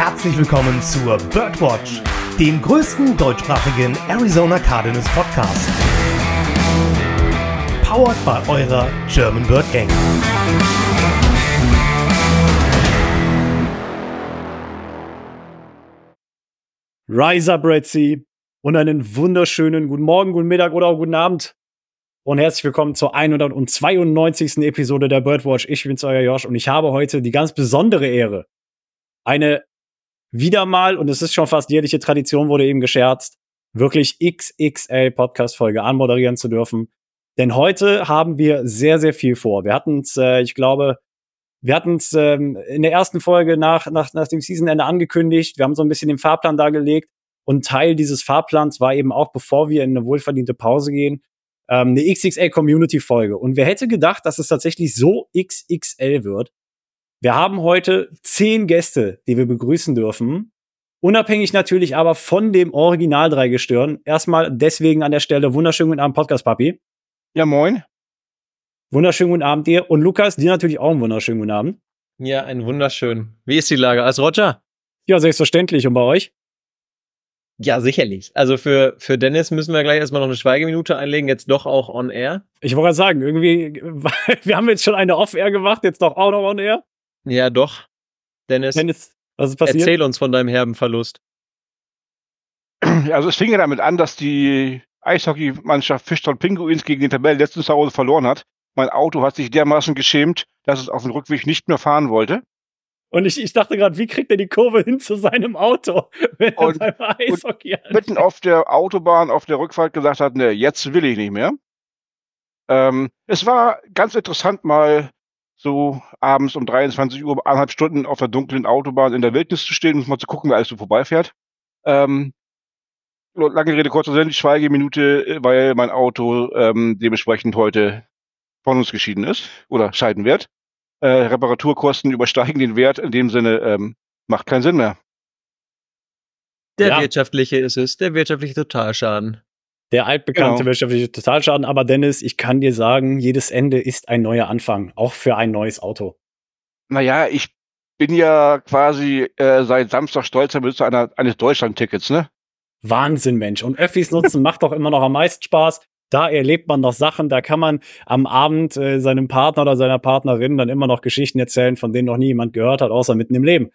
herzlich willkommen zur Birdwatch, dem größten deutschsprachigen Arizona Cardinals Podcast. Powered by eurer German Bird Gang. Rise up, Red Sea, und einen wunderschönen guten Morgen, guten Mittag oder auch guten Abend. Und herzlich willkommen zur 192. Episode der Birdwatch. Ich bin's, euer Josh, und ich habe heute die ganz besondere Ehre, eine wieder mal, und es ist schon fast jährliche Tradition, wurde eben gescherzt, wirklich XXL Podcast-Folge anmoderieren zu dürfen. Denn heute haben wir sehr, sehr viel vor. Wir hatten es, äh, ich glaube, wir hatten es ähm, in der ersten Folge nach, nach, nach dem Seasonende angekündigt. Wir haben so ein bisschen den Fahrplan dargelegt. Und Teil dieses Fahrplans war eben auch, bevor wir in eine wohlverdiente Pause gehen, ähm, eine XXL Community Folge. Und wer hätte gedacht, dass es tatsächlich so XXL wird? Wir haben heute zehn Gäste, die wir begrüßen dürfen. Unabhängig natürlich aber von dem Original Dreigestirn. Erstmal deswegen an der Stelle wunderschönen guten Abend, Podcast Papi. Ja, moin. Wunderschönen guten Abend dir. Und Lukas, dir natürlich auch einen wunderschönen guten Abend. Ja, einen wunderschönen. Wie ist die Lage? Als Roger? Ja, selbstverständlich. Und bei euch? Ja, sicherlich. Also für, für Dennis müssen wir gleich erstmal noch eine Schweigeminute einlegen, jetzt doch auch on air. Ich wollte gerade sagen, irgendwie, wir haben jetzt schon eine Off-Air gemacht, jetzt doch auch noch on air. Ja, doch. Dennis, Dennis, was ist passiert? erzähl uns von deinem herben Verlust. Also es fing ja damit an, dass die Eishockeymannschaft Fischtown Pinguins gegen den Tabellenletzten zu Hause verloren hat. Mein Auto hat sich dermaßen geschämt, dass es auf dem Rückweg nicht mehr fahren wollte. Und ich, ich dachte gerade, wie kriegt er die Kurve hin zu seinem Auto, wenn Und- er beim Eishockey anfängt? Mitten auf der Autobahn, auf der Rückfahrt gesagt hat, ne, jetzt will ich nicht mehr. Ähm, es war ganz interessant, mal so abends um 23 Uhr eineinhalb Stunden auf der dunklen Autobahn in der Wildnis zu stehen und mal zu gucken, wer alles so vorbeifährt. Ähm, lange Rede, kurzer Sinn, die Schweigeminute, äh, weil mein Auto ähm, dementsprechend heute von uns geschieden ist oder scheiden wird. Äh, Reparaturkosten übersteigen den Wert, in dem Sinne ähm, macht keinen Sinn mehr. Der Ja. wirtschaftliche ist es, der wirtschaftliche Totalschaden. Der altbekannte Genau. wirtschaftliche Totalschaden. Aber Dennis, ich kann dir sagen, jedes Ende ist ein neuer Anfang, auch für ein neues Auto. Naja, ich bin ja quasi äh, seit Samstag stolzer Besitzer einer, eines Deutschland-Tickets, ne? Wahnsinn, Mensch. Und Öffis nutzen macht doch immer noch am meisten Spaß. Da erlebt man noch Sachen, da kann man am Abend äh, seinem Partner oder seiner Partnerin dann immer noch Geschichten erzählen, von denen noch nie jemand gehört hat, außer mitten im Leben.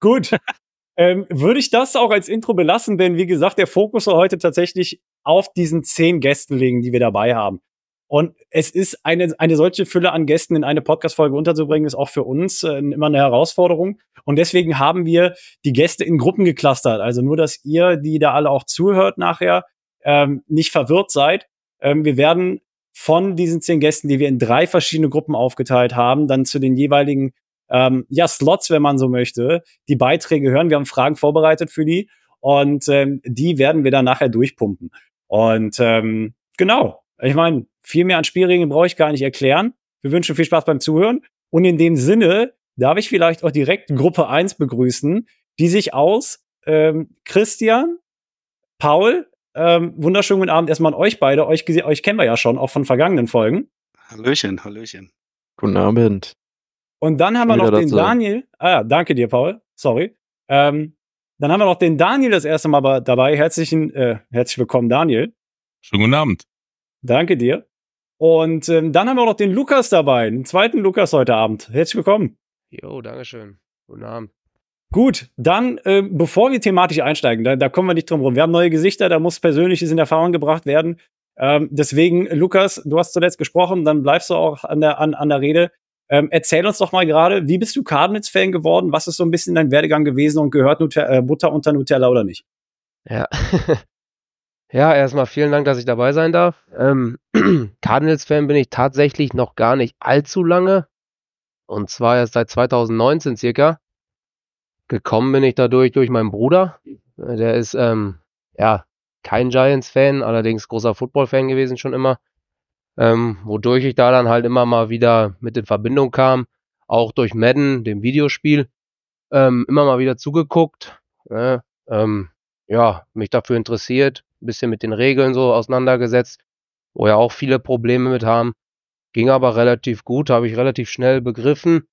Gut. ähm, würde ich das auch als Intro belassen, denn wie gesagt, der Fokus soll heute tatsächlich auf diesen zehn Gästen liegen, die wir dabei haben. Und es ist eine, eine solche Fülle an Gästen in eine Podcast-Folge unterzubringen, ist auch für uns äh, immer eine Herausforderung. Und deswegen haben wir die Gäste in Gruppen geklustert. Also nur, dass ihr, die da alle auch zuhört nachher, ähm, nicht verwirrt seid. Ähm, wir werden von diesen zehn Gästen, die wir in drei verschiedene Gruppen aufgeteilt haben, dann zu den jeweiligen ähm, ja, Slots, wenn man so möchte, die Beiträge hören. Wir haben Fragen vorbereitet für die und ähm, die werden wir dann nachher durchpumpen. Und ähm, genau, ich meine, viel mehr an Spielregeln brauche ich gar nicht erklären. Wir wünschen viel Spaß beim Zuhören. Und in dem Sinne darf ich vielleicht auch direkt Gruppe 1 begrüßen, die sich aus ähm, Christian, Paul, ähm, wunderschönen guten Abend erstmal an euch beide. Euch, euch kennen wir ja schon, auch von vergangenen Folgen. Hallöchen, Hallöchen. Guten Abend. Und dann haben wir noch den dazu. Daniel. Ah ja, danke dir, Paul. Sorry. Ähm, dann haben wir noch den Daniel das erste Mal dabei. Herzlichen, äh, herzlich willkommen, Daniel. Schönen guten Abend. Danke dir. Und ähm, dann haben wir noch den Lukas dabei, den zweiten Lukas heute Abend. Herzlich willkommen. Jo, Dankeschön. Guten Abend. Gut, dann, äh, bevor wir thematisch einsteigen, da, da kommen wir nicht drum rum. Wir haben neue Gesichter, da muss Persönliches in Erfahrung gebracht werden. Ähm, deswegen, Lukas, du hast zuletzt gesprochen, dann bleibst du auch an der, an, an der Rede. Ähm, erzähl uns doch mal gerade, wie bist du Cardinals-Fan geworden? Was ist so ein bisschen dein Werdegang gewesen und gehört Nute äh, Butter unter Nutella oder nicht? Ja. ja, erstmal vielen Dank, dass ich dabei sein darf. Ähm, Cardinals-Fan bin ich tatsächlich noch gar nicht allzu lange. Und zwar erst seit 2019 circa. Gekommen bin ich dadurch durch meinen Bruder. Äh, Der ist, ähm, ja, kein Giants-Fan, allerdings großer Football-Fan gewesen schon immer. Ähm, wodurch ich da dann halt immer mal wieder mit in Verbindung kam. Auch durch Madden, dem Videospiel. Ähm, immer mal wieder zugeguckt. Äh, ähm, ja, mich dafür interessiert, ein bisschen mit den Regeln so auseinandergesetzt, wo ja auch viele Probleme mit haben. Ging aber relativ gut, habe ich relativ schnell begriffen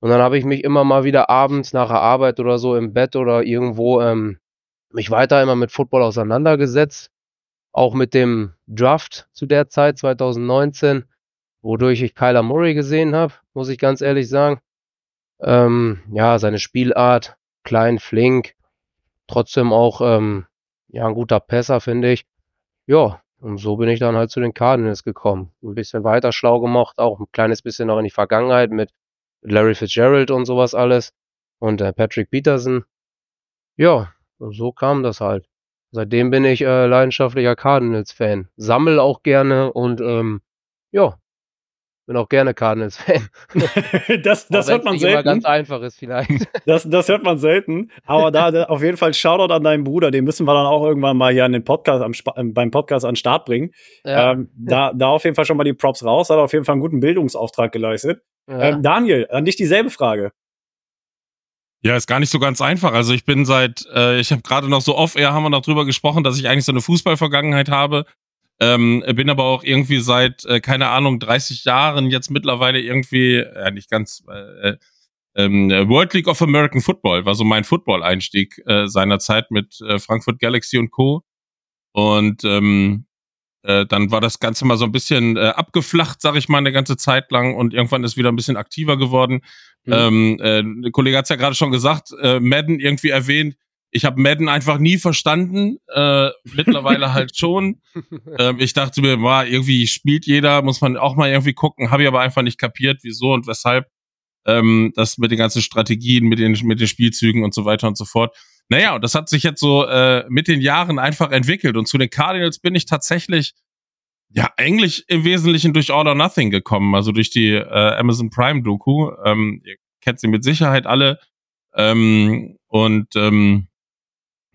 Und dann habe ich mich immer mal wieder abends nach der Arbeit oder so im Bett oder irgendwo ähm, mich weiter immer mit Football auseinandergesetzt. Auch mit dem Draft zu der Zeit, 2019, wodurch ich Kyler Murray gesehen habe, muss ich ganz ehrlich sagen. Ähm, ja, seine Spielart, klein, flink, trotzdem auch ähm, ja, ein guter Pässer, finde ich. Ja, und so bin ich dann halt zu den Cardinals gekommen. Ein bisschen weiter schlau gemacht, auch ein kleines bisschen noch in die Vergangenheit mit Larry Fitzgerald und sowas alles und äh, Patrick Peterson. Ja, so kam das halt. Seitdem bin ich äh, leidenschaftlicher Cardinals-Fan. Sammel auch gerne und ähm, ja, bin auch gerne Cardinals-Fan. das das hört man selten. ganz einfach ist vielleicht. Das, das hört man selten. Aber da, auf jeden Fall Shoutout an deinen Bruder. Den müssen wir dann auch irgendwann mal hier an den Podcast, am, äh, beim Podcast an den Start bringen. Ja. Ähm, da, da auf jeden Fall schon mal die Props raus. Hat auf jeden Fall einen guten Bildungsauftrag geleistet. Ja. Ähm, Daniel, an dich dieselbe Frage. Ja, ist gar nicht so ganz einfach. Also ich bin seit, äh, ich habe gerade noch so off-air haben wir noch drüber gesprochen, dass ich eigentlich so eine Fußballvergangenheit habe. Ähm, bin aber auch irgendwie seit, äh, keine Ahnung, 30 Jahren jetzt mittlerweile irgendwie, ja nicht ganz, äh, ähm, World League of American Football war so mein Football-Einstieg äh, seinerzeit mit äh, Frankfurt Galaxy und Co. Und ähm, äh, dann war das Ganze mal so ein bisschen äh, abgeflacht, sag ich mal, eine ganze Zeit lang und irgendwann ist wieder ein bisschen aktiver geworden. Mhm. Ähm, äh, der Kollege hat es ja gerade schon gesagt, äh, Madden irgendwie erwähnt. Ich habe Madden einfach nie verstanden, äh, mittlerweile halt schon. Ähm, ich dachte mir, war irgendwie spielt jeder, muss man auch mal irgendwie gucken, habe ich aber einfach nicht kapiert, wieso und weshalb. Ähm, das mit den ganzen Strategien, mit den, mit den Spielzügen und so weiter und so fort. Naja, und das hat sich jetzt so äh, mit den Jahren einfach entwickelt. Und zu den Cardinals bin ich tatsächlich ja eigentlich im Wesentlichen durch All or Nothing gekommen, also durch die äh, Amazon Prime Doku. Ähm, ihr kennt sie mit Sicherheit alle. Ähm, und ähm,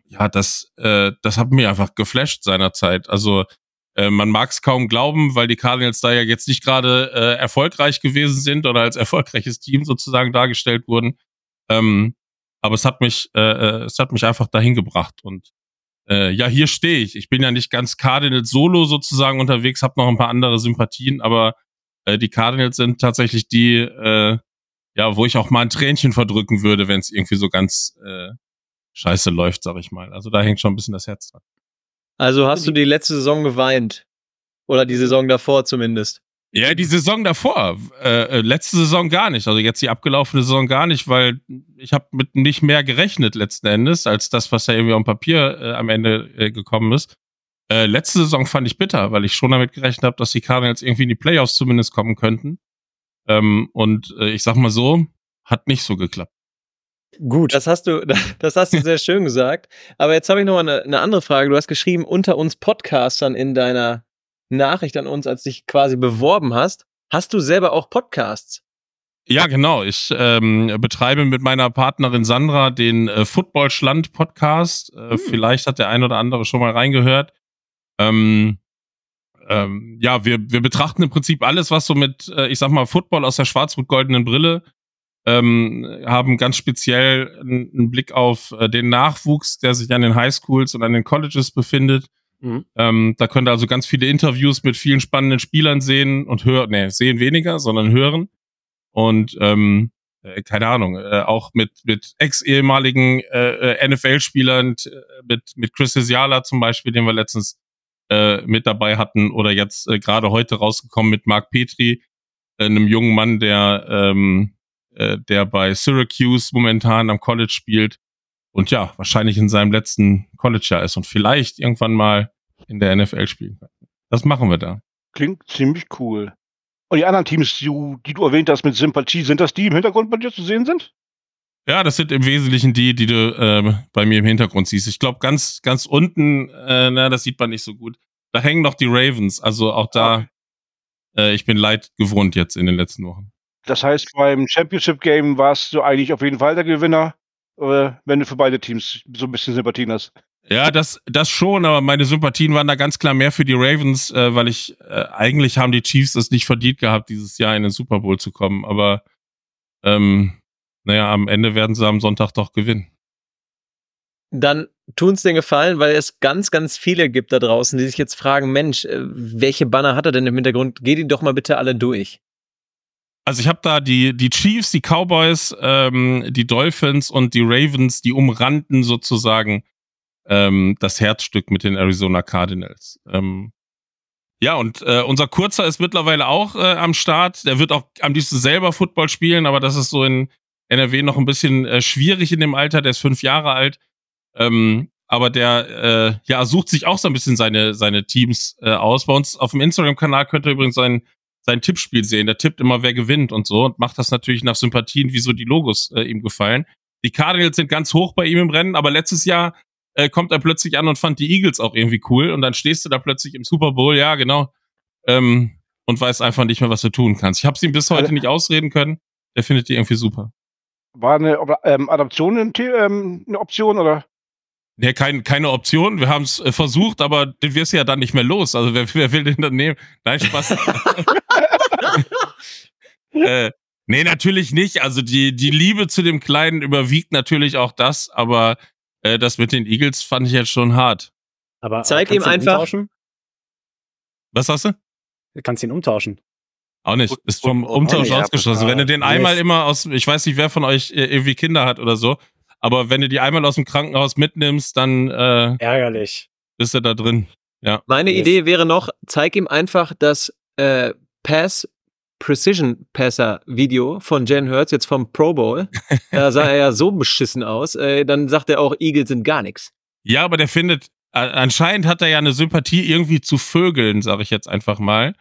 ja, das, äh, das hat mir einfach geflasht seinerzeit. Also äh, man mag es kaum glauben, weil die Cardinals da ja jetzt nicht gerade äh, erfolgreich gewesen sind oder als erfolgreiches Team sozusagen dargestellt wurden. Ähm, aber es hat mich, äh, äh, es hat mich einfach dahin gebracht und äh, ja, hier stehe ich. Ich bin ja nicht ganz Cardinals Solo sozusagen unterwegs, habe noch ein paar andere Sympathien, aber äh, die Cardinals sind tatsächlich die, äh, ja, wo ich auch mal ein Tränchen verdrücken würde, wenn es irgendwie so ganz äh, scheiße läuft, sag ich mal. Also da hängt schon ein bisschen das Herz dran. Also hast du die letzte Saison geweint? Oder die Saison davor zumindest? Ja, die Saison davor. Äh, äh, letzte Saison gar nicht. Also jetzt die abgelaufene Saison gar nicht, weil ich habe mit nicht mehr gerechnet letzten Endes, als das, was da irgendwie auf dem Papier äh, am Ende äh, gekommen ist. Äh, letzte Saison fand ich bitter, weil ich schon damit gerechnet habe, dass die Cardinals irgendwie in die Playoffs zumindest kommen könnten. Ähm, und äh, ich sag mal so, hat nicht so geklappt. Gut. Das hast du, das hast du sehr schön gesagt. Aber jetzt habe ich noch mal eine, eine andere Frage. Du hast geschrieben, unter uns Podcastern in deiner Nachricht an uns, als dich quasi beworben hast. Hast du selber auch Podcasts? Ja, genau. Ich ähm, betreibe mit meiner Partnerin Sandra den äh, Football-Schland Podcast. Äh, hm. Vielleicht hat der ein oder andere schon mal reingehört. Ähm, ähm, ja, wir, wir betrachten im Prinzip alles, was so mit, äh, ich sag mal, Football aus der schwarz-rot-goldenen Brille, ähm, haben ganz speziell einen Blick auf äh, den Nachwuchs, der sich an den Highschools und an den Colleges befindet Mhm. Ähm, da könnt ihr also ganz viele Interviews mit vielen spannenden Spielern sehen und hören, nee, sehen weniger, sondern hören. Und ähm, äh, keine Ahnung, äh, auch mit, mit ex-ehemaligen äh, äh NFL-Spielern, äh, mit, mit Chris Isiala zum Beispiel, den wir letztens äh, mit dabei hatten, oder jetzt äh, gerade heute rausgekommen mit Mark Petri, äh, einem jungen Mann, der, ähm, äh, der bei Syracuse momentan am College spielt und ja, wahrscheinlich in seinem letzten College-Jahr ist und vielleicht irgendwann mal in der NFL spielen kann. Das machen wir da. Klingt ziemlich cool. Und die anderen Teams, die du, die du erwähnt hast mit Sympathie, sind das die im Hintergrund bei dir zu sehen sind? Ja, das sind im Wesentlichen die, die du äh, bei mir im Hintergrund siehst. Ich glaube, ganz, ganz unten, äh, na, das sieht man nicht so gut. Da hängen noch die Ravens. Also auch da, äh, ich bin leid gewohnt jetzt in den letzten Wochen. Das heißt, beim Championship Game warst du eigentlich auf jeden Fall der Gewinner wenn du für beide Teams so ein bisschen Sympathien hast. Ja, das, das schon, aber meine Sympathien waren da ganz klar mehr für die Ravens, äh, weil ich äh, eigentlich haben die Chiefs es nicht verdient gehabt, dieses Jahr in den Super Bowl zu kommen. Aber ähm, naja, am Ende werden sie am Sonntag doch gewinnen. Dann tun's den Gefallen, weil es ganz, ganz viele gibt da draußen, die sich jetzt fragen, Mensch, äh, welche Banner hat er denn im Hintergrund? Geht ihn doch mal bitte alle durch. Also ich habe da die, die Chiefs, die Cowboys, ähm, die Dolphins und die Ravens, die umrannten sozusagen ähm, das Herzstück mit den Arizona Cardinals. Ähm, ja, und äh, unser Kurzer ist mittlerweile auch äh, am Start. Der wird auch am liebsten selber Football spielen, aber das ist so in NRW noch ein bisschen äh, schwierig in dem Alter. Der ist fünf Jahre alt. Ähm, aber der äh, ja sucht sich auch so ein bisschen seine seine Teams äh, aus. Bei uns auf dem Instagram-Kanal könnt ihr übrigens sein sein Tippspiel sehen. Der tippt immer, wer gewinnt und so und macht das natürlich nach Sympathien, wie so die Logos äh, ihm gefallen. Die Cardinals sind ganz hoch bei ihm im Rennen, aber letztes Jahr äh, kommt er plötzlich an und fand die Eagles auch irgendwie cool und dann stehst du da plötzlich im Super Bowl, ja genau, ähm, und weißt einfach nicht mehr, was du tun kannst. Ich habe ihm bis heute nicht ausreden können. Der findet die irgendwie super. War eine ähm, Adoption ein, ähm, eine Option oder? Nee, kein, keine Option. Wir haben es äh, versucht, aber den wirst du ja dann nicht mehr los. Also wer, wer will den dann nehmen? Nein, Spaß. äh, nee, natürlich nicht. Also die, die Liebe zu dem Kleinen überwiegt natürlich auch das, aber äh, das mit den Eagles fand ich jetzt schon hart. Aber Zeig ihm einfach. Umtauschen? Was hast du? Du kannst ihn umtauschen. Auch nicht. Ist vom Umtausch auch nicht, ausgeschlossen. Wenn du den einmal immer aus, ich weiß nicht, wer von euch äh, irgendwie Kinder hat oder so, aber wenn du die einmal aus dem Krankenhaus mitnimmst, dann äh, Ärgerlich. bist du da drin. Meine Yes. Idee wäre noch, zeig ihm einfach das äh, Pass Precision Passer Video von Jen Hurts jetzt vom Pro Bowl. da sah er ja so beschissen aus. Äh, dann sagt er auch, Eagles sind gar nichts. Ja, aber der findet, anscheinend hat er ja eine Sympathie irgendwie zu Vögeln, sage ich jetzt einfach mal.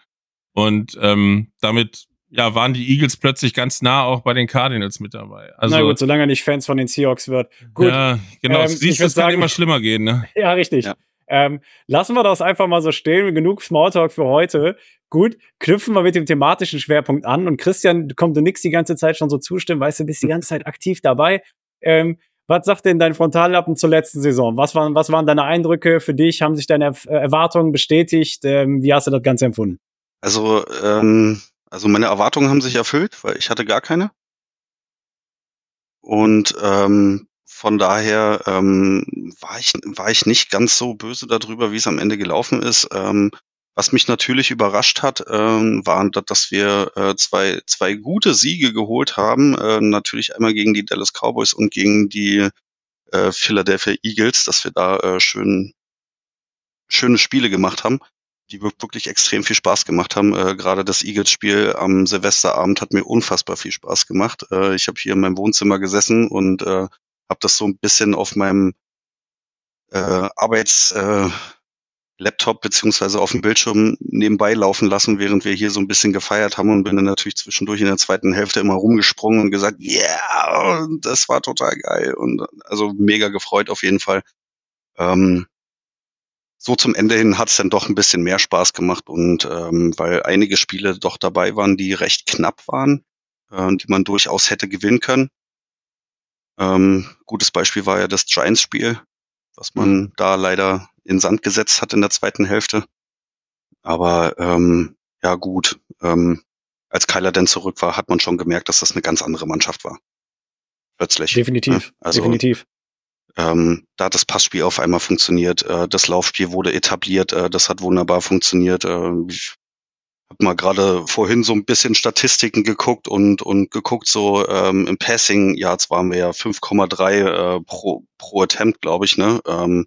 Und ähm, damit ja, waren die Eagles plötzlich ganz nah auch bei den Cardinals mit dabei. Also, Na gut, solange er nicht Fans von den Seahawks wird. Gut, ja, Ja, genau. Ähm, Siehst es kann immer schlimmer gehen, ne? richtig. Ja. Ähm, lassen wir das einfach mal so stehen. Genug Smalltalk für heute. Gut, knüpfen wir mit dem thematischen Schwerpunkt an. Und Christian, kommt du nix die ganze Zeit schon so zustimmen, weißt du, bist die ganze Zeit aktiv dabei. Ähm, was sagt denn dein Frontallappen zur letzten Saison? Was waren, was waren deine Eindrücke für dich? Haben sich deine äh, Erwartungen bestätigt? Ähm, wie hast du das Ganze empfunden? Also, ähm, also meine Erwartungen haben sich erfüllt, weil ich hatte gar keine. Und ähm, von daher ähm, war, ich, war ich nicht ganz so böse darüber, wie es am Ende gelaufen ist. Ähm, was mich natürlich überrascht hat, ähm, war, da- dass wir äh, zwei, zwei gute Siege geholt haben. Äh, natürlich einmal gegen die Dallas Cowboys und gegen die äh, Philadelphia Eagles, dass wir da äh, schön, schöne Spiele gemacht haben die wir- wirklich extrem viel Spaß gemacht haben. Äh, Gerade das Eagles-Spiel am Silvesterabend hat mir unfassbar viel Spaß gemacht. Äh, ich habe hier in meinem Wohnzimmer gesessen und äh, habe das so ein bisschen auf meinem äh, Arbeits äh, Laptop beziehungsweise auf dem Bildschirm nebenbei laufen lassen, während wir hier so ein bisschen gefeiert haben und bin dann natürlich zwischendurch in der zweiten Hälfte immer rumgesprungen und gesagt, yeah, das war total geil und also mega gefreut auf jeden Fall. Ähm, so zum Ende hin hat es dann doch ein bisschen mehr Spaß gemacht und ähm, weil einige Spiele doch dabei waren, die recht knapp waren, äh, die man durchaus hätte gewinnen können. Ähm, gutes Beispiel war ja das Giants-Spiel, was man da leider in Sand gesetzt hat in der zweiten Hälfte. Aber ähm, ja gut, ähm, als Kyler dann zurück war, hat man schon gemerkt, dass das eine ganz andere Mannschaft war. Plötzlich. Definitiv. Ja, also definitiv. Ähm, da hat das Passspiel auf einmal funktioniert, äh, das Laufspiel wurde etabliert, äh, das hat wunderbar funktioniert. Äh, ich habe mal gerade vorhin so ein bisschen Statistiken geguckt und und geguckt so ähm, im Passing Yards waren wir ja 5,3 äh, pro pro Attempt, glaube ich, ne? Ähm,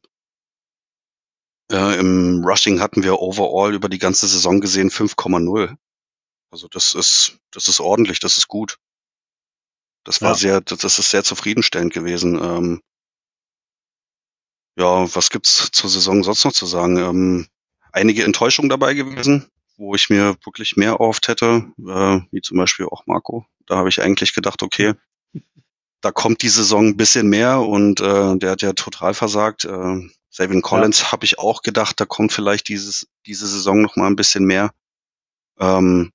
äh, Im Rushing hatten wir overall über die ganze Saison gesehen 5,0. Also das ist das ist ordentlich, das ist gut. Das war Ja. sehr, das das ist sehr zufriedenstellend gewesen. Ähm, ja, was gibt's zur Saison sonst noch zu sagen? Ähm, einige Enttäuschungen dabei gewesen, wo ich mir wirklich mehr erhofft hätte, äh, wie zum Beispiel auch Marco. Da habe ich eigentlich gedacht, okay, da kommt die Saison ein bisschen mehr und äh, der hat ja total versagt. Äh, Savin Collins habe ich auch gedacht, da kommt vielleicht dieses, diese Saison noch mal ein bisschen mehr. Ähm,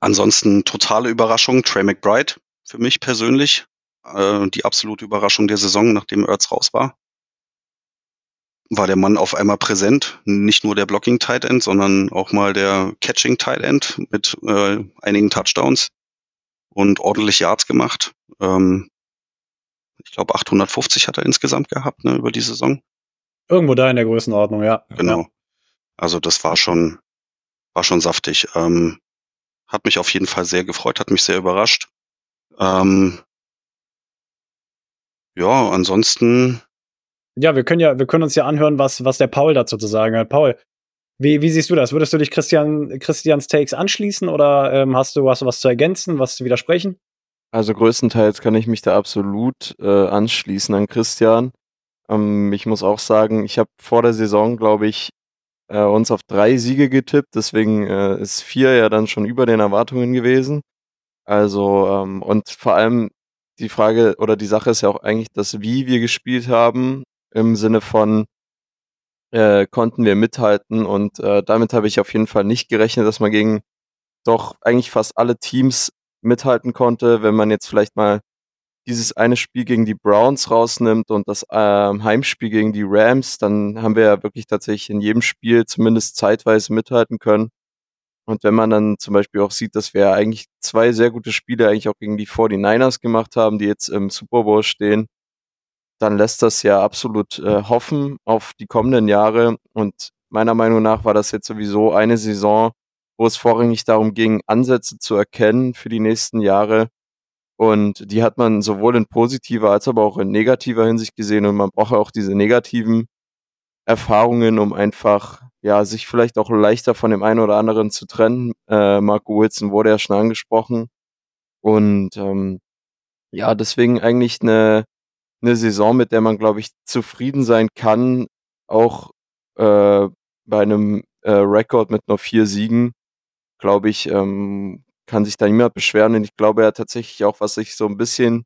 ansonsten totale Überraschung, Trey McBride für mich persönlich. Äh, die absolute Überraschung der Saison, nachdem Ertz raus war war der Mann auf einmal präsent. Nicht nur der Blocking Tight End, sondern auch mal der Catching Tight End mit äh, einigen Touchdowns und ordentlich Yards gemacht. Ähm, ich glaube 850 hat er insgesamt gehabt ne, über die Saison. Irgendwo da in der Größenordnung, ja. Genau. Also das war schon war schon saftig. Ähm, hat mich auf jeden Fall sehr gefreut, hat mich sehr überrascht. Ähm, ja, ansonsten. Ja, wir können ja, wir können uns ja anhören, was, was der Paul dazu zu sagen hat. Paul, wie, wie siehst du das? Würdest du dich Christian, Christians Takes anschließen oder ähm, hast, du, hast was zu ergänzen, was zu widersprechen? Also größtenteils kann ich mich da absolut äh, anschließen an Christian. Ähm, ich muss auch sagen, ich habe vor der Saison, glaube ich, äh, uns auf drei Siege getippt. Deswegen äh, ist vier ja dann schon über den Erwartungen gewesen. Also, ähm, und vor allem die Frage oder die Sache ist ja auch eigentlich das, wie wir gespielt haben, im Sinne von, äh, konnten wir mithalten. Und äh, damit habe ich auf jeden Fall nicht gerechnet, dass man gegen doch eigentlich fast alle Teams mithalten konnte. Wenn man jetzt vielleicht mal dieses eine Spiel gegen die Browns rausnimmt und das ähm, Heimspiel gegen die Rams, dann haben wir ja wirklich tatsächlich in jedem Spiel zumindest zeitweise mithalten können. Und wenn man dann zum Beispiel auch sieht, dass wir eigentlich zwei sehr gute Spiele eigentlich auch gegen die 49ers gemacht haben, die jetzt im Super Bowl stehen, dann lässt das ja absolut äh, hoffen auf die kommenden Jahre. Und meiner Meinung nach war das jetzt sowieso eine Saison, wo es vorrangig darum ging, Ansätze zu erkennen für die nächsten Jahre und die hat man sowohl in positiver als aber auch in negativer Hinsicht gesehen. Und man braucht auch diese negativen Erfahrungen, um einfach, ja, sich vielleicht auch leichter von dem einen oder anderen zu trennen. Äh, Marco Wilson wurde ja schon angesprochen. Und ähm, ja, deswegen eigentlich eine, eine Saison, mit der man, glaube ich, zufrieden sein kann, auch äh, bei einem äh, Rekord mit nur vier Siegen, glaube ich, ähm, kann sich da niemand beschweren. Und ich glaube ja tatsächlich auch, was sich so ein bisschen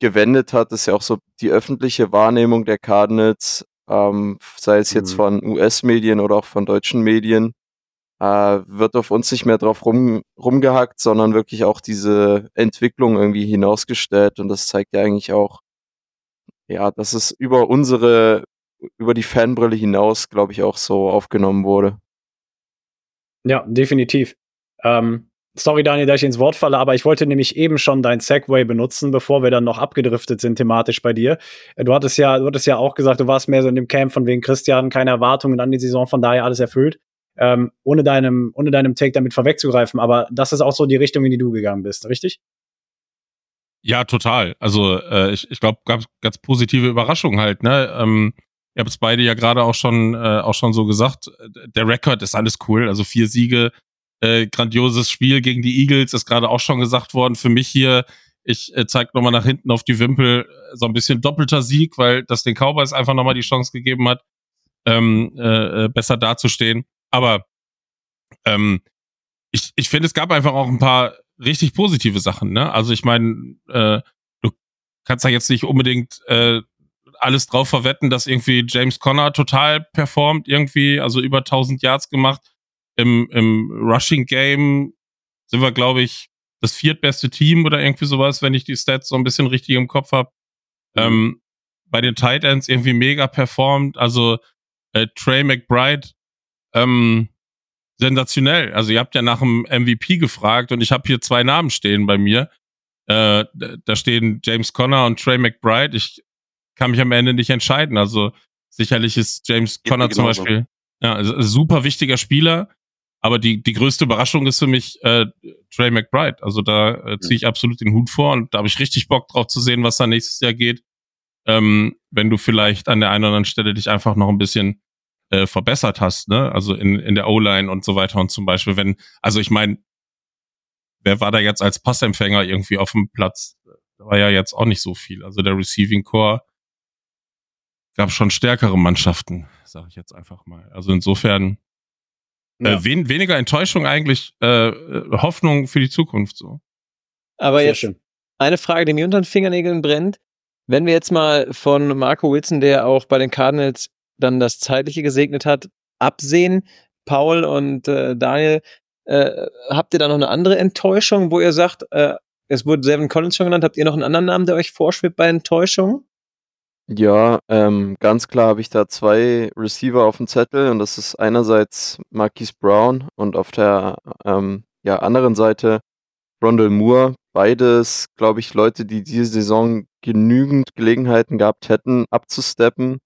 gewendet hat, ist ja auch so die öffentliche Wahrnehmung der Cardinals, ähm, sei es jetzt mhm. von US-Medien oder auch von deutschen Medien, äh, wird auf uns nicht mehr drauf rum, rumgehackt, sondern wirklich auch diese Entwicklung irgendwie hinausgestellt. Und das zeigt ja eigentlich auch, ja, dass es über unsere, über die Fanbrille hinaus, glaube ich, auch so aufgenommen wurde. Ja, definitiv. Ähm, Sorry, Daniel, dass ich ins Wort falle, aber ich wollte nämlich eben schon dein Segway benutzen, bevor wir dann noch abgedriftet sind thematisch bei dir. Du hattest ja, du hattest ja auch gesagt, du warst mehr so in dem Camp von wegen Christian, keine Erwartungen an die Saison, von daher alles erfüllt. Ähm, ohne deinem, ohne deinem Take damit vorwegzugreifen, aber das ist auch so die Richtung, in die du gegangen bist, richtig? Ja, total. Also äh, ich, ich glaube, gab ganz positive Überraschungen halt. Ne, ähm, ihr habt es beide ja gerade auch schon äh, auch schon so gesagt. Der Rekord ist alles cool. Also vier Siege, äh, grandioses Spiel gegen die Eagles, ist gerade auch schon gesagt worden. Für mich hier, ich äh, zeige nochmal nach hinten auf die Wimpel, so ein bisschen doppelter Sieg, weil das den Cowboys einfach nochmal die Chance gegeben hat, ähm, äh, äh, besser dazustehen. Aber ähm, ich, ich finde, es gab einfach auch ein paar richtig positive Sachen. Ne? Also ich meine, äh, du kannst da jetzt nicht unbedingt äh, alles drauf verwetten, dass irgendwie James Conner total performt, irgendwie, also über 1000 Yards gemacht im, im Rushing Game sind wir, glaube ich, das viertbeste Team oder irgendwie sowas, wenn ich die Stats so ein bisschen richtig im Kopf habe. Mhm. Ähm, bei den Tight Ends irgendwie mega performt. Also äh, Trey McBride ähm, sensationell. Also ihr habt ja nach dem MVP gefragt und ich habe hier zwei Namen stehen bei mir. Äh, da stehen James Conner und Trey McBride. Ich kann mich am Ende nicht entscheiden. Also sicherlich ist James Conner zum Beispiel ja, super wichtiger Spieler. Aber die, die größte Überraschung ist für mich äh, Trey McBride. Also da äh, ziehe ich absolut den Hut vor und da habe ich richtig Bock drauf zu sehen, was da nächstes Jahr geht. Ähm, wenn du vielleicht an der einen oder anderen Stelle dich einfach noch ein bisschen äh, verbessert hast, ne? Also in, in der O-Line und so weiter und zum Beispiel, wenn, also ich meine, wer war da jetzt als Passempfänger irgendwie auf dem Platz? Da war ja jetzt auch nicht so viel. Also der Receiving Core gab schon stärkere Mannschaften, sage ich jetzt einfach mal. Also insofern äh, ja. Äh, wen, weniger Enttäuschung eigentlich, äh, Hoffnung für die Zukunft so. Aber Sehr jetzt schön. eine Frage, die mir unter den Fingernägeln brennt. Wenn wir jetzt mal von Marco Wilson, der auch bei den Cardinals dann das Zeitliche gesegnet hat, absehen, Paul und äh, Daniel, äh, habt ihr da noch eine andere Enttäuschung, wo ihr sagt, äh, es wurde Seven Collins schon genannt, habt ihr noch einen anderen Namen, der euch vorschwebt bei Enttäuschung? Ja, ähm, ganz klar habe ich da zwei Receiver auf dem Zettel und das ist einerseits Marquise Brown und auf der ähm, ja, anderen Seite Rondell Moore. Beides, glaube ich, Leute, die diese Saison genügend Gelegenheiten gehabt hätten, abzusteppen.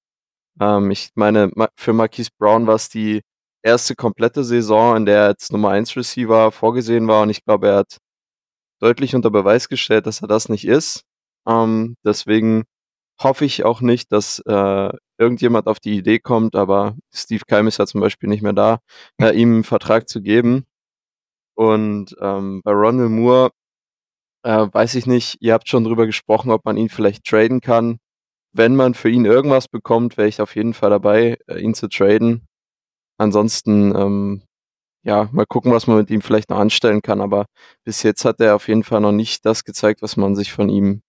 Ähm, ich meine, für Marquise Brown war es die erste komplette Saison, in der er als Nummer 1 Receiver vorgesehen war und ich glaube, er hat deutlich unter Beweis gestellt, dass er das nicht ist. Ähm, deswegen hoffe ich auch nicht, dass äh, irgendjemand auf die Idee kommt, aber Steve Keim ist ja zum Beispiel nicht mehr da, äh, ihm einen Vertrag zu geben. Und ähm, bei Ronald Moore äh, weiß ich nicht, ihr habt schon drüber gesprochen, ob man ihn vielleicht traden kann. Wenn man für ihn irgendwas bekommt, wäre ich auf jeden Fall dabei, äh, ihn zu traden. Ansonsten, ähm, ja, mal gucken, was man mit ihm vielleicht noch anstellen kann. Aber bis jetzt hat er auf jeden Fall noch nicht das gezeigt, was man sich von ihm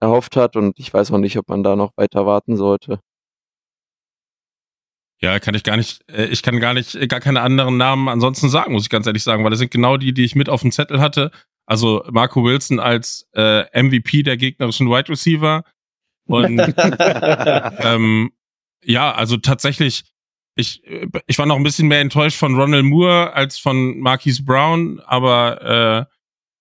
erhofft hat. Und ich weiß auch nicht, ob man da noch weiter warten sollte. Ja, kann ich gar nicht, äh, ich kann gar nicht, gar keine anderen Namen ansonsten sagen, muss ich ganz ehrlich sagen, weil das sind genau die, die ich mit auf dem Zettel hatte. Also Marco Wilson als äh, MVP der gegnerischen Wide Receiver. Und ähm, ja, also tatsächlich, ich, ich war noch ein bisschen mehr enttäuscht von Ronald Moore als von Marquise Brown, aber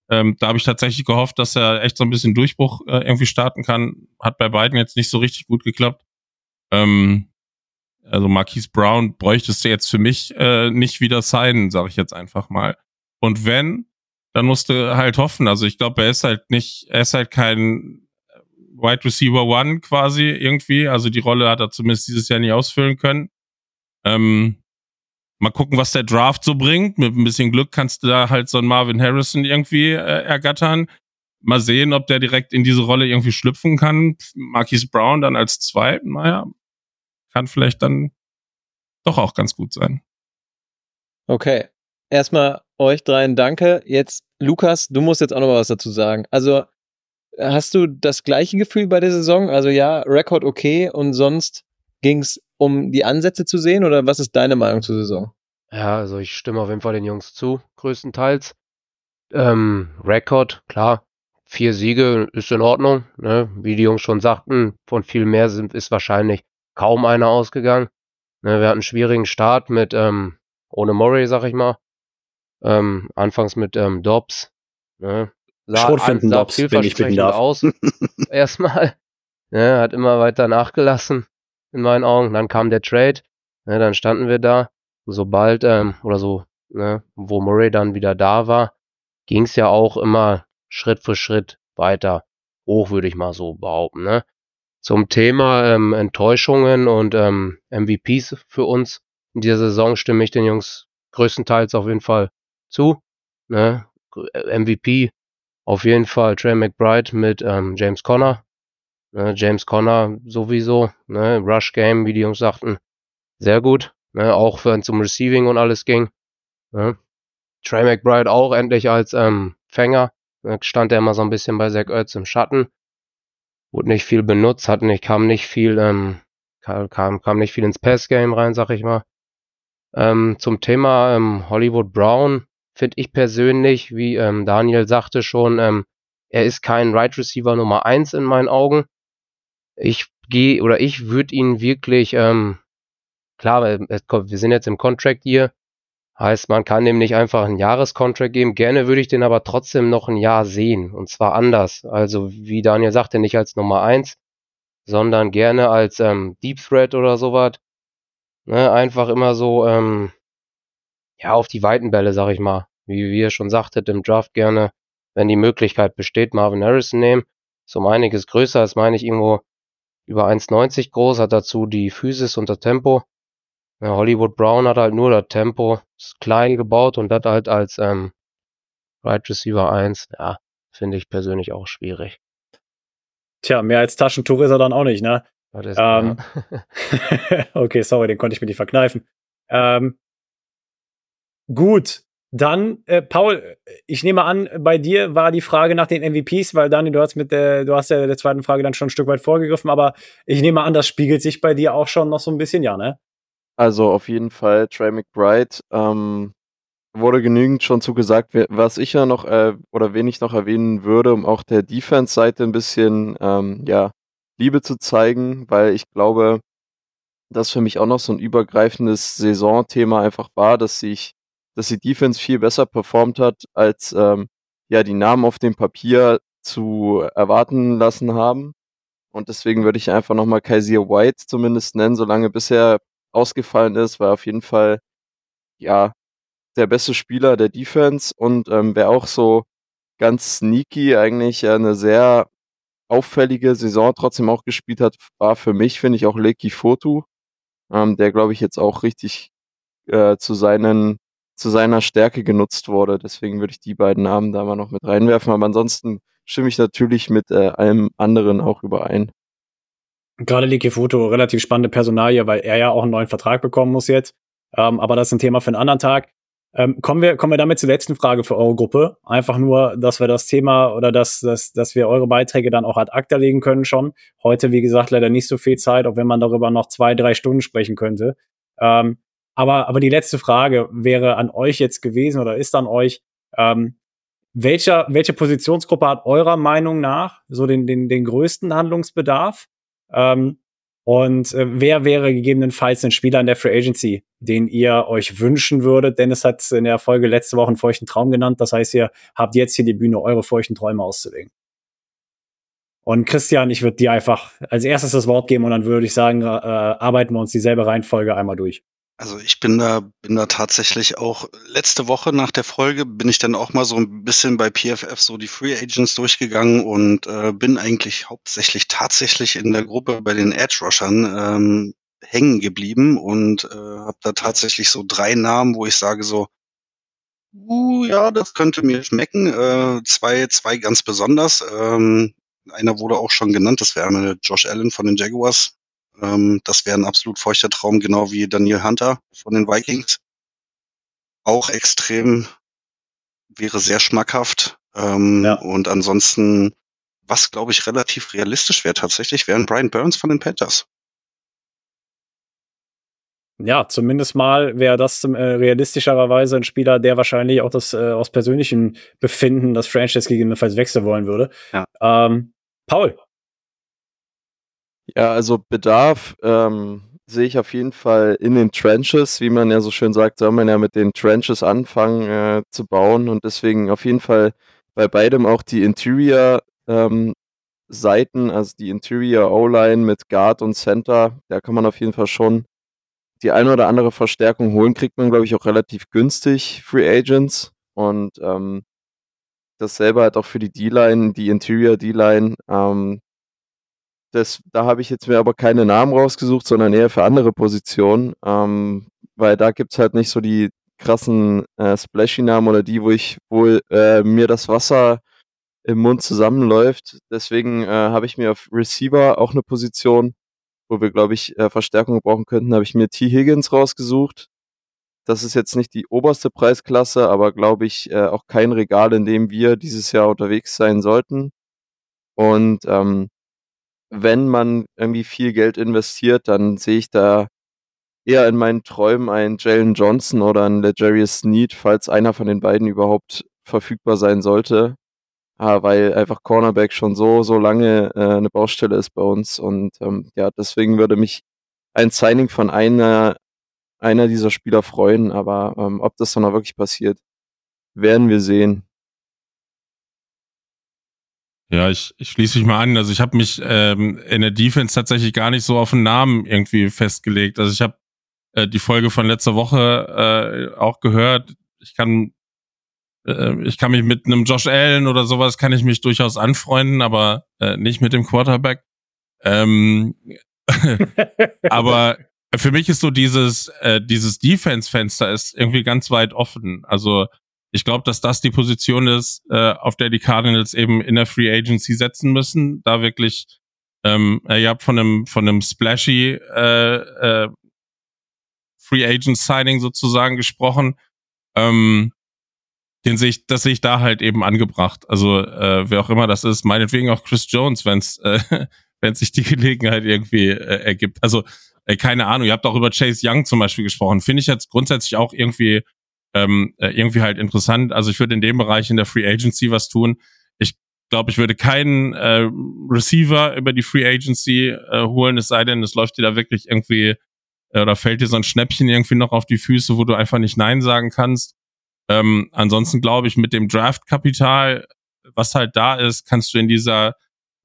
äh, ähm, da habe ich tatsächlich gehofft, dass er echt so ein bisschen Durchbruch äh, irgendwie starten kann. Hat bei beiden jetzt nicht so richtig gut geklappt. Ähm, also Marquise Brown bräuchtest du jetzt für mich äh, nicht wieder signen, sage ich jetzt einfach mal. Und wenn, dann musst du halt hoffen. Also ich glaube, er ist halt nicht, er ist halt kein Wide Receiver One quasi irgendwie. Also die Rolle hat er zumindest dieses Jahr nicht ausfüllen können. Ähm, mal gucken, was der Draft so bringt. Mit ein bisschen Glück kannst du da halt so einen Marvin Harrison irgendwie äh, ergattern. Mal sehen, ob der direkt in diese Rolle irgendwie schlüpfen kann. Marquise Brown dann als zweiten, naja, kann vielleicht dann doch auch ganz gut sein. Okay. Erstmal euch dreien danke. Jetzt, Lukas, du musst jetzt auch noch mal was dazu sagen. Also, hast du das gleiche Gefühl bei der Saison? Also ja, Rekord okay und sonst ging es um die Ansätze zu sehen oder was ist deine Meinung zur Saison? Ja, also ich stimme auf jeden Fall den Jungs zu, größtenteils. Ähm, Rekord, klar, vier Siege ist in Ordnung. Ne? Wie die Jungs schon sagten, von viel mehr sind, ist wahrscheinlich kaum einer ausgegangen. Ne, wir hatten einen schwierigen Start mit, ähm, ohne Murray, sag ich mal. Ähm, anfangs mit ähm, Dobbs. Ne, sah, Schrotfinden sah vielversprechend aus. Erstmal. Ne, hat immer weiter nachgelassen, in meinen Augen. Dann kam der Trade. Ne, dann standen wir da. Sobald, ähm, oder so, ne, wo Murray dann wieder da war, ging es ja auch immer Schritt für Schritt weiter hoch, würde ich mal so behaupten. Ne? Zum Thema ähm, Enttäuschungen und ähm, MVPs für uns in dieser Saison stimme ich den Jungs größtenteils auf jeden Fall zu. Ne? MVP auf jeden Fall Trey McBride mit ähm, James Conner. Ne? James Conner sowieso. Ne? Rush Game, wie die Jungs sagten, sehr gut. Ne? Auch wenn es um Receiving und alles ging. Ne? Trey McBride auch endlich als ähm, Fänger. Ne? Stand er immer so ein bisschen bei Zach Ertz im Schatten wurde nicht viel benutzt, hat nicht, kam nicht viel, ähm, kam, kam, nicht viel ins Pass-Game rein, sag ich mal. Ähm, zum Thema ähm, Hollywood Brown finde ich persönlich, wie ähm, Daniel sagte schon, ähm, er ist kein Right Receiver Nummer eins in meinen Augen. Ich gehe oder ich würde ihn wirklich, ähm, klar, kommt- wir sind jetzt im Contract Year, heißt man kann dem nicht einfach einen Jahreskontrakt geben. Gerne würde ich den aber trotzdem noch ein Jahr sehen und zwar anders. Also wie Daniel sagte, nicht als Nummer eins, sondern gerne als ähm, Deep Threat oder sowas. Ne, einfach immer so, ähm, ja, auf die weiten Bälle, sag ich mal. Wie, wie ihr schon sagtet, im Draft gerne, wenn die Möglichkeit besteht, Marvin Harrison nehmen. Ist um einiges größer, ist meine ich irgendwo über 1,90 groß, hat dazu die Physis und das Tempo. Ja, Hollywood Brown hat halt nur das Tempo, ist klein gebaut und das halt als ähm, Right Receiver 1. Ja, finde ich persönlich auch schwierig. Tja, mehr als Taschentuch ist er dann auch nicht, ne? Ähm, okay, sorry, den konnte ich mir nicht verkneifen. Ähm, gut, dann, äh, Paul, ich nehme an, bei dir war die Frage nach den MVPs, weil Dani, du hast mit der, du hast ja der zweiten Frage dann schon ein Stück weit vorgegriffen, aber ich nehme an, das spiegelt sich bei dir auch schon noch so ein bisschen, ja, ne? Also auf jeden Fall Trey McBride. Ähm, wurde genügend schon zugesagt. Was ich ja noch äh, oder wen ich noch erwähnen würde, um auch der Defense-Seite ein bisschen ähm, ja, Liebe zu zeigen, weil ich glaube, das für mich auch noch so ein übergreifendes Saisonthema einfach war, dass sich, dass die Defense viel besser performt hat, als ähm, ja die Namen auf dem Papier zu erwarten lassen haben. Und deswegen würde ich einfach nochmal Kaiser White zumindest nennen, solange bisher ausgefallen ist, war auf jeden Fall ja, der beste Spieler der Defense und ähm, wer auch so ganz sneaky eigentlich eine sehr auffällige Saison trotzdem auch gespielt hat, war für mich, finde ich, auch Leki Fotu, ähm, der, glaube ich, jetzt auch richtig äh, zu seinen zu seiner Stärke genutzt wurde. Deswegen würde ich die beiden Namen da mal noch mit reinwerfen. Aber ansonsten stimme ich natürlich mit äh, allem anderen auch überein. Gerade Leki Foto, relativ spannende Personalie, weil er ja auch einen neuen Vertrag bekommen muss jetzt. Ähm, aber das ist ein Thema für einen anderen Tag. Ähm, kommen, wir, kommen wir damit zur letzten Frage für eure Gruppe. Einfach nur, dass wir das Thema oder dass, dass, dass wir eure Beiträge dann auch ad acta legen können schon. Heute, wie gesagt, leider nicht so viel Zeit, auch wenn man darüber noch zwei, drei Stunden sprechen könnte. Ähm, aber, aber die letzte Frage wäre an euch jetzt gewesen oder ist an euch, ähm, welcher, welche Positionsgruppe hat eurer Meinung nach so den, den, den größten Handlungsbedarf? Ähm, und äh, wer wäre gegebenenfalls ein Spieler in der Free Agency, den ihr euch wünschen würdet? Dennis hat in der Folge letzte Woche einen feuchten Traum genannt. Das heißt, ihr habt jetzt hier die Bühne, eure feuchten Träume auszulegen. Und Christian, ich würde dir einfach als erstes das Wort geben und dann würde ich sagen, äh, arbeiten wir uns dieselbe Reihenfolge einmal durch. Also ich bin da, bin da tatsächlich auch letzte Woche nach der Folge bin ich dann auch mal so ein bisschen bei PFF so die Free Agents durchgegangen und äh, bin eigentlich hauptsächlich tatsächlich in der Gruppe bei den Edge Rushern ähm, hängen geblieben und äh, habe da tatsächlich so drei Namen, wo ich sage so, uh, ja, das könnte mir schmecken. Äh, zwei, zwei ganz besonders. Ähm, einer wurde auch schon genannt, das wäre Josh Allen von den Jaguars. Ähm, das wäre ein absolut feuchter Traum, genau wie Daniel Hunter von den Vikings. Auch extrem, wäre sehr schmackhaft. Ähm, ja. Und ansonsten, was glaube ich relativ realistisch wäre tatsächlich, wären Brian Burns von den Panthers. Ja, zumindest mal wäre das äh, realistischerweise ein Spieler, der wahrscheinlich auch das äh, aus persönlichem Befinden das Franchise gegebenenfalls wechseln wollen würde. Ja. Ähm, Paul, ja, also Bedarf ähm, sehe ich auf jeden Fall in den Trenches, wie man ja so schön sagt, soll man ja mit den Trenches anfangen äh, zu bauen und deswegen auf jeden Fall bei beidem auch die Interior ähm, Seiten, also die Interior O-Line mit Guard und Center, da kann man auf jeden Fall schon die eine oder andere Verstärkung holen, kriegt man glaube ich auch relativ günstig Free Agents und ähm, dasselbe halt auch für die D-Line, die Interior D-Line. Ähm, das, da habe ich jetzt mir aber keine Namen rausgesucht, sondern eher für andere Positionen, ähm, weil da gibt es halt nicht so die krassen äh, Splashy-Namen oder die, wo ich wohl äh, mir das Wasser im Mund zusammenläuft. Deswegen äh, habe ich mir auf Receiver auch eine Position, wo wir, glaube ich, äh, Verstärkung brauchen könnten, habe ich mir T. Higgins rausgesucht. Das ist jetzt nicht die oberste Preisklasse, aber glaube ich äh, auch kein Regal, in dem wir dieses Jahr unterwegs sein sollten. Und ähm, wenn man irgendwie viel Geld investiert, dann sehe ich da eher in meinen Träumen einen Jalen Johnson oder einen Legarius Sneed, falls einer von den beiden überhaupt verfügbar sein sollte. Ah, weil einfach Cornerback schon so, so lange äh, eine Baustelle ist bei uns. Und ähm, ja, deswegen würde mich ein Signing von einer, einer dieser Spieler freuen. Aber ähm, ob das dann auch wirklich passiert, werden wir sehen. Ja, ich, ich schließe mich mal an. Also ich habe mich ähm, in der Defense tatsächlich gar nicht so auf einen Namen irgendwie festgelegt. Also ich habe äh, die Folge von letzter Woche äh, auch gehört. Ich kann äh, ich kann mich mit einem Josh Allen oder sowas kann ich mich durchaus anfreunden, aber äh, nicht mit dem Quarterback. Ähm, aber für mich ist so dieses äh, dieses Defense-Fenster ist irgendwie ganz weit offen. Also ich glaube, dass das die Position ist, äh, auf der die Cardinals eben in der Free Agency setzen müssen. Da wirklich, ähm, äh, ihr habt von einem von einem splashy äh, äh, Free Agent Signing sozusagen gesprochen. Ähm, den sehe ich, das sehe ich da halt eben angebracht. Also äh, wer auch immer das ist, meinetwegen auch Chris Jones, wenn es äh, wenn sich die Gelegenheit irgendwie äh, ergibt. Also äh, keine Ahnung. Ihr habt auch über Chase Young zum Beispiel gesprochen. Finde ich jetzt grundsätzlich auch irgendwie ähm, äh, irgendwie halt interessant. Also ich würde in dem Bereich in der Free Agency was tun. Ich glaube, ich würde keinen äh, Receiver über die Free Agency äh, holen, es sei denn, es läuft dir da wirklich irgendwie äh, oder fällt dir so ein Schnäppchen irgendwie noch auf die Füße, wo du einfach nicht Nein sagen kannst. Ähm, ansonsten glaube ich, mit dem Draft-Kapital, was halt da ist, kannst du in dieser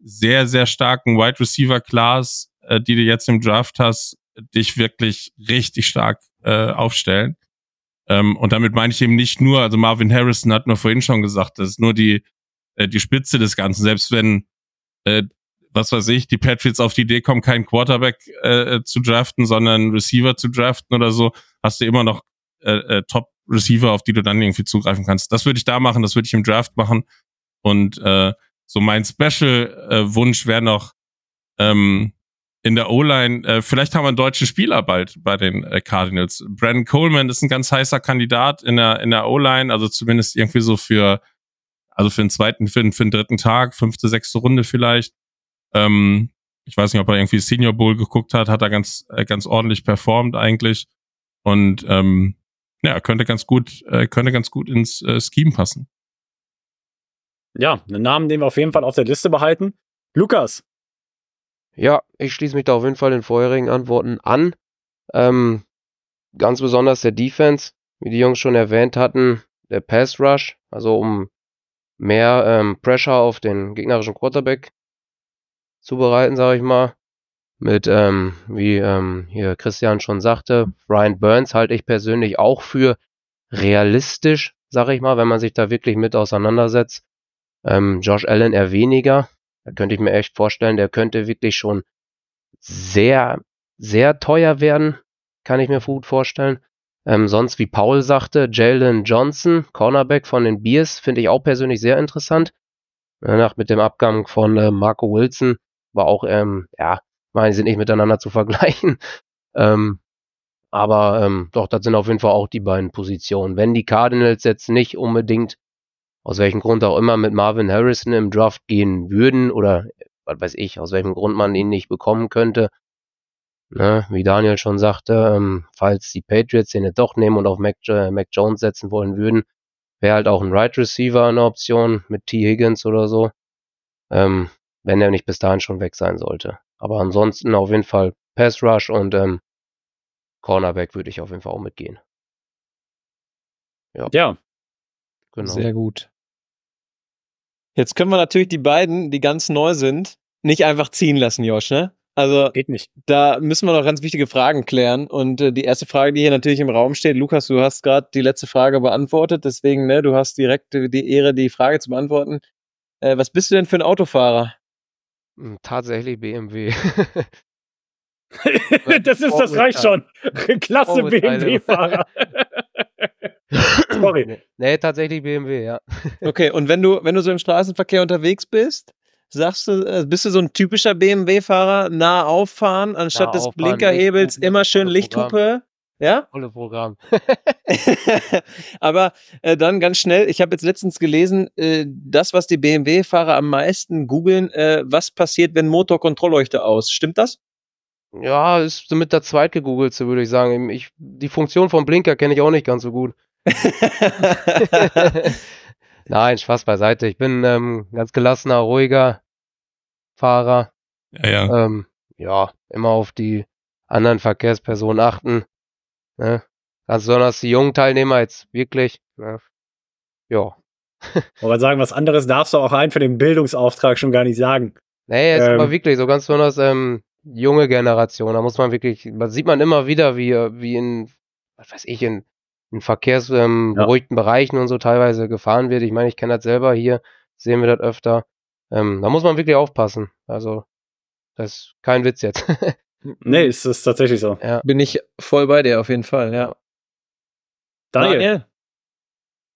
sehr, sehr starken Wide Receiver Class, äh, die du jetzt im Draft hast, dich wirklich richtig stark äh, aufstellen. Ähm, und damit meine ich eben nicht nur, also Marvin Harrison hat nur vorhin schon gesagt, das ist nur die, äh, die Spitze des Ganzen. Selbst wenn, äh, was weiß ich, die Patriots auf die Idee kommen, keinen Quarterback äh, zu draften, sondern Receiver zu draften oder so, hast du immer noch äh, äh, Top-Receiver, auf die du dann irgendwie zugreifen kannst. Das würde ich da machen, das würde ich im Draft machen. Und äh, so mein Special-Wunsch wäre noch ähm, in der O-Line, äh, vielleicht haben wir einen deutschen Spieler bald bei den äh, Cardinals. Brandon Coleman ist ein ganz heißer Kandidat in der, in der O-Line, also zumindest irgendwie so für, also für den zweiten, für den, für den dritten Tag, fünfte, sechste Runde vielleicht. Ähm, ich weiß nicht, ob er irgendwie Senior Bowl geguckt hat, hat er ganz, äh, ganz ordentlich performt eigentlich. Und ähm, ja, könnte ganz gut, äh, könnte ganz gut ins äh, Scheme passen. Ja, einen Namen, den wir auf jeden Fall auf der Liste behalten. Lukas. Ja, ich schließe mich da auf jeden Fall den vorherigen Antworten an. Ähm, ganz besonders der Defense, wie die Jungs schon erwähnt hatten, der Pass Rush, also um mehr ähm, Pressure auf den gegnerischen Quarterback zu bereiten, sage ich mal. Mit, ähm, wie ähm, hier Christian schon sagte, Brian Burns halte ich persönlich auch für realistisch, sage ich mal, wenn man sich da wirklich mit auseinandersetzt. Ähm, Josh Allen eher weniger. Da könnte ich mir echt vorstellen, der könnte wirklich schon sehr, sehr teuer werden. Kann ich mir gut vorstellen. Ähm, sonst, wie Paul sagte, Jalen Johnson, Cornerback von den Bears, finde ich auch persönlich sehr interessant. Nach mit dem Abgang von äh, Marco Wilson war auch, ähm, ja, meine, sind nicht miteinander zu vergleichen. Ähm, aber ähm, doch, das sind auf jeden Fall auch die beiden Positionen. Wenn die Cardinals jetzt nicht unbedingt aus welchem Grund auch immer mit Marvin Harrison im Draft gehen würden oder was weiß ich, aus welchem Grund man ihn nicht bekommen könnte. Ne, wie Daniel schon sagte, ähm, falls die Patriots den jetzt doch nehmen und auf Mac, äh, Mac Jones setzen wollen würden, wäre halt auch ein Right Receiver eine Option mit T. Higgins oder so, ähm, wenn er nicht bis dahin schon weg sein sollte. Aber ansonsten auf jeden Fall Pass Rush und ähm, Cornerback würde ich auf jeden Fall auch mitgehen. Ja. ja. Genau. Sehr gut. Jetzt können wir natürlich die beiden, die ganz neu sind, nicht einfach ziehen lassen, Josh, ne? Also geht nicht. Da müssen wir noch ganz wichtige Fragen klären. Und äh, die erste Frage, die hier natürlich im Raum steht, Lukas, du hast gerade die letzte Frage beantwortet, deswegen, ne, du hast direkt die Ehre, die Frage zu beantworten. Äh, was bist du denn für ein Autofahrer? Hm, tatsächlich BMW. das ist, das reicht schon. Klasse BMW-Fahrer. Sorry. Nee, tatsächlich BMW, ja. Okay, und wenn du, wenn du so im Straßenverkehr unterwegs bist, sagst du, äh, bist du so ein typischer BMW-Fahrer, nah auffahren, anstatt nah des auffahren, Blinkerhebels immer schön Lichthupe? Ja? Volle Programm. Aber äh, dann ganz schnell, ich habe jetzt letztens gelesen, äh, das, was die BMW-Fahrer am meisten googeln, äh, was passiert, wenn Motorkontrollleuchte aus. Stimmt das? Ja, ist mit der zweitgegoogelte, würde ich sagen. Ich, die Funktion vom Blinker kenne ich auch nicht ganz so gut. Nein, Spaß beiseite. Ich bin ähm, ganz gelassener, ruhiger Fahrer. Ja, ja. Ähm, ja, immer auf die anderen Verkehrspersonen achten. Ne? Ganz besonders die jungen Teilnehmer jetzt wirklich. Ne? Ja. Aber sagen, was anderes darfst du auch rein für den Bildungsauftrag schon gar nicht sagen. Nee, jetzt ähm, aber wirklich so ganz besonders ähm, junge Generation. Da muss man wirklich, da sieht man immer wieder, wie, wie in, was weiß ich, in in verkehrsberuhigten ähm, ja. Bereichen und so teilweise gefahren wird. Ich meine, ich kenne das selber hier, sehen wir das öfter. Ähm, da muss man wirklich aufpassen. Also, das ist kein Witz jetzt. nee, ist es tatsächlich so. Ja. Bin ich voll bei dir auf jeden Fall, ja. Daniel. Daniel.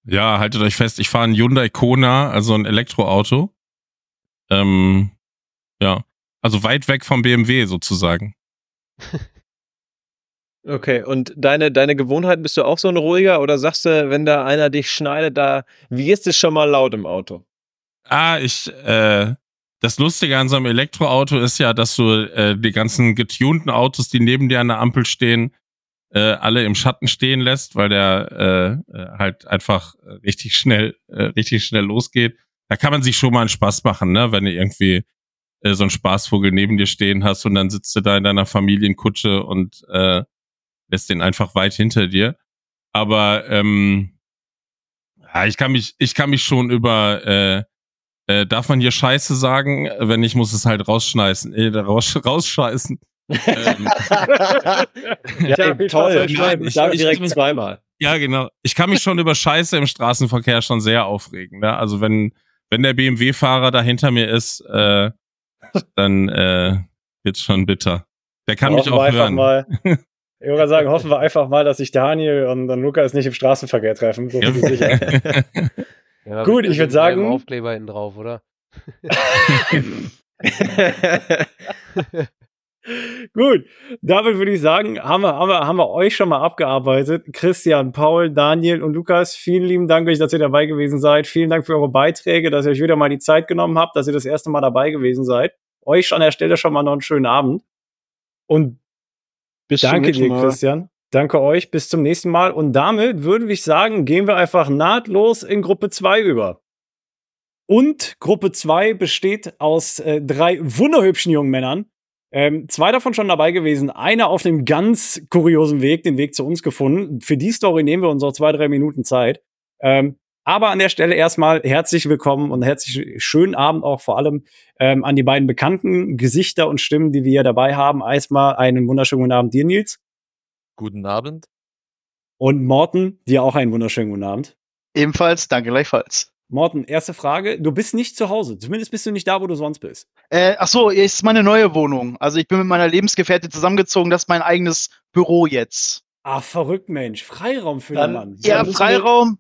Ja, haltet euch fest, ich fahre ein Hyundai Kona, also ein Elektroauto. Ähm, ja, also weit weg vom BMW sozusagen. Okay, und deine, deine Gewohnheiten, bist du auch so ein ruhiger oder sagst du, wenn da einer dich schneidet, da wirst es schon mal laut im Auto? Ah, ich, äh, das Lustige an so einem Elektroauto ist ja, dass du äh, die ganzen getunten Autos, die neben dir an der Ampel stehen, äh, alle im Schatten stehen lässt, weil der äh, äh halt einfach richtig schnell, äh, richtig schnell losgeht. Da kann man sich schon mal einen Spaß machen, ne, wenn du irgendwie äh, so einen Spaßvogel neben dir stehen hast und dann sitzt du da in deiner Familienkutsche und äh, lässt den einfach weit hinter dir. Aber ähm, ja, ich kann mich, ich kann mich schon über äh, äh, darf man hier Scheiße sagen? Wenn ich muss es halt rausschneiden, äh, raus, rausscheißen. ähm, ja, ja, toll. Ich, ich, ich, direkt zweimal. Ja, genau. Ich kann mich schon über Scheiße im Straßenverkehr schon sehr aufregen. Ne? Also wenn, wenn der BMW-Fahrer da hinter mir ist, äh, dann äh, wird's schon bitter. Der kann mich Hoffen wir auch hören. Mal, ich würde sagen, hoffen wir einfach mal, dass sich Daniel und dann Lukas nicht im Straßenverkehr treffen. So ist sicher. Ja, Gut, ich würd mit einem sagen- Aufkleber hinten drauf, oder? Gut, damit würde ich sagen, haben wir, haben, wir, haben wir euch schon mal abgearbeitet. Christian, Paul, Daniel und Lukas, vielen lieben Dank euch, dass ihr dabei gewesen seid. Vielen Dank für eure Beiträge, dass ihr euch wieder mal die Zeit genommen habt, dass ihr das erste Mal dabei gewesen seid. Euch an der Stelle schon mal noch einen schönen Abend. Und Bis danke dir, Mal. Christian. Danke euch. Bis zum nächsten Mal. Und damit würde ich sagen, gehen wir einfach nahtlos in Gruppe 2 über. Und Gruppe 2 besteht aus äh, drei wunderhübschen jungen Männern. Ähm, zwei davon schon dabei gewesen. Einer auf einem ganz kuriosen Weg, den Weg zu uns gefunden. Für die Story nehmen wir uns auch zwei, drei Minuten Zeit. Ähm, aber an der Stelle erstmal herzlich willkommen und herzlich schönen Abend auch vor allem ähm, an die beiden bekannten Gesichter und Stimmen, die wir hier dabei haben. Erstmal einen wunderschönen guten Abend dir, Nils. Guten Abend. Und Morten, dir auch einen wunderschönen guten Abend. Ebenfalls, danke gleichfalls. Morten, erste Frage. Du bist nicht zu Hause. Zumindest bist du nicht da, wo du sonst bist. Äh, ach so, hier ist meine neue Wohnung. Also ich bin mit meiner Lebensgefährtin zusammengezogen. Das ist mein eigenes Büro jetzt. Ah, verrückt, Mensch. Freiraum für Dann- den Mann. Ja, Freiraum.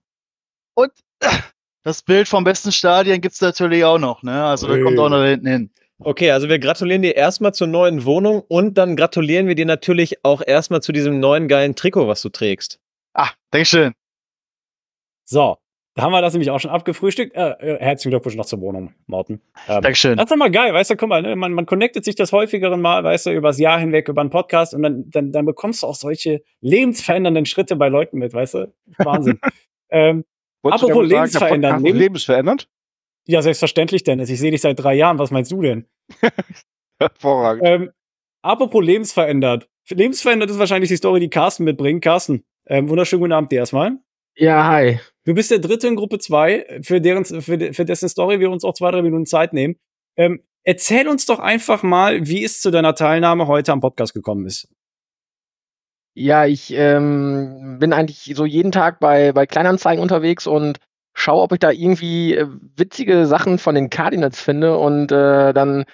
Und das Bild vom besten Stadion gibt's natürlich auch noch. Ne? Also da kommt auch noch da hinten hin. Okay, also wir gratulieren dir erstmal zur neuen Wohnung und dann gratulieren wir dir natürlich auch erstmal zu diesem neuen geilen Trikot, was du trägst. Ah, Dankeschön. So, da haben wir das nämlich auch schon abgefrühstückt. Äh, äh, herzlichen Glückwunsch noch zur Wohnung, Morten. Ähm, Dankeschön. Das ist mal geil, weißt du, guck mal, ne? man, man connectet sich das häufigeren Mal, weißt du, übers Jahr hinweg, über einen Podcast und dann, dann, dann bekommst du auch solche lebensverändernden Schritte bei Leuten mit, weißt du? Wahnsinn. ähm, Wolltest Apropos Leben- lebensverändernd? ja, selbstverständlich, Dennis. Ich sehe dich seit drei Jahren. Was meinst du denn? Hervorragend. Ähm, apropos lebensverändert. Lebensverändert ist wahrscheinlich die Story, die Carsten mitbringt. Carsten, ähm, wunderschönen guten Abend dir erstmal. Ja, hi. Du bist der Dritte in Gruppe 2, für, deren, für, für dessen Story wir uns auch zwei, drei Minuten Zeit nehmen. Ähm, erzähl uns doch einfach mal, wie es zu deiner Teilnahme heute am Podcast gekommen ist. Ja, ich ähm, bin eigentlich so jeden Tag bei, bei Kleinanzeigen unterwegs und schaue, ob ich da irgendwie äh, witzige Sachen von den Cardinals finde. Und äh, dann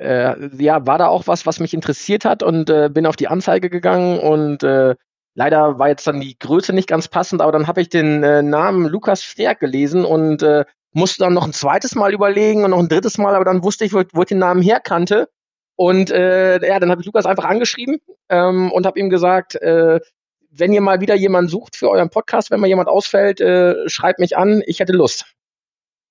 äh, ja, war da auch was, was mich interessiert hat und äh, bin auf die Anzeige gegangen und äh, leider war jetzt dann die Größe nicht ganz passend, aber dann habe ich den äh, Namen Lukas Stärk gelesen und äh, musste dann noch ein zweites Mal überlegen und noch ein drittes Mal, aber dann wusste ich, wo, wo ich den Namen herkannte. Und äh, ja, dann habe ich Lukas einfach angeschrieben ähm, und habe ihm gesagt, äh, wenn ihr mal wieder jemanden sucht für euren Podcast, wenn mal jemand ausfällt, äh, schreibt mich an, ich hätte Lust.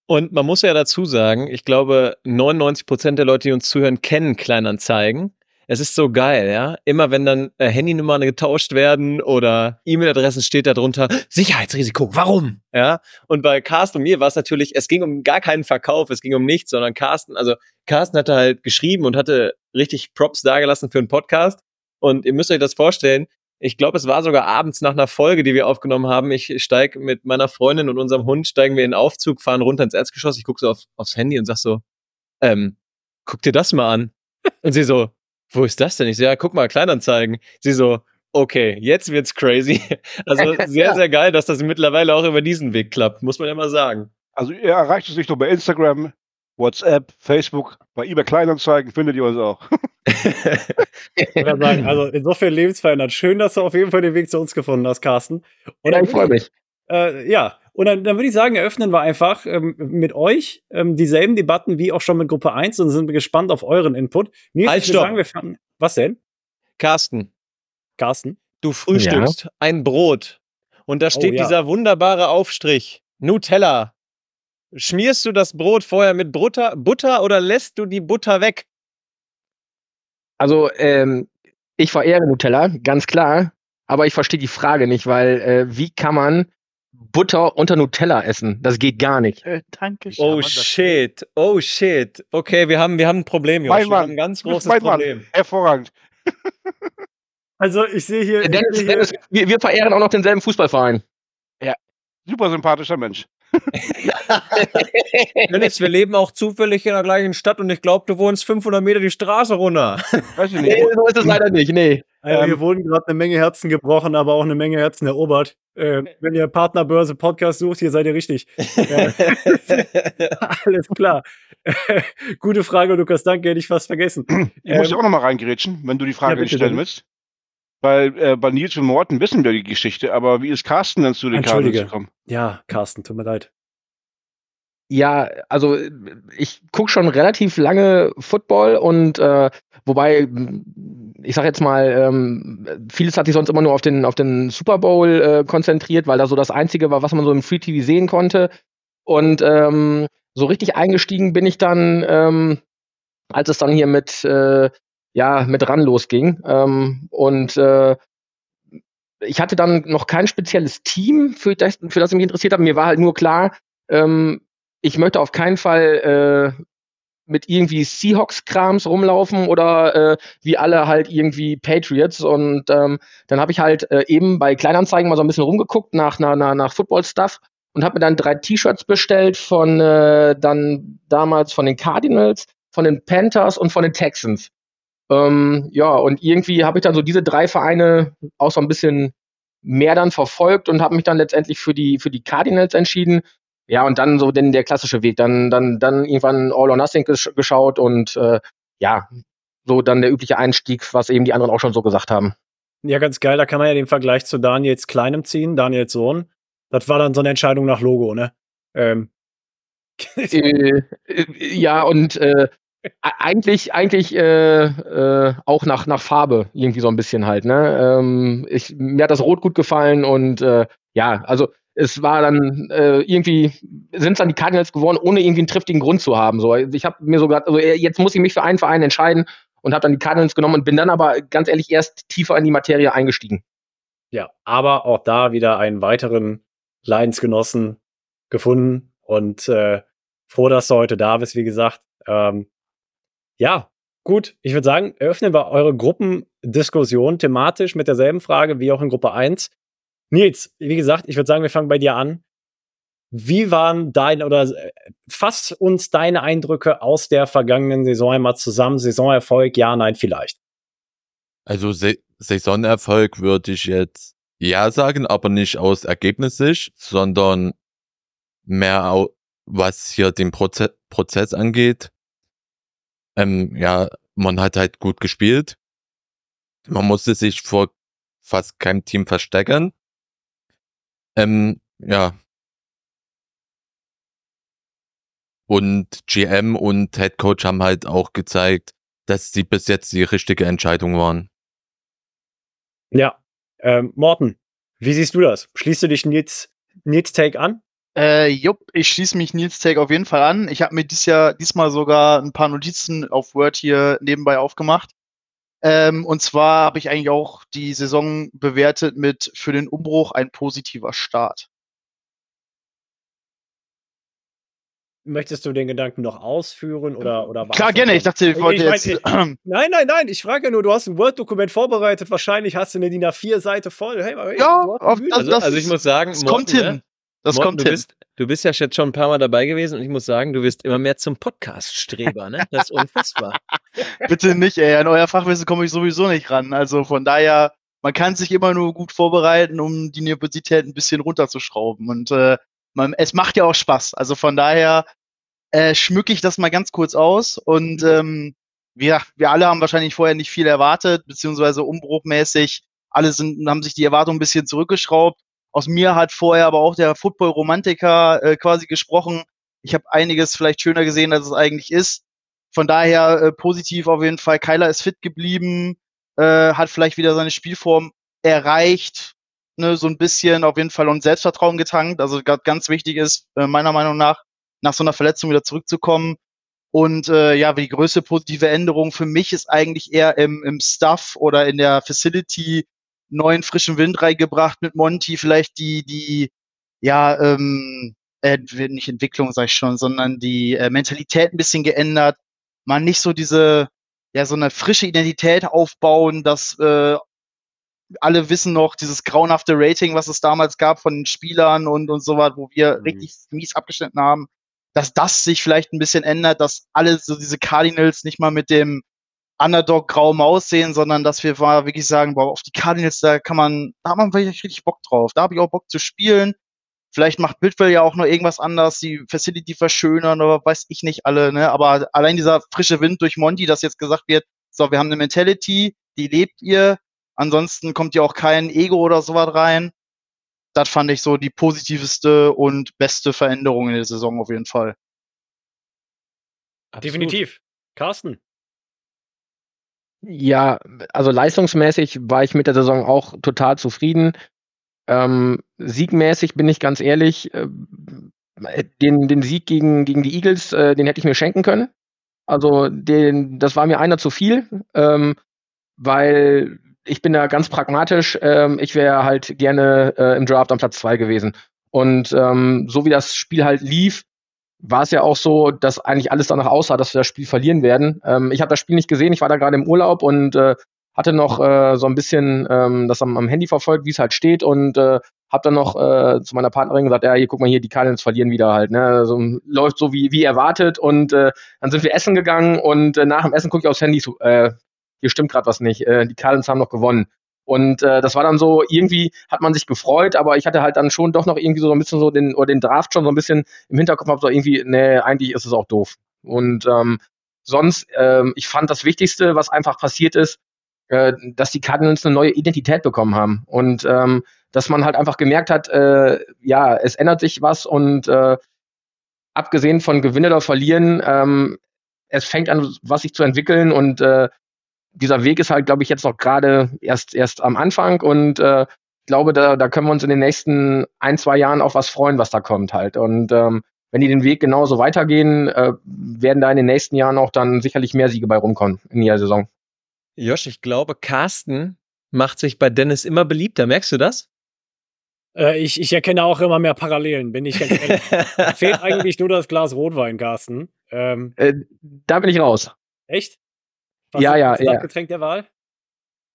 Und man muss ja dazu sagen, ich glaube, 99 Prozent der Leute, die uns zuhören, kennen Kleinanzeigen. Es ist so geil, ja. Immer wenn dann äh, Handynummern getauscht werden oder E-Mail-Adressen steht da drunter, Sicherheitsrisiko, warum? Ja. Und bei Carsten und mir war es natürlich, es ging um gar keinen Verkauf, es ging um nichts, sondern Carsten, also Carsten hatte halt geschrieben und hatte richtig Props dagelassen für einen Podcast. Und ihr müsst euch das vorstellen, ich glaube, es war sogar abends nach einer Folge, die wir aufgenommen haben. Ich steig mit meiner Freundin und unserem Hund, steigen wir in den Aufzug, fahren runter ins Erzgeschoss. Ich gucke so auf, aufs Handy und sag so, ähm, guck dir das mal an. Und sie so, wo ist das denn? Ich so, ja, guck mal, Kleinanzeigen. Sie so, okay, jetzt wird's crazy. Also sehr, Ja. sehr geil, dass das mittlerweile auch über diesen Weg klappt, muss man ja mal sagen. Also ihr erreicht uns nicht nur bei Instagram, WhatsApp, Facebook, bei eBay Kleinanzeigen findet ihr uns auch. Ich würde sagen, also insofern lebensverändert. Schön, dass du auf jeden Fall den Weg zu uns gefunden hast, Carsten. Und Ja, ich freue mich. Äh, ja, und dann, dann würde ich sagen, eröffnen wir einfach ähm, mit euch ähm, dieselben Debatten wie auch schon mit Gruppe 1 und sind wir gespannt auf euren Input. Nils, Halt, ich würde stopp. sagen, wir fangen. Was denn? Carsten, Carsten? du frühstückst ein Brot und da steht Oh, ja. dieser wunderbare Aufstrich, Nutella. Schmierst du das Brot vorher mit Butter, Butter oder lässt du die Butter weg? Also, ähm, ich verehre Nutella, ganz klar, aber ich verstehe die Frage nicht, weil äh, wie kann man Butter unter Nutella essen? Das geht gar nicht. Äh, Dankeschön. Oh shit, oh shit. Okay, wir haben, wir haben ein Problem, Josh. Mein Wir haben Mann. ein ganz großes mein Mann. Problem. Hervorragend. Also, ich sehe hier. Äh, Dennis, ich sehe hier Dennis, wir, wir verehren auch noch denselben Fußballverein. Super sympathischer Mensch. Dennis, wir leben auch zufällig in der gleichen Stadt und ich glaube, du wohnst 500 Meter die Straße runter. Weiß ich Nee, nicht. so ist es leider nicht, nee. Also, Ähm, hier wurden gerade eine Menge Herzen gebrochen, aber auch eine Menge Herzen erobert. Äh, wenn ihr Partnerbörse Podcast sucht, hier seid ihr richtig. Ja, alles klar. Gute Frage, Lukas, danke, hätte ich fast vergessen. Ich muss Ähm, ja auch noch mal reingrätschen, wenn du die Frage ja, nicht bitte, stellen willst. Weil äh, bei Nils und Morten wissen wir die Geschichte, aber wie ist Carsten dann zu den Karten gekommen? Ja, Carsten, tut mir leid. Ja, also ich gucke schon relativ lange Football und äh, wobei, ich sag jetzt mal, ähm, vieles hat sich sonst immer nur auf den, auf den Super Bowl äh, konzentriert, weil da so das Einzige war, was man so im Free TV sehen konnte. Und ähm, so richtig eingestiegen bin ich dann, ähm, als es dann hier mit, äh, ja, mit ran losging. Ähm, und äh, ich hatte dann noch kein spezielles Team, für das, für das ich mich interessiert habe. Mir war halt nur klar, ähm, ich möchte auf keinen Fall äh, mit irgendwie Seahawks-Krams rumlaufen oder äh, wie alle halt irgendwie Patriots. Und ähm, dann habe ich halt äh, eben bei Kleinanzeigen mal so ein bisschen rumgeguckt nach, nach, nach, nach Football-Stuff und habe mir dann drei T-Shirts bestellt von äh, dann damals von den Cardinals, von den Panthers und von den Texans. Ähm, ja, und irgendwie habe ich dann so diese drei Vereine auch so ein bisschen mehr dann verfolgt und habe mich dann letztendlich für die, für die Cardinals entschieden. Ja, und dann so denn der klassische Weg. Dann, dann, dann irgendwann All or Nothing gesch geschaut und äh, ja, so dann der übliche Einstieg, was eben die anderen auch schon so gesagt haben. Ja, ganz geil, da kann man ja den Vergleich zu Daniels Kleinem ziehen, Daniels Sohn. Das war dann so eine Entscheidung nach Logo, ne? Ähm. äh, äh, ja, und äh, eigentlich, eigentlich äh, äh, auch nach, nach Farbe irgendwie so ein bisschen halt. Ne? Ähm, ich, mir hat das Rot gut gefallen und äh, ja, also es war dann äh, irgendwie, sind es dann die Cardinals geworden, ohne irgendwie einen triftigen Grund zu haben. So, ich habe mir sogar, also äh, jetzt muss ich mich für einen Verein entscheiden und habe dann die Cardinals genommen und bin dann aber ganz ehrlich erst tiefer in die Materie eingestiegen. Ja, aber auch da wieder einen weiteren Leidensgenossen gefunden und äh, froh, dass du heute da bist, wie gesagt. Ähm, ja, gut, ich würde sagen, eröffnen wir eure Gruppendiskussion thematisch mit derselben Frage wie auch in Gruppe 1. Nils, wie gesagt, ich würde sagen, wir fangen bei dir an. Wie waren deine oder äh, fass uns deine Eindrücke aus der vergangenen Saison einmal zusammen? Saisonerfolg, ja, nein, vielleicht. Also Sa Saisonerfolg würde ich jetzt ja sagen, aber nicht aus Ergebnissicht, sondern mehr was hier den Proze Prozess angeht. Ähm, ja, man hat halt gut gespielt. Man musste sich vor fast keinem Team verstecken. Ähm, ja. Und GM und Head Coach haben halt auch gezeigt, dass sie bis jetzt die richtige Entscheidung waren. Ja, ähm, Morten, wie siehst du das? Schließt du dich Nils, Nils Take an? Äh, jupp, ich schließe mich Nils Take auf jeden Fall an. Ich habe mir dies Jahr, diesmal sogar ein paar Notizen auf Word hier nebenbei aufgemacht. Ähm, und zwar habe ich eigentlich auch die Saison bewertet mit für den Umbruch ein positiver Start. Möchtest du den Gedanken noch ausführen oder oder war's Klar, gerne. Ich dachte, ich wollte weiß- jetzt. Nein, nein, nein. Ich frage ja nur, du hast ein Word-Dokument vorbereitet. Wahrscheinlich hast du eine DIN A4-Seite voll. Hey, hey, Ja, auf Mühe. das- Also, also ich muss sagen, Das kommt Morten, hin. Das Morten, kommt du hin. Bist, du bist ja jetzt schon ein paar Mal dabei gewesen und ich muss sagen, du wirst immer mehr zum Podcast-Streber, ne? Das ist unfassbar. Bitte nicht, ey. An euer Fachwissen komme ich sowieso nicht ran. Also von daher, man kann sich immer nur gut vorbereiten, um die Nervosität ein bisschen runterzuschrauben. Und äh, man, es macht ja auch Spaß. Also von daher äh, schmücke ich das mal ganz kurz aus. Und ähm, wir, wir alle haben wahrscheinlich vorher nicht viel erwartet, beziehungsweise umbruchmäßig. Alle sind, haben sich die Erwartung ein bisschen zurückgeschraubt. Aus mir hat vorher aber auch der Football-Romantiker äh, quasi gesprochen. Ich habe einiges vielleicht schöner gesehen, als es eigentlich ist. Von daher äh, positiv auf jeden Fall. Kyler ist fit geblieben, äh, hat vielleicht wieder seine Spielform erreicht, ne, so ein bisschen auf jeden Fall und Selbstvertrauen getankt. Also ga- ganz wichtig ist, äh, meiner Meinung nach, nach so einer Verletzung wieder zurückzukommen. Und äh, ja, die größte positive Änderung für mich ist eigentlich eher im, im Stuff oder in der Facility neuen frischen Wind reingebracht mit Monty, vielleicht die, die, ja, ähm, äh, nicht Entwicklung, sag ich schon, sondern die äh, Mentalität ein bisschen geändert. Man nicht so diese, ja, so eine frische Identität aufbauen, dass äh, alle wissen noch dieses grauenhafte Rating, was es damals gab von den Spielern und, und so was, wo wir Mhm. richtig mies abgeschnitten haben, dass das sich vielleicht ein bisschen ändert, dass alle so diese Cardinals nicht mal mit dem Underdog grau Maus sehen, sondern dass wir mal wirklich sagen, boah, auf die Cardinals, da kann man, da hat man wirklich richtig Bock drauf. Da habe ich auch Bock zu spielen. Vielleicht macht Bildwell ja auch noch irgendwas anders, die Facility verschönern oder weiß ich nicht alle, ne? Aber allein dieser frische Wind durch Monty, dass jetzt gesagt wird, so, wir haben eine Mentality, die lebt ihr, ansonsten kommt ja auch kein Ego oder sowas rein. Das fand ich so die positivste und beste Veränderung in der Saison auf jeden Fall. Definitiv. Carsten. Ja, also leistungsmäßig war ich mit der Saison auch total zufrieden. Ähm, siegmäßig bin ich ganz ehrlich, äh, den, den Sieg gegen, gegen die Eagles, äh, den hätte ich mir schenken können. Also den, das war mir einer zu viel, ähm, weil ich bin da ganz pragmatisch. Ähm, ich wäre halt gerne äh, im Draft am Platz zwei gewesen. Und ähm, so wie das Spiel halt lief, war es ja auch so, dass eigentlich alles danach aussah, dass wir das Spiel verlieren werden. Ähm, ich habe das Spiel nicht gesehen, ich war da gerade im Urlaub und äh, hatte noch äh, so ein bisschen ähm, das am, am Handy verfolgt, wie es halt steht und äh, habe dann noch äh, zu meiner Partnerin gesagt, ja, hier guck mal hier, die Cardinals verlieren wieder halt, ne, also, läuft so wie wie erwartet und äh, dann sind wir essen gegangen und äh, nach dem Essen gucke ich aufs Handy, so, äh, hier stimmt gerade was nicht, äh, die Cardinals haben noch gewonnen. Und äh, das war dann so, irgendwie hat man sich gefreut, aber ich hatte halt dann schon doch noch irgendwie so ein bisschen so den, oder den Draft schon so ein bisschen im Hinterkopf, hab so irgendwie, nee, eigentlich ist es auch doof. Und ähm, sonst, ähm, ich fand das Wichtigste, was einfach passiert ist, äh, dass die Cardinals eine neue Identität bekommen haben. Und ähm, dass man halt einfach gemerkt hat, äh, ja, es ändert sich was und äh, abgesehen von Gewinnen oder Verlieren, ähm, es fängt an, was sich zu entwickeln und äh, dieser Weg ist halt, glaube ich, jetzt noch gerade erst, erst am Anfang und äh, ich glaube, da, da können wir uns in den nächsten ein, zwei Jahren auf was freuen, was da kommt halt. Und ähm, wenn die den Weg genauso weitergehen, äh, werden da in den nächsten Jahren auch dann sicherlich mehr Siege bei rumkommen in der Saison. Josh, ich glaube, Carsten macht sich bei Dennis immer beliebter. Merkst du das? Äh, ich, ich erkenne auch immer mehr Parallelen, bin ich ganz ehrlich. Fehlt eigentlich nur das Glas Rotwein, Carsten. Ähm, Äh, da bin ich raus. echt? Ja, ja, was ist ja. das Getränk der Wahl?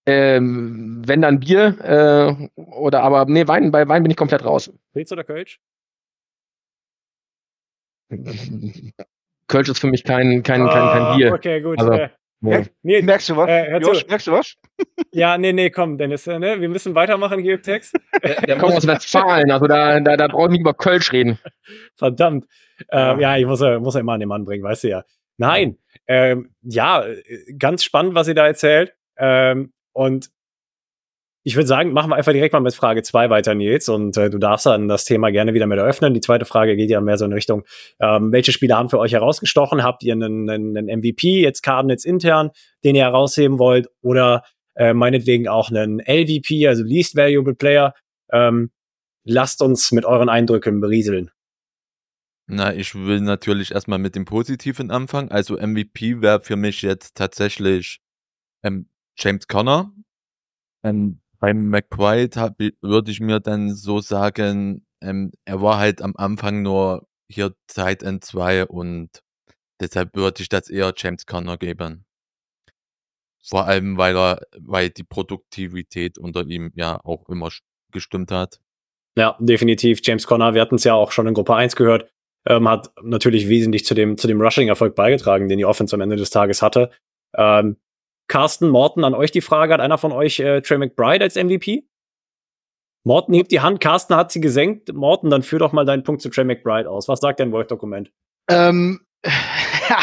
Ähm, wenn dann Bier äh, oder aber nee, Wein, bei Wein bin ich komplett raus. Pilz oder Kölsch? Kölsch ist für mich kein, kein, kein, Ah, kein Bier. Okay, gut. Also, äh, nee. nee, Merkst du was? Äh, Josh, merkst du was? ja, nee, nee, komm, Dennis, äh, ne? wir müssen weitermachen hier im Text. Ich komme aus Westfalen, also da, da, da brauche ich nicht über Kölsch reden. Verdammt. Ähm, ja, ich muss, ja- muss ja immer an den Mann bringen, weißt du ja. Nein, ähm, ja, äh, ganz spannend, was ihr da erzählt. Ähm, und ich würde sagen, machen wir einfach direkt mal mit Frage zwei weiter, Nils. Und äh, du darfst dann das Thema gerne wieder mit eröffnen. Die zweite Frage geht ja mehr so in Richtung, ähm, welche Spieler haben für euch herausgestochen? Habt ihr einen, einen, einen MVP, jetzt Cardinals intern, den ihr herausheben wollt? Oder äh, meinetwegen auch einen LVP, also Least Valuable Player? Ähm, lasst uns mit euren Eindrücken berieseln. Na, ich will natürlich erstmal mit dem Positiven anfangen. Also MVP wäre für mich jetzt tatsächlich ähm, James Conner. Ähm, beim McQuaid würde ich mir dann so sagen, ähm, er war halt am Anfang nur hier Zeit End 2 und deshalb würde ich das eher James Conner geben. Vor allem, weil er, weil die Produktivität unter ihm ja auch immer st- gestimmt hat. Ja, definitiv. James Conner, wir hatten es ja auch schon in Gruppe 1 gehört, ähm, hat natürlich wesentlich zu dem, zu dem Rushing-Erfolg beigetragen, den die Offense am Ende des Tages hatte. Ähm, Carsten, Morten, an euch die Frage, hat einer von euch äh, Trey McBride als MVP? Morten hebt die Hand, Carsten hat sie gesenkt. Morten, dann führ doch mal deinen Punkt zu Trey McBride aus. Was sagt dein Word-Dokument? Ähm,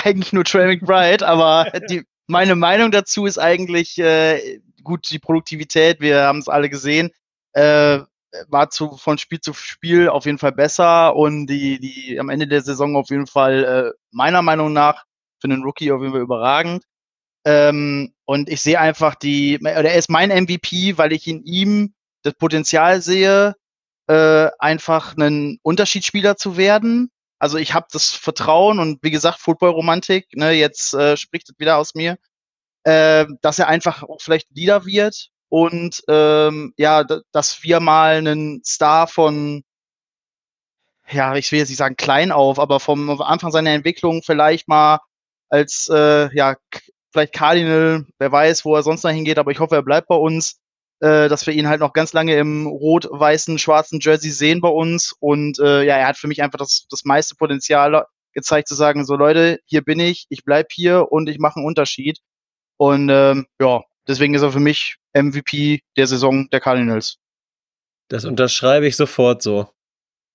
eigentlich nur Trey McBride, aber die, meine Meinung dazu ist eigentlich äh, gut, die Produktivität, wir haben es alle gesehen, äh, war zu, von Spiel zu Spiel auf jeden Fall besser und die, die am Ende der Saison auf jeden Fall äh, meiner Meinung nach für einen Rookie auf jeden Fall überragend. Ähm, und ich sehe einfach die, oder er ist mein MVP, weil ich in ihm das Potenzial sehe, äh, einfach einen Unterschiedsspieler zu werden. Also ich habe das Vertrauen und wie gesagt, Football-Romantik, ne, jetzt äh, spricht es wieder aus mir, äh, dass er einfach auch vielleicht Leader wird und ähm, ja, dass wir mal einen Star von, ja, ich will jetzt nicht sagen klein auf, aber vom Anfang seiner Entwicklung vielleicht mal als, äh, ja, vielleicht Cardinal, wer weiß, wo er sonst noch hingeht, aber ich hoffe, er bleibt bei uns, äh, dass wir ihn halt noch ganz lange im rot-weißen, schwarzen Jersey sehen bei uns. Und äh, ja, er hat für mich einfach das, das meiste Potenzial gezeigt zu sagen, so Leute, hier bin ich, ich bleib hier und ich mache einen Unterschied. Und ähm, ja, deswegen ist er für mich MVP der Saison der Cardinals. Das unterschreibe ich sofort so.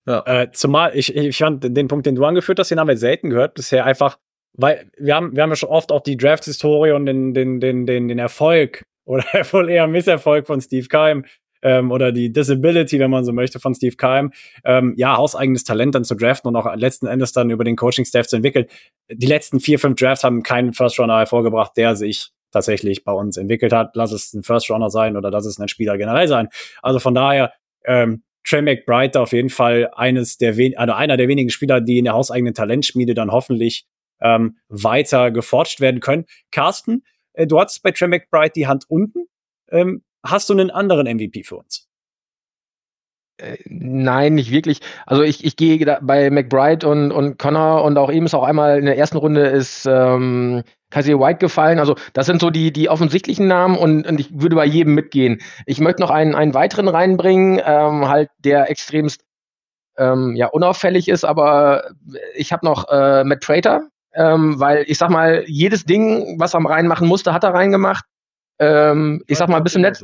Ja. Äh, zumal ich, ich fand den Punkt, den du angeführt hast, den haben wir selten gehört bisher einfach, weil wir haben, wir haben ja schon oft auch die Draft-Historie und den, den, den, den, den Erfolg oder wohl eher Misserfolg von Steve Keim ähm, oder die Disability, wenn man so möchte, von Steve Keim, ähm, ja, hauseigenes Talent dann zu draften und auch letzten Endes dann über den Coaching-Staff zu entwickeln. Die letzten vier, fünf Drafts haben keinen First-Runner hervorgebracht, der sich tatsächlich bei uns entwickelt hat. Lass es ein First-Runner sein oder lass es ein Spieler generell sein. Also von daher, ähm, Trey McBride auf jeden Fall eines der wen also einer der wenigen Spieler, die in der hauseigenen Talentschmiede dann hoffentlich ähm, weiter geforscht werden können. Carsten, äh, du hattest bei Trey McBride die Hand unten. Ähm, hast du einen anderen MVP für uns? Äh, nein, nicht wirklich. Also ich, ich gehe bei McBride und, und Connor und auch ihm ist auch einmal in der ersten Runde ist ähm, Kaiser White gefallen. Also das sind so die, die offensichtlichen Namen und, und ich würde bei jedem mitgehen. Ich möchte noch einen, einen weiteren reinbringen, ähm, halt der extremst ähm, ja, unauffällig ist, aber ich habe noch äh, Matt Prater, ähm, weil ich sag mal, jedes Ding, was er reinmachen musste, hat er reingemacht. Ähm, ich sag mal, ein bisschen nett.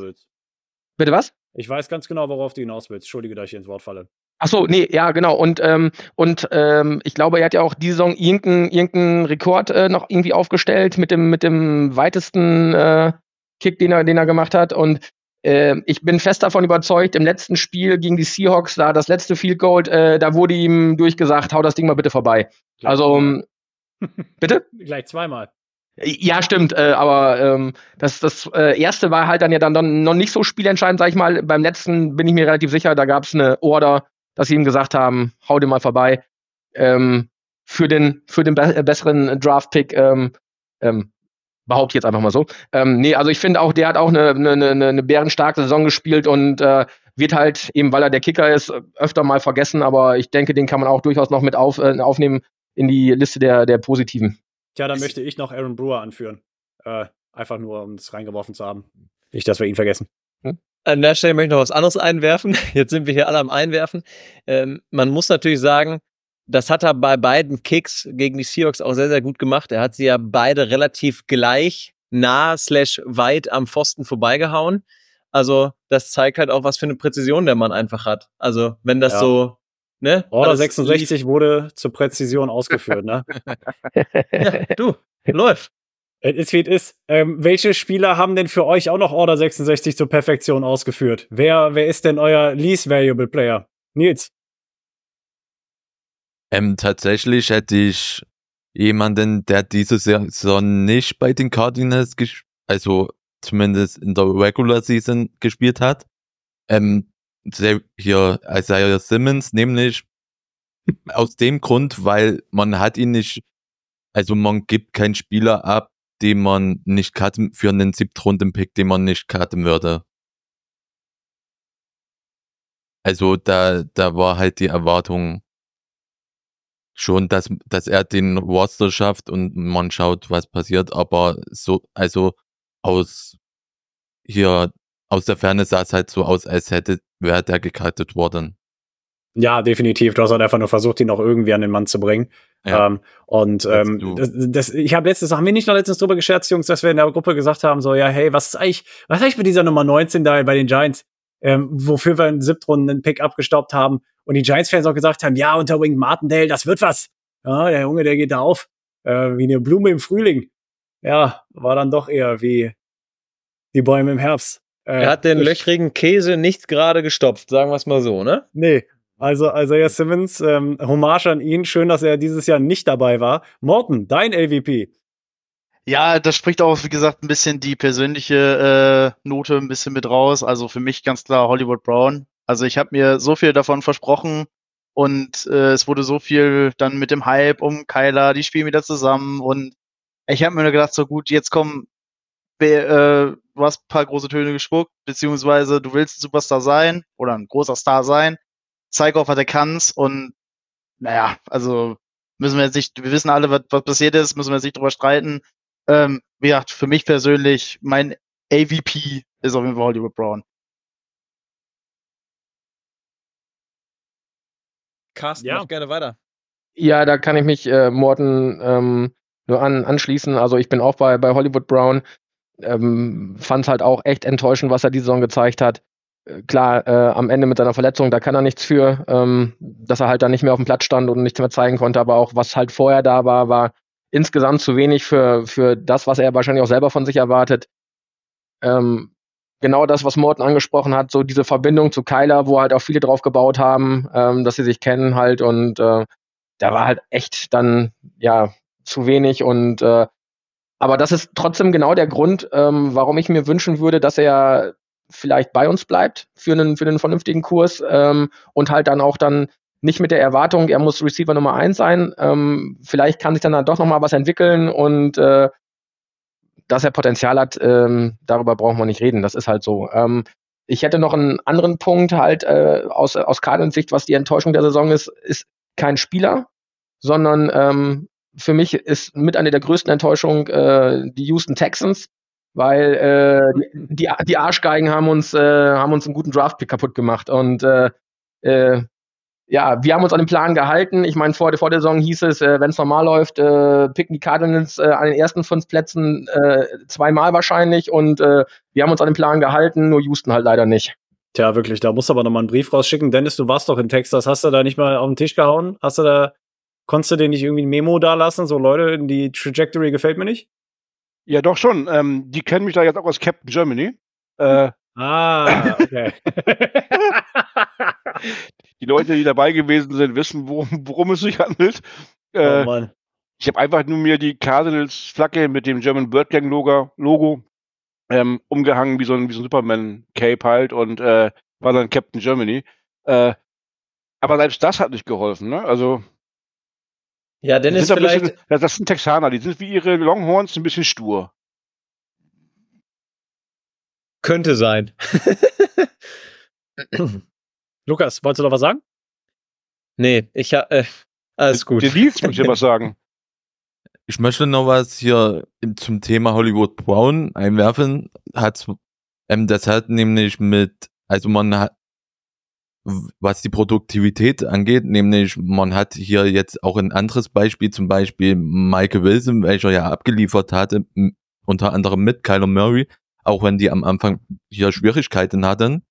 Bitte was? Ich weiß ganz genau, worauf du hinaus willst. Entschuldige, dass ich ins Wort falle. Ach so, nee, ja, genau. Und, ähm, und ähm, ich glaube, er hat ja auch diese Saison irgendeinen irgendein Rekord äh, noch irgendwie aufgestellt mit dem, mit dem weitesten äh, Kick, den er, den er gemacht hat. Und äh, ich bin fest davon überzeugt, im letzten Spiel gegen die Seahawks, da das letzte Field Goal, äh, da wurde ihm durchgesagt, hau das Ding mal bitte vorbei. Gleich also, ähm, bitte? Gleich zweimal. Ja, stimmt, äh, aber ähm, das, das äh, erste war halt dann ja dann, dann noch nicht so spielentscheidend, sag ich mal. Beim letzten bin ich mir relativ sicher, da gab es eine Order, dass sie ihm gesagt haben, hau dir mal vorbei. Ähm, für den, für den be besseren Draft-Pick, ähm, ähm, behaupte ich jetzt einfach mal so. Ähm, nee, also ich finde auch, der hat auch eine, eine, eine, eine bärenstarke Saison gespielt und äh, wird halt, eben weil er der Kicker ist, öfter mal vergessen, aber ich denke, den kann man auch durchaus noch mit auf, äh, aufnehmen in die Liste der, der Positiven. Tja, dann möchte ich noch Aaron Brewer anführen. Äh, einfach nur, um es reingeworfen zu haben. Nicht, dass wir ihn vergessen. Hm? An der Stelle möchte ich noch was anderes einwerfen. Jetzt sind wir hier alle am Einwerfen. Ähm, man muss natürlich sagen, das hat er bei beiden Kicks gegen die Seahawks auch sehr, sehr gut gemacht. Er hat sie ja beide relativ gleich nah slash weit am Pfosten vorbeigehauen. Also das zeigt halt auch, was für eine Präzision der Mann einfach hat. Also wenn das ja. so Ne? Order 66 wurde zur Präzision ausgeführt, ne? ja, du, läuft. Es ist wie es ist. Ähm, welche Spieler haben denn für euch auch noch Order 66 zur Perfektion ausgeführt? Wer, wer ist denn euer least valuable Player? Nils. Ähm, tatsächlich hätte ich jemanden, der diese Saison nicht bei den Cardinals, also zumindest in der Regular Season gespielt hat. Ähm, hier Isaiah Simmons, nämlich aus dem Grund, weil man hat ihn nicht, also man gibt keinen Spieler ab, den man nicht cutten, für einen Siebtrunden-Pick, den man nicht cutten würde. Also da, da war halt die Erwartung schon, dass, dass er den Roster schafft und man schaut, was passiert, aber so, also aus hier aus der Ferne sah es halt so aus, als hätte, wäre der gekartet worden. Ja, definitiv. Du hast halt einfach nur versucht, ihn noch irgendwie an den Mann zu bringen. Ja, ähm, und ähm, das, das, ich habe letztens, haben wir nicht noch letztens drüber gescherzt, Jungs, dass wir in der Gruppe gesagt haben, so, ja, hey, was ist eigentlich, was ist eigentlich mit dieser Nummer 19 da bei den Giants, ähm, wofür wir in Siebtrunden einen Pick abgestaubt haben und die Giants-Fans auch gesagt haben, ja, unter Wing Martindale, das wird was. Ja, der Junge, der geht da auf, äh, wie eine Blume im Frühling. Ja, war dann doch eher wie die Bäume im Herbst. Äh, er hat den löchrigen Käse nicht gerade gestopft, sagen wir es mal so, ne? Nee. Also Isaiah Simmons, ähm, Hommage an ihn. Schön, dass er dieses Jahr nicht dabei war. Morten, dein LVP. Ja, das spricht auch, wie gesagt, ein bisschen die persönliche äh, Note ein bisschen mit raus. Also für mich ganz klar Hollywood Brown. Also ich habe mir so viel davon versprochen und äh, es wurde so viel dann mit dem Hype um Kyler, die spielen wieder zusammen und ich habe mir nur gedacht, so gut, jetzt kommen äh, du hast ein paar große Töne gespuckt, beziehungsweise du willst ein Superstar sein oder ein großer Star sein. Zeig auf, was du kannst und naja, also müssen wir jetzt nicht, wir wissen alle, was, was passiert ist, müssen wir jetzt nicht drüber streiten. Ähm, wie gesagt, für mich persönlich, mein AVP ist auf jeden Fall Hollywood Brown. Carsten, ja. mach gerne weiter. Ja, da kann ich mich äh, Morten ähm, nur an, anschließen. Also ich bin auch bei, bei Hollywood Brown. Ähm, Fand es halt auch echt enttäuschend, was er die Saison gezeigt hat. Äh, Klar, äh, am Ende mit seiner Verletzung, da kann er nichts für, ähm, dass er halt dann nicht mehr auf dem Platz stand und nichts mehr zeigen konnte. Aber auch was halt vorher da war, war insgesamt zu wenig für, für das, was er wahrscheinlich auch selber von sich erwartet. Ähm, genau das, was Morten angesprochen hat, so diese Verbindung zu Kyler, wo halt auch viele drauf gebaut haben, ähm, dass sie sich kennen halt und äh, da war halt echt dann ja zu wenig und äh, aber das ist trotzdem genau der Grund, ähm, warum ich mir wünschen würde, dass er vielleicht bei uns bleibt für einen für einen vernünftigen Kurs ähm, und halt dann auch dann nicht mit der Erwartung, er muss Receiver Nummer eins sein. Ähm, vielleicht kann sich dann, dann doch noch mal was entwickeln und äh, dass er Potenzial hat, ähm, darüber brauchen wir nicht reden. Das ist halt so. Ähm, ich hätte noch einen anderen Punkt halt äh, aus aus Cardinals Sicht, was die Enttäuschung der Saison ist, ist kein Spieler, sondern ähm, für mich ist mit einer der größten Enttäuschungen äh, die Houston Texans, weil äh, die, die Arschgeigen haben uns, äh, haben uns einen guten Draftpick kaputt gemacht. Und äh, äh, ja, wir haben uns an den Plan gehalten. Ich meine, vor, der- vor der Saison hieß es, äh, wenn es normal läuft, äh, picken die Cardinals äh, an den ersten fünf Plätzen äh, zweimal wahrscheinlich. Und äh, wir haben uns an den Plan gehalten, nur Houston halt leider nicht. Tja, wirklich, da musst du aber noch mal einen Brief rausschicken. Dennis, du warst doch in Texas. Hast du da nicht mal auf den Tisch gehauen? Hast du da, konntest du dir nicht irgendwie ein Memo da lassen? So, Leute, die Trajectory gefällt mir nicht? Ja, doch schon. Ähm, die kennen mich da jetzt auch als Captain Germany. Äh, Ah, okay. die Leute, die dabei gewesen sind, wissen, worum, worum es sich handelt. oh Äh, Mann. ich habe einfach nur mir die Cardinals Flagge mit dem German Bird Gang Logo, ähm, umgehangen wie so ein, wie so ein Superman Cape halt und äh, war dann Captain Germany. Äh, aber selbst das hat nicht geholfen, ne? Also Ja, die Dennis, sind ein vielleicht. bisschen, das, sind Texaner, die sind wie ihre Longhorns ein bisschen stur. Könnte sein. Lukas, wolltest du noch was sagen? nee, ich äh, alles gut. Der Nils muss ja was sagen. Ich möchte noch was hier zum Thema Hollywood Brown einwerfen. Hat, ähm, das hat nämlich mit, also man hat, was die Produktivität angeht, nämlich man hat hier jetzt auch ein anderes Beispiel, zum Beispiel Michael Wilson, welcher ja abgeliefert hatte, unter anderem mit Kyler Murray, auch wenn die am Anfang hier Schwierigkeiten hatten.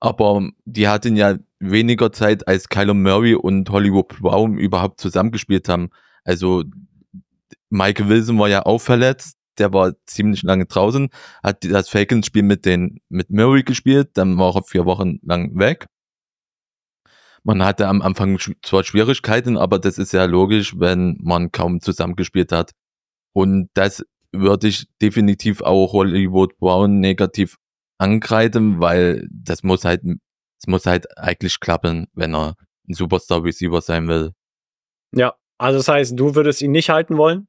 Aber die hatten ja weniger Zeit, als Kyler Murray und Hollywood Brown überhaupt zusammengespielt haben. Also Michael Wilson war ja auch verletzt, der war ziemlich lange draußen, hat das Falcons-Spiel mit den mit Murray gespielt, dann war er vier Wochen lang weg. Man hatte am Anfang zwar Schwierigkeiten, aber das ist ja logisch, wenn man kaum zusammengespielt hat. Und das würde ich definitiv auch Hollywood Brown negativ angreifen, weil das muss halt, es muss halt eigentlich klappen, wenn er ein Superstar Receiver sein will. Ja, also das heißt, du würdest ihn nicht halten wollen?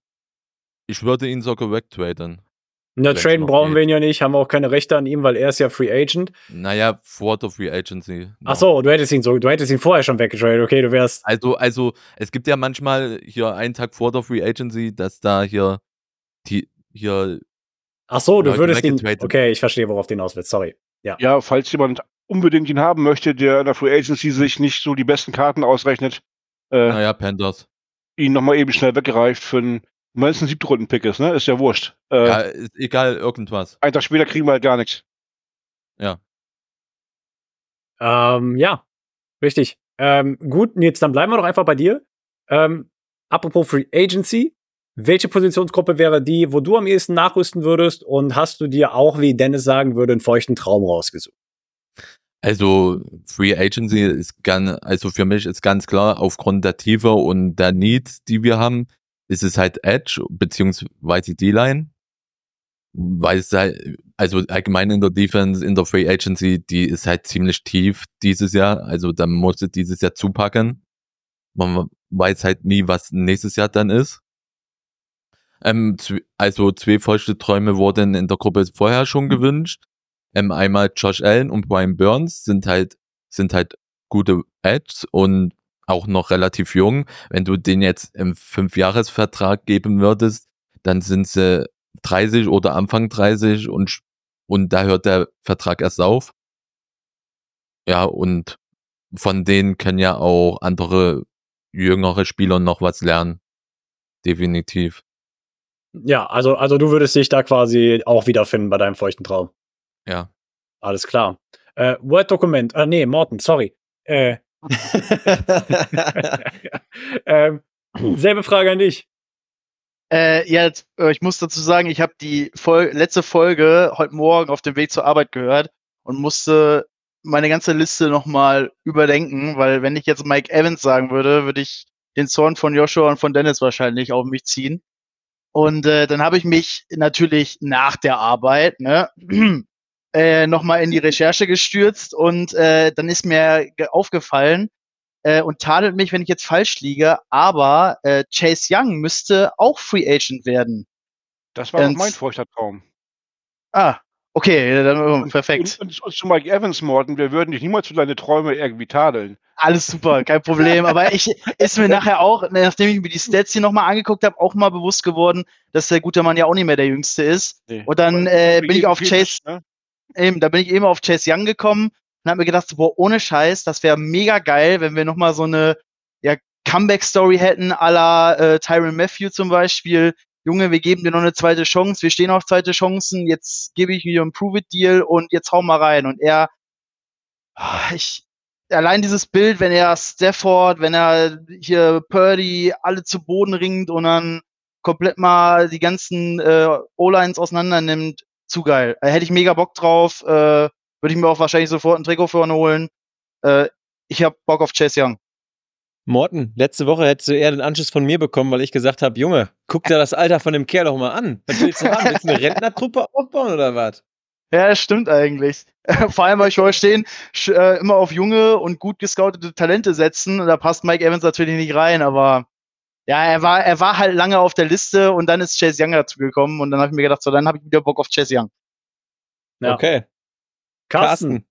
Ich würde ihn sogar wegtraden. Na, traden brauchen geht. wir ihn ja nicht, haben wir auch keine Rechte an ihm, weil er ist ja Free Agent. Naja, vor der Free Agency. Ach so, du hättest ihn so, du hättest ihn vorher schon weggetradet. Okay, du wärst. Also, also, es gibt ja manchmal hier einen Tag vor der Free Agency, dass da hier die, hier, Ach so, du würdest ihn. Okay, ich verstehe, worauf du hinaus willst. Sorry. Ja. Ja, falls jemand unbedingt ihn haben möchte, der in der Free Agency sich nicht so die besten Karten ausrechnet, äh, naja, Panthers. ihn nochmal eben schnell weggereicht für einen, wenn es ein Siebtrunden-Pick ist, ne? Ist ja wurscht. Äh, Ja, ist egal, irgendwas. Einen Tag später kriegen wir halt gar nichts. Ähm, ja, richtig. Ähm, gut, jetzt dann bleiben wir doch einfach bei dir. Ähm, apropos Free Agency, welche Positionsgruppe wäre die, wo du am ehesten nachrüsten würdest? Und hast du dir auch, wie Dennis sagen würde, einen feuchten Traum rausgesucht? Also, Free Agency ist ganz, also für mich ist ganz klar, aufgrund der Tiefe und der Needs, die wir haben, ist es halt Edge, beziehungsweise D-Line. Weil es halt, also allgemein in der Defense, in der Free Agency, die ist halt ziemlich tief dieses Jahr. Also da musste dieses Jahr zupacken. Man weiß halt nie, was nächstes Jahr dann ist. Ähm, also zwei feuchte Träume wurden in der Gruppe vorher schon gewünscht. Ähm, einmal Josh Allen und Brian Burns sind halt, sind halt gute Edges und auch noch relativ jung. Wenn du den jetzt im Fünfjahresvertrag geben würdest, dann sind sie 30 oder Anfang 30 und, und da hört der Vertrag erst auf. Ja, und von denen können ja auch andere jüngere Spieler noch was lernen. Definitiv. Ja, also, also du würdest dich da quasi auch wiederfinden bei deinem feuchten Traum. Ja. Alles klar. Äh, Word-Dokument. Ah, nee, Morten, sorry. Äh, ähm, selbe Frage an dich. Äh, ja, äh, ich muss dazu sagen, ich habe die Fol letzte Folge heute Morgen auf dem Weg zur Arbeit gehört und musste meine ganze Liste nochmal überdenken, weil wenn ich jetzt Mike Evans sagen würde, würde ich den Zorn von Joshua und von Dennis wahrscheinlich auf mich ziehen. Und äh, dann habe ich mich natürlich nach der Arbeit ne, äh, nochmal in die Recherche gestürzt und äh, dann ist mir aufgefallen äh, und tadelt mich, wenn ich jetzt falsch liege, aber äh, Chase Young müsste auch Free Agent werden. Das war Und- mein feuchter Traum. Ah, okay, dann, oh, perfekt. Und, und, und zu Mike Evans, Morten, wir würden dich niemals für deine Träume irgendwie tadeln. Alles super, kein Problem. Aber ich ist mir nachher auch, nachdem ich mir die Stats hier nochmal angeguckt habe, auch mal bewusst geworden, dass der gute Mann ja auch nicht mehr der Jüngste ist. Nee. Und dann äh, bin ich auf Chase, ne? Eben, da bin ich eben auf Chase Young gekommen und habe mir gedacht, boah, ohne Scheiß, das wäre mega geil, wenn wir nochmal so eine ja, Comeback-Story hätten, à la äh, Tyron Matthew zum Beispiel. Junge, wir geben dir noch eine zweite Chance, wir stehen auf zweite Chancen, jetzt gebe ich dir einen Prove-It-Deal und jetzt hau mal rein. Und er, ah, ich, allein dieses Bild, wenn er Stafford, wenn er hier Purdy alle zu Boden ringt und dann komplett mal die ganzen äh, O-Lines auseinander nimmt, zu geil. Äh, hätte ich mega Bock drauf, äh, würde ich mir auch wahrscheinlich sofort ein Trikot für ihn holen. Äh, ich hab Bock auf Chase Young. Morten, letzte Woche hättest du eher den Anschluss von mir bekommen, weil ich gesagt habe, Junge, guck dir das Alter von dem Kerl doch mal an. Was willst du haben? Willst du eine Rentnertruppe aufbauen oder was? Ja, das stimmt eigentlich. Vor allem, weil ich heute stehen, äh, immer auf junge und gut gescoutete Talente setzen. Da passt Mike Evans natürlich nicht rein, aber ja, er war, er war halt lange auf der Liste und dann ist Chase Young dazu gekommen und dann habe ich mir gedacht, so, dann habe ich wieder Bock auf Chase Young. Ja. Okay. Carsten.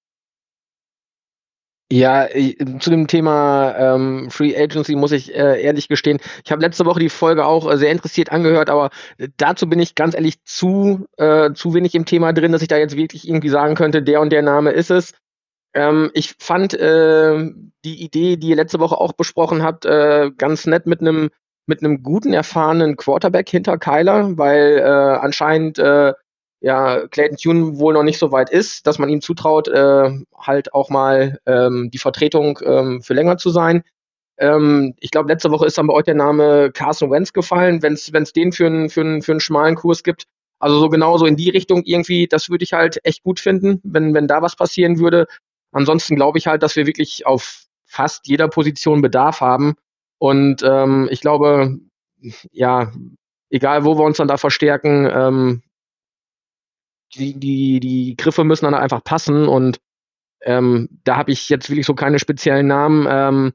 Ja, zu dem Thema ähm, Free Agency muss ich äh, ehrlich gestehen, ich habe letzte Woche die Folge auch äh, sehr interessiert angehört, aber äh, dazu bin ich ganz ehrlich zu, äh, zu wenig im Thema drin, dass ich da jetzt wirklich irgendwie sagen könnte, der und der Name ist es. Ähm, ich fand äh, die Idee, die ihr letzte Woche auch besprochen habt, äh, ganz nett mit einem mit einem guten, erfahrenen Quarterback hinter Kyler, weil äh, anscheinend äh, ja, Clayton Tune wohl noch nicht so weit ist, dass man ihm zutraut, äh, halt auch mal ähm, die Vertretung ähm, für länger zu sein. Ähm, ich glaube, letzte Woche ist dann bei euch der Name Carson Wentz gefallen, wenn es den für einen für einen- für einen schmalen Kurs gibt. Also so genauso in die Richtung irgendwie, das würde ich halt echt gut finden, wenn, wenn da was passieren würde. Ansonsten glaube ich halt, dass wir wirklich auf fast jeder Position Bedarf haben. Und ähm, ich glaube, ja, egal wo wir uns dann da verstärken, ähm, die, die, die Griffe müssen dann einfach passen und ähm, da habe ich jetzt wirklich so keine speziellen Namen. Ähm,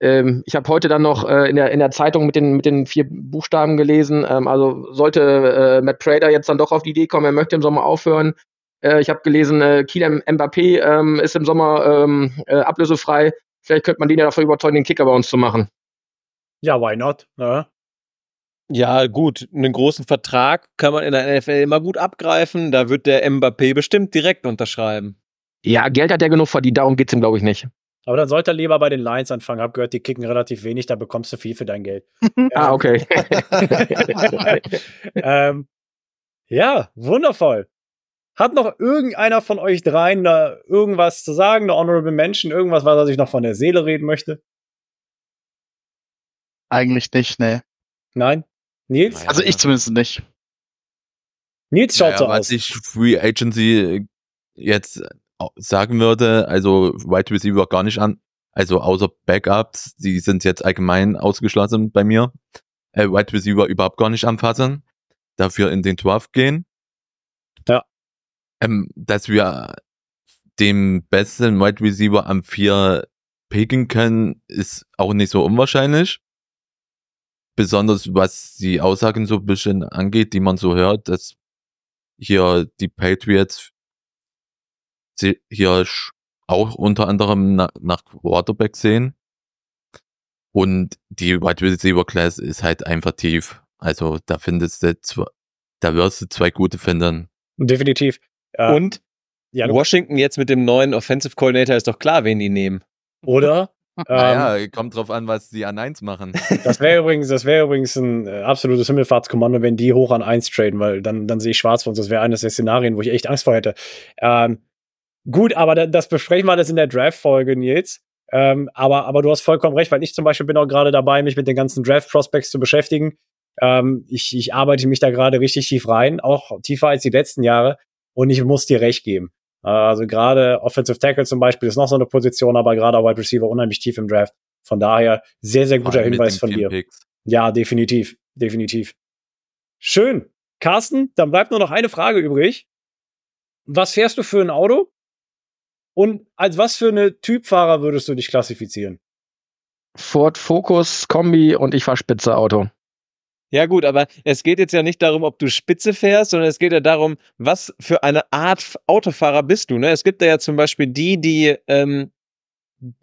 ähm, ich habe heute dann noch äh, in, der, in der Zeitung mit den, mit den vier Buchstaben gelesen. Ähm, also sollte äh, Matt Prater jetzt dann doch auf die Idee kommen, er möchte im Sommer aufhören. Äh, ich habe gelesen, äh, Kylian Mbappé ähm, ist im Sommer ähm, äh, ablösefrei. Vielleicht könnte man den ja dafür überzeugen, den Kicker bei uns zu machen. Ja, why not? Ne? Ja, gut, einen großen Vertrag kann man in der NFL immer gut abgreifen. Da wird der Mbappé bestimmt direkt unterschreiben. Ja, Geld hat er genug verdient, darum geht's ihm, glaube ich, nicht. Aber dann sollte er lieber bei den Lions anfangen. Hab gehört, die kicken relativ wenig, da bekommst du viel für dein Geld. Ah, okay. ähm, ja, wundervoll. Hat noch irgendeiner von euch dreien da irgendwas zu sagen, eine Honorable Mention, irgendwas, was er sich noch von der Seele reden möchte? Eigentlich nicht, ne. Nein? Nils? Naja. Also ich zumindest nicht. Nils schaut Naja, so was aus. ich Free Agency jetzt au- sagen würde, also Wide Receiver gar nicht an, also außer Backups, die sind jetzt allgemein ausgeschlossen bei mir. Äh, Wide Receiver überhaupt gar nicht anfassen, dafür in den Draft gehen. Ja. Ähm, dass wir den besten Wide Receiver am 4 picken können, ist auch nicht so unwahrscheinlich. Besonders was die Aussagen so ein bisschen angeht, die man so hört, dass hier die Patriots hier auch unter anderem nach, nach Quarterback sehen. Und die Wide Receiver Class ist halt einfach tief. Also da findest du zwei, da wirst du zwei gute finden. Definitiv. Äh, Und ja, Washington jetzt mit dem neuen Offensive Coordinator ist doch klar, wen die nehmen. Oder? Naja, ähm, kommt drauf an, was die an 1 machen. Das wäre übrigens, das wäre übrigens ein äh, absolutes Himmelfahrtskommando, wenn die hoch an 1 traden, weil dann, dann sehe ich schwarz für uns. Das wäre eines der Szenarien, wo ich echt Angst vor hätte. Ähm, gut, aber das besprechen wir alles in der Draft-Folge, Nils. Ähm, aber, aber du hast vollkommen recht, weil ich zum Beispiel bin auch gerade dabei, mich mit den ganzen Draft-Prospects zu beschäftigen. Ähm, ich, ich arbeite mich da gerade richtig tief rein, auch tiefer als die letzten Jahre. Und ich muss dir recht geben. Also gerade Offensive Tackle zum Beispiel ist noch so eine Position, aber gerade Wide Receiver unheimlich tief im Draft. Von daher sehr, sehr guter Hinweis von dir. Picks. Ja, definitiv. Definitiv. Schön. Carsten, dann bleibt nur noch eine Frage übrig. Was fährst du für ein Auto? Und als was für eine Typfahrer würdest du dich klassifizieren? Ford Focus, Kombi und ich fahre Spitze Auto. Ja gut, aber es geht jetzt ja nicht darum, ob du Spitze fährst, sondern es geht ja darum, was für eine Art Autofahrer bist du. Ne? Es gibt ja zum Beispiel die, die ähm,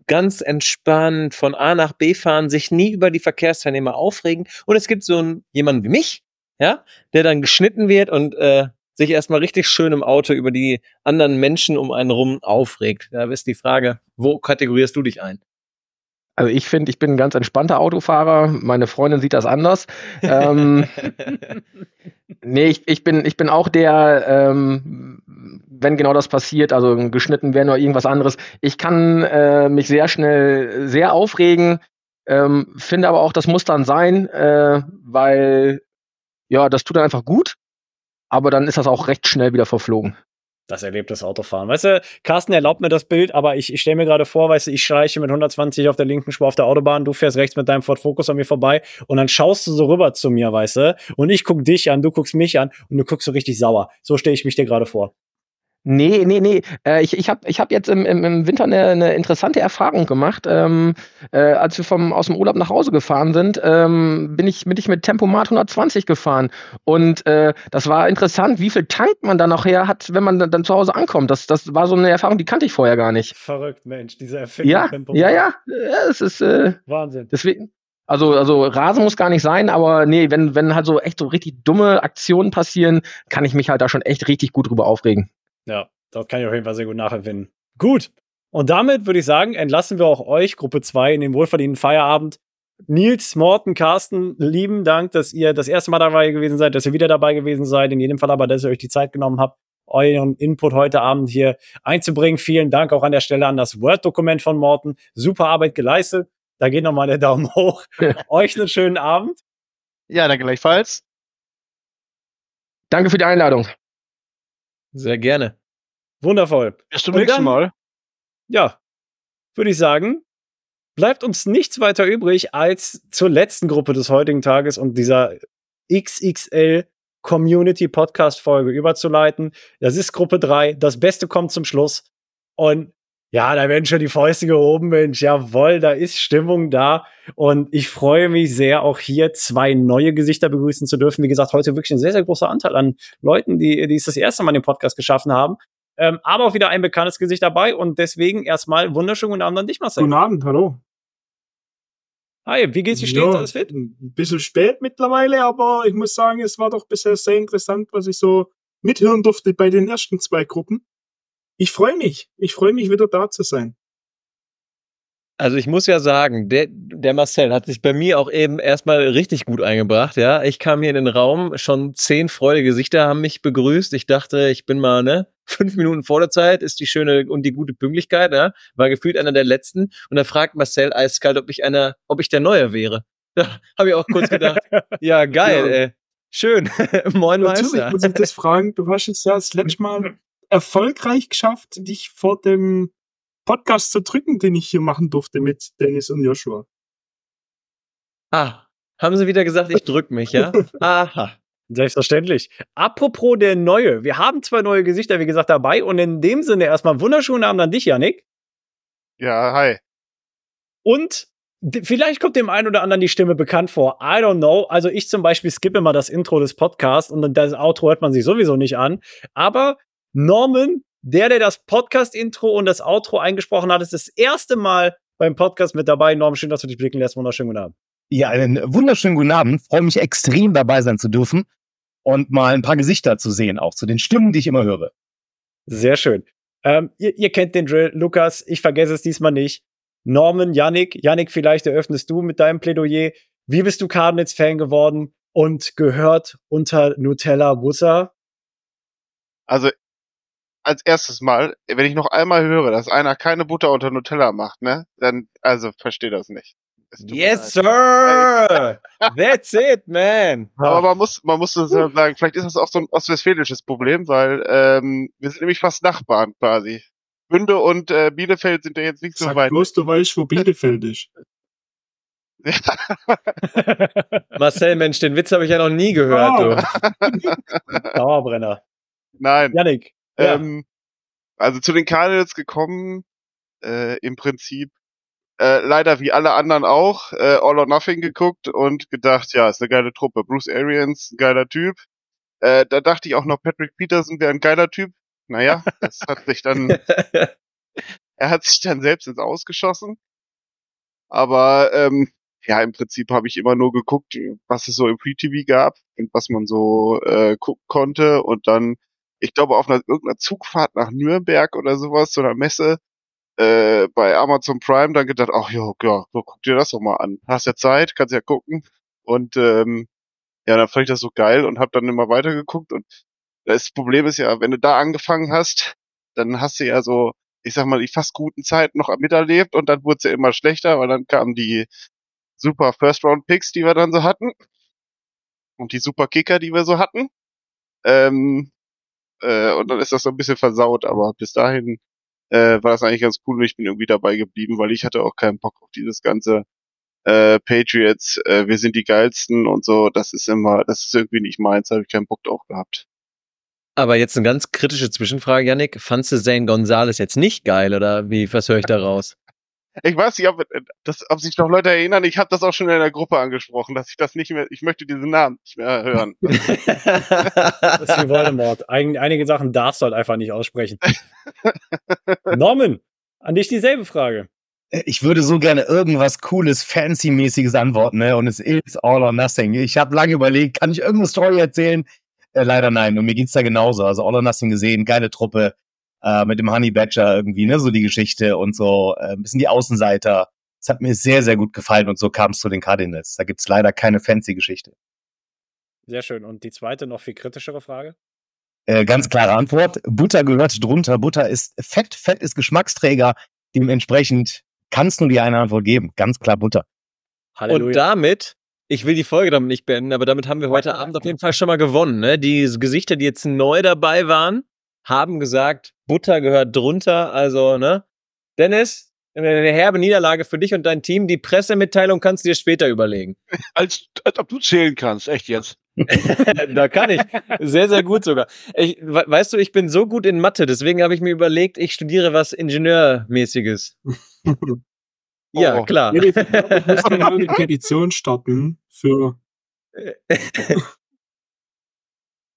ganz entspannt von A nach B fahren, sich nie über die Verkehrsteilnehmer aufregen. Und es gibt so einen, jemanden wie mich, ja, der dann geschnitten wird und äh, sich erstmal richtig schön im Auto über die anderen Menschen um einen rum aufregt. Da ist die Frage, wo kategorierst du dich ein? Also ich finde, ich bin ein ganz entspannter Autofahrer. Meine Freundin sieht das anders. ähm, nee, ich, ich, bin, ich bin auch der, ähm, wenn genau das passiert, also geschnitten werden oder irgendwas anderes. Ich kann äh, mich sehr schnell sehr aufregen, ähm, finde aber auch, das muss dann sein, äh, weil ja, das tut dann einfach gut aber dann ist das auch recht schnell wieder verflogen. Das erlebt das Autofahren. Weißt du, Carsten erlaubt mir das Bild, aber ich, ich stelle mir gerade vor, weißt du, ich schleiche mit 120 auf der linken Spur auf der Autobahn, du fährst rechts mit deinem Ford Focus an mir vorbei und dann schaust du so rüber zu mir, weißt du, und ich guck dich an, du guckst mich an und du guckst so richtig sauer. So stelle ich mich dir gerade vor. Nee, nee, nee. Äh, ich ich habe ich hab jetzt im, im, im Winter eine, eine interessante Erfahrung gemacht. Ähm, äh, als wir vom, aus dem Urlaub nach Hause gefahren sind, ähm, bin, ich, bin ich mit Tempomat 120 gefahren. Und äh, das war interessant, wie viel Tank man dann nachher hat, wenn man dann, dann zu Hause ankommt. Das, das war so eine Erfahrung, die kannte ich vorher gar nicht. Verrückt, Mensch, diese Erfindung. Ja, Tempomat. ja, ja. Es ist äh, Wahnsinn. Deswegen. Also, also Rasen muss gar nicht sein, aber nee, wenn, wenn halt so echt so richtig dumme Aktionen passieren, kann ich mich halt da schon echt richtig gut drüber aufregen. Ja, das kann ich auf jeden Fall sehr gut nachempfinden. Gut. Und damit würde ich sagen, entlassen wir auch euch, Gruppe 2, in den wohlverdienten Feierabend. Nils, Morten, Carsten, lieben Dank, dass ihr das erste Mal dabei gewesen seid, dass ihr wieder dabei gewesen seid. In jedem Fall aber, dass ihr euch die Zeit genommen habt, euren Input heute Abend hier einzubringen. Vielen Dank auch an der Stelle an das Word-Dokument von Morten. Super Arbeit geleistet. Da geht nochmal der Daumen hoch. euch einen schönen Abend. Ja, danke gleichfalls. Danke für die Einladung. Sehr gerne. Wundervoll. Bis zum nächsten Mal. Ja, würde ich sagen, bleibt uns nichts weiter übrig, als zur letzten Gruppe des heutigen Tages und dieser XXL Community Podcast Folge überzuleiten. Das ist Gruppe 3. Das Beste kommt zum Schluss. Und ja, da werden schon die Fäuste gehoben, Mensch. Jawohl, da ist Stimmung da. Und ich freue mich sehr, auch hier zwei neue Gesichter begrüßen zu dürfen. Wie gesagt, heute wirklich ein sehr, sehr großer Anteil an Leuten, die, die es das erste Mal den Podcast geschaffen haben. Ähm, aber auch wieder ein bekanntes Gesicht dabei. Und deswegen erstmal wunderschönen guten Abend an dich, Marcel. Guten Abend, hallo. Hi, wie geht's dir? Steht's ja, alles fit? Ein bisschen spät mittlerweile, aber ich muss sagen, es war doch bisher sehr interessant, was ich so mithören durfte bei den ersten zwei Gruppen ich freue mich. Ich freue mich, wieder da zu sein. Also ich muss ja sagen, der, der Marcel hat sich bei mir auch eben erstmal richtig gut eingebracht, ja. Ich kam hier in den Raum, schon zehn freudige Gesichter haben mich begrüßt. Ich dachte, ich bin mal, ne, fünf Minuten vor der Zeit ist die schöne und die gute Pünktlichkeit, ja. War gefühlt einer der letzten. Und da fragt Marcel eiskalt, ob ich einer, ob ich der Neue wäre. Da habe ich auch kurz gedacht, ja, geil, ja. ey. Schön. Moin, Natürlich Meister. muss ich das fragen. Du hast es ja das letzte Mal erfolgreich geschafft, dich vor dem Podcast zu drücken, den ich hier machen durfte mit Dennis und Joshua. Ah, haben sie wieder gesagt, ich drück mich, ja? Aha. Selbstverständlich. Apropos der Neue. Wir haben zwei neue Gesichter, wie gesagt, dabei. Und in dem Sinne erstmal wunderschönen Abend an dich, Janik. Ja, hi. Und vielleicht kommt dem einen oder anderen die Stimme bekannt vor. I don't know. Also ich zum Beispiel skippe immer das Intro des Podcasts und das Outro hört man sich sowieso nicht an. Aber Norman, der, der das Podcast-Intro und das Outro eingesprochen hat, ist das erste Mal beim Podcast mit dabei. Norman, schön, dass du dich blicken lässt. Wunderschönen guten Abend. Ja, einen wunderschönen guten Abend. Freue mich extrem dabei sein zu dürfen und mal ein paar Gesichter zu sehen, auch zu den Stimmen, die ich immer höre. Sehr schön. Ähm, ihr, ihr kennt den Drill. Lukas, ich vergesse es diesmal nicht. Norman, Yannick, Yannick, vielleicht eröffnest du mit deinem Plädoyer. Wie bist du Cardinals-Fan geworden und gehört unter Nutella Butter? Also, als erstes Mal, wenn ich noch einmal höre, dass einer keine Butter unter Nutella macht, ne, dann, also, verstehe das nicht. Yes, leid. sir! That's it, man! Aber man muss, man muss so sagen, vielleicht ist das auch so ein ostwestfälisches Problem, weil ähm, wir sind nämlich fast Nachbarn quasi. Bünde und äh, Bielefeld sind ja jetzt nicht so Sag weit. bloß, du weißt, wo Bielefeld ist. Marcel, Mensch, den Witz habe ich ja noch nie gehört, Ah. du. Dauerbrenner. Nein. Yannick. Ja. Ähm, also zu den Cardinals gekommen, äh, im Prinzip äh, leider wie alle anderen auch, äh, All or Nothing geguckt und gedacht, ja, ist eine geile Truppe. Bruce Arians, ein geiler Typ. Äh, da dachte ich auch noch, Patrick Peterson wäre ein geiler Typ. Naja, das hat sich dann, er hat sich dann selbst ins Ausgeschossen. Aber ähm, ja, im Prinzip habe ich immer nur geguckt, was es so im Free-TV gab und was man so äh, gucken konnte. Und dann, ich glaube, auf einer irgendeiner Zugfahrt nach Nürnberg oder sowas, so einer Messe, äh, bei Amazon Prime dann gedacht, ach ja, ja, so, guck dir das doch mal an. Hast ja Zeit, kannst ja gucken. Und ähm, ja, dann fand ich das so geil und habe dann immer weitergeguckt. Und das Problem ist ja, wenn du da angefangen hast, dann hast du ja so, ich sag mal, die fast guten Zeiten noch miterlebt und dann wurde es ja immer schlechter, weil dann kamen die super First-Round-Picks, die wir dann so hatten. Und die super Kicker, die wir so hatten. Ähm, äh, und dann ist das so ein bisschen versaut, aber bis dahin äh, war das eigentlich ganz cool und ich bin irgendwie dabei geblieben, weil ich hatte auch keinen Bock auf dieses ganze äh, Patriots, äh, wir sind die geilsten und so, das ist immer, das ist irgendwie nicht meins, habe ich keinen Bock drauf gehabt. Aber jetzt eine ganz kritische Zwischenfrage, Yannick. Fandst du Zane Gonzalez jetzt nicht geil oder wie, was höre ich da raus? Ich weiß nicht, ob, äh, das, ob sich noch Leute erinnern, ich habe das auch schon in der Gruppe angesprochen, dass ich das nicht mehr, ich möchte diesen Namen nicht mehr hören. Das ist wie Voldemort. Eig einige Sachen darfst du halt einfach nicht aussprechen. Norman, an dich dieselbe Frage. Ich würde so gerne irgendwas Cooles, Fancy-mäßiges antworten, ne? Und es ist all or nothing. Ich habe lange überlegt, kann ich irgendeine Story erzählen? Äh, leider nein. Und mir geht's da genauso. Also all or nothing gesehen, geile Truppe äh, mit dem Honey Badger irgendwie, ne? So die Geschichte und so äh, ein bisschen die Außenseiter. Es hat mir sehr, sehr gut gefallen und so kam es zu den Cardinals. Da gibt's leider keine fancy Geschichte. Sehr schön. Und die zweite, noch viel kritischere Frage? Äh, ganz klare Antwort. Butter gehört drunter. Butter ist Fett. Fett ist Geschmacksträger. Dementsprechend kann es nur die eine Antwort geben. Ganz klar Butter. Und damit, ich will die Folge damit nicht beenden, aber damit haben wir heute Abend auf jeden Fall schon mal gewonnen. Ne? Die Gesichter, die jetzt neu dabei waren, haben gesagt, Butter gehört drunter. Also, ne? Dennis, eine herbe Niederlage für dich und dein Team. Die Pressemitteilung kannst du dir später überlegen. Als, als ob du zählen kannst, echt jetzt. da kann ich. Sehr, sehr gut sogar. Ich, we- weißt du, ich bin so gut in Mathe, deswegen habe ich mir überlegt, ich studiere was Ingenieurmäßiges. Ja, Oh. klar. Nee, ich ich müsste mal eine Petition starten für.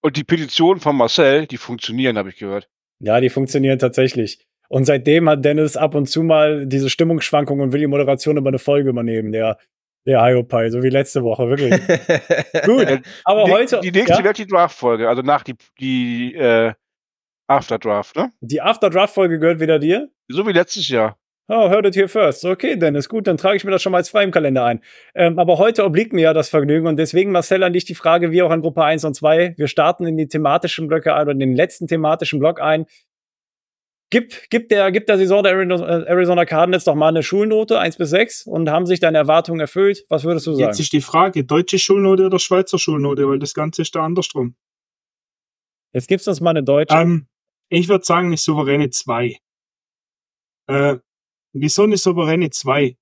Und die Petitionen von Marcel, die funktionieren, habe ich gehört. Ja, die funktionieren tatsächlich. Und seitdem hat Dennis ab und zu mal diese Stimmungsschwankungen und will die Moderation über eine Folge übernehmen, der, der Hiopai, so wie letzte Woche, wirklich. Gut, aber die, heute. Die nächste ja, wird die Draft-Folge, also nach die, die äh, After-Draft, ne? die After-Draft-Folge gehört wieder dir? So wie letztes Jahr. Oh, heard it here first. Okay, Dennis, gut, dann trage ich mir das schon mal als frei im Kalender ein. Ähm, aber heute obliegt mir ja das Vergnügen und deswegen, Marcel, an dich die Frage, wie auch an Gruppe 1 und 2. Wir starten in die thematischen Blöcke ein oder in den letzten thematischen Block ein. Gib, gib, der, gib der Saison der Arizona Arizona Cardinals doch mal eine Schulnote, 1 bis 6, und haben sich deine Erwartungen erfüllt? Was würdest du sagen? Jetzt ist die Frage, deutsche Schulnote oder Schweizer Schulnote, weil das Ganze ist da andersrum. Jetzt gibst du uns mal eine deutsche. Ähm, ich würde sagen, eine souveräne 2. Äh, eine souveräne 2?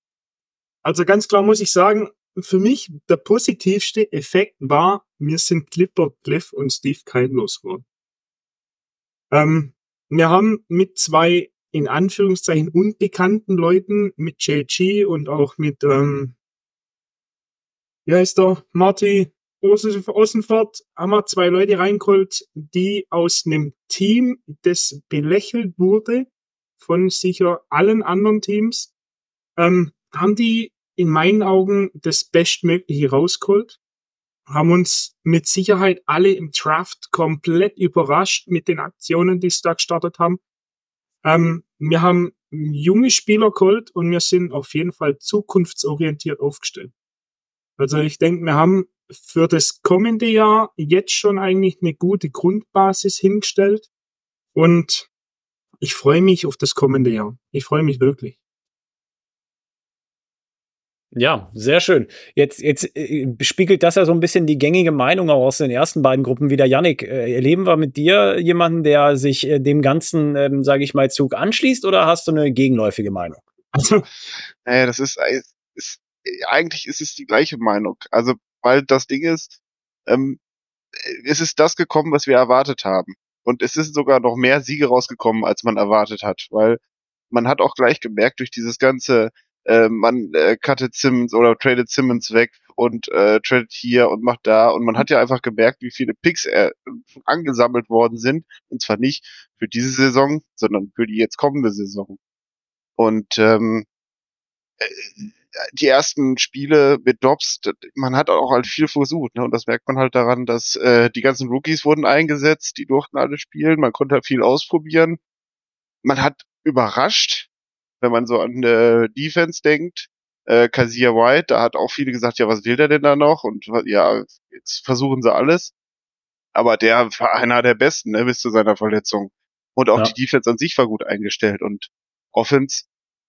Also ganz klar muss ich sagen, für mich der positivste Effekt war, mir sind Clipper, Cliff und Steve Kite losgeworden. Ähm, wir haben mit zwei in Anführungszeichen unbekannten Leuten, mit JG und auch mit, ähm, wie heißt der, Marty Außenfahrt, haben wir zwei Leute reingeholt, die aus einem Team, das belächelt wurde von sicher allen anderen Teams, ähm, haben die in meinen Augen das Bestmögliche rausgeholt, haben uns mit Sicherheit alle im Draft komplett überrascht mit den Aktionen, die sie da gestartet haben. Ähm, wir haben junge Spieler geholt und wir sind auf jeden Fall zukunftsorientiert aufgestellt. Also ich denke, wir haben für das kommende Jahr jetzt schon eigentlich eine gute Grundbasis hingestellt und ich freue mich auf das kommende Jahr. Ich freue mich wirklich. Ja, sehr schön. Jetzt, jetzt äh, spiegelt das ja so ein bisschen die gängige Meinung auch aus den ersten beiden Gruppen wieder. Yannick, äh, erleben wir mit dir jemanden, der sich äh, dem ganzen, ähm, sage ich mal, Zug anschließt oder hast du eine gegenläufige Meinung? Also, naja, das ist, ist, ist eigentlich ist es die gleiche Meinung. Also, weil das Ding ist, ähm, es ist das gekommen, was wir erwartet haben. Und es ist sogar noch mehr Siege rausgekommen, als man erwartet hat, weil man hat auch gleich gemerkt durch dieses ganze äh, man äh, cuttet Simmons oder tradet Simmons weg und äh, tradet hier und macht da und man hat ja einfach gemerkt, wie viele Picks äh, angesammelt worden sind und zwar nicht für diese Saison, sondern für die jetzt kommende Saison. Und ähm, äh, die ersten Spiele mit Dobbs, man hat auch halt viel versucht, ne? Und das merkt man halt daran, dass äh, die ganzen Rookies wurden eingesetzt, die durften alle spielen, man konnte halt viel ausprobieren. Man hat überrascht, wenn man so an äh, Defense denkt. Äh, Kazia White, da hat auch viele gesagt, ja, was will der denn da noch? Und ja, jetzt versuchen sie alles. Aber der war einer der besten, ne, bis zu seiner Verletzung. Und auch ja. die Defense an sich war gut eingestellt. Und Offense,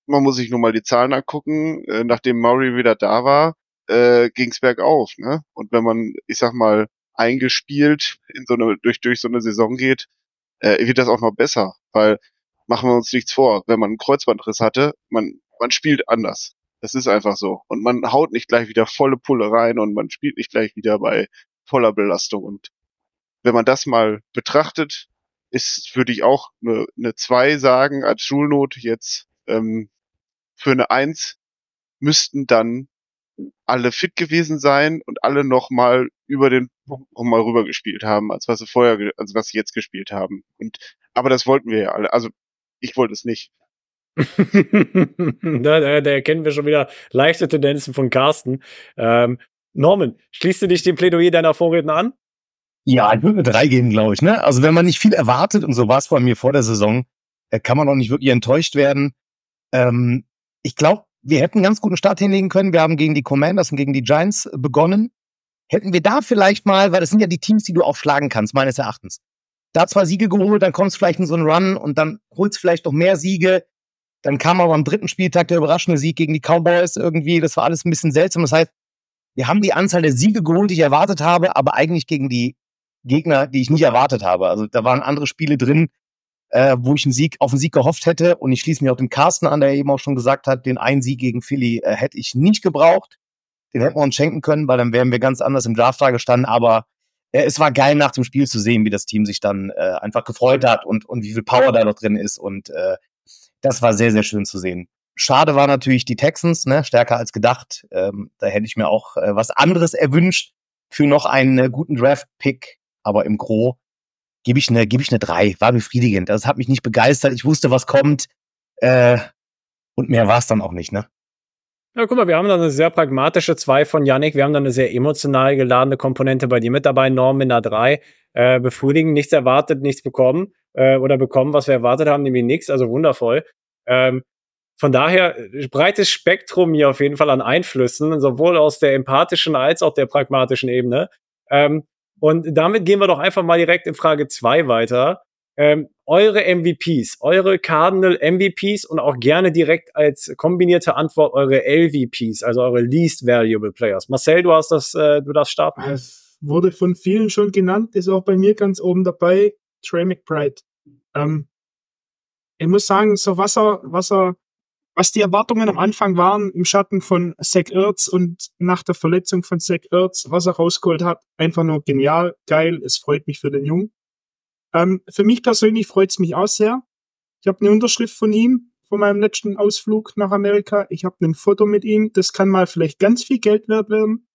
man muss sich nur mal die Zahlen angucken. Äh, nachdem Murray wieder da war, äh, ging's bergauf. Ne? Und wenn man, ich sag mal, eingespielt in so eine durch durch so eine Saison geht, äh, wird das auch noch besser, weil machen wir uns nichts vor. Wenn man einen Kreuzbandriss hatte, man, man spielt anders. Das ist einfach so. Und man haut nicht gleich wieder volle Pulle rein und man spielt nicht gleich wieder bei voller Belastung. Und wenn man das mal betrachtet, ist, würde ich auch eine, eine 2 sagen als Schulnot jetzt. Ähm, für eine 1 müssten dann alle fit gewesen sein und alle noch mal über den Punkt noch mal rüber gespielt haben, als was sie vorher, als was sie jetzt gespielt haben. Und aber das wollten wir ja alle. Also ich wollte es nicht. da, da, da, erkennen wir schon wieder leichte Tendenzen von Carsten. Ähm, Norman, schließt du dich dem Plädoyer deiner Vorredner an? Ja, ich würde drei geben, glaube ich. Ne? Also wenn man nicht viel erwartet, und so war es bei mir vor der Saison, äh, kann man auch nicht wirklich enttäuscht werden. Ähm, ich glaube, wir hätten einen ganz guten Start hinlegen können. Wir haben gegen die Commanders und gegen die Giants begonnen. Hätten wir da vielleicht mal, weil das sind ja die Teams, die du auch schlagen kannst, meines Erachtens da zwei Siege geholt, dann kommst vielleicht in so einen Run und dann holst vielleicht noch mehr Siege. Dann kam aber am dritten Spieltag der überraschende Sieg gegen die Cowboys irgendwie. Das war alles ein bisschen seltsam. Das heißt, wir haben die Anzahl der Siege geholt, die ich erwartet habe, aber eigentlich gegen die Gegner, die ich nicht erwartet habe. Also da waren andere Spiele drin, äh, wo ich einen Sieg auf einen Sieg gehofft hätte. Und ich schließe mich auch dem Carsten an, der eben auch schon gesagt hat, den einen Sieg gegen Philly äh, hätte ich nicht gebraucht. Den hätten wir uns schenken können, weil dann wären wir ganz anders im Draft da gestanden. Aber äh, es war geil nach dem Spiel zu sehen, wie das Team sich dann äh, einfach gefreut hat und, und wie viel Power da noch drin ist. Und äh, das war sehr, sehr schön zu sehen. Schade war natürlich die Texans, ne, stärker als gedacht. Ähm, da hätte ich mir auch äh, was anderes erwünscht für noch einen äh, guten Draft-Pick. Aber im Gro gebe ich eine, gebe ich eine drei. War befriedigend. Das hat mich nicht begeistert. Ich wusste, was kommt. Äh, und mehr war es dann auch nicht, ne? Ja, guck mal, wir haben da eine sehr pragmatische 2 von Yannick. Wir haben da eine sehr emotional geladene Komponente bei dir mit dabei. Norm in der 3. Äh, befriedigen, nichts erwartet, nichts bekommen. Äh, oder bekommen, was wir erwartet haben, nämlich nichts. Also wundervoll. Ähm, von daher äh, breites Spektrum hier auf jeden Fall an Einflüssen, sowohl aus der empathischen als auch der pragmatischen Ebene. Ähm, und damit gehen wir doch einfach mal direkt in Frage 2 weiter ähm, eure MVPs, eure Cardinal MVPs und auch gerne direkt als kombinierte Antwort eure LVPs, also eure Least Valuable Players. Marcel, du hast das, äh, du darfst starten. Es wurde von vielen schon genannt, ist auch bei mir ganz oben dabei. Trey McBride. Ähm, ich muss sagen, so was er, was er, was die Erwartungen am Anfang waren im Schatten von Zach Ertz und nach der Verletzung von Zach Ertz, was er rausgeholt hat, einfach nur genial, geil. Es freut mich für den Jungen. Ähm, für mich persönlich freut es mich auch sehr. Ich habe eine Unterschrift von ihm, von meinem letzten Ausflug nach Amerika. Ich habe ein Foto mit ihm. Das kann mal vielleicht ganz viel Geld wert werden.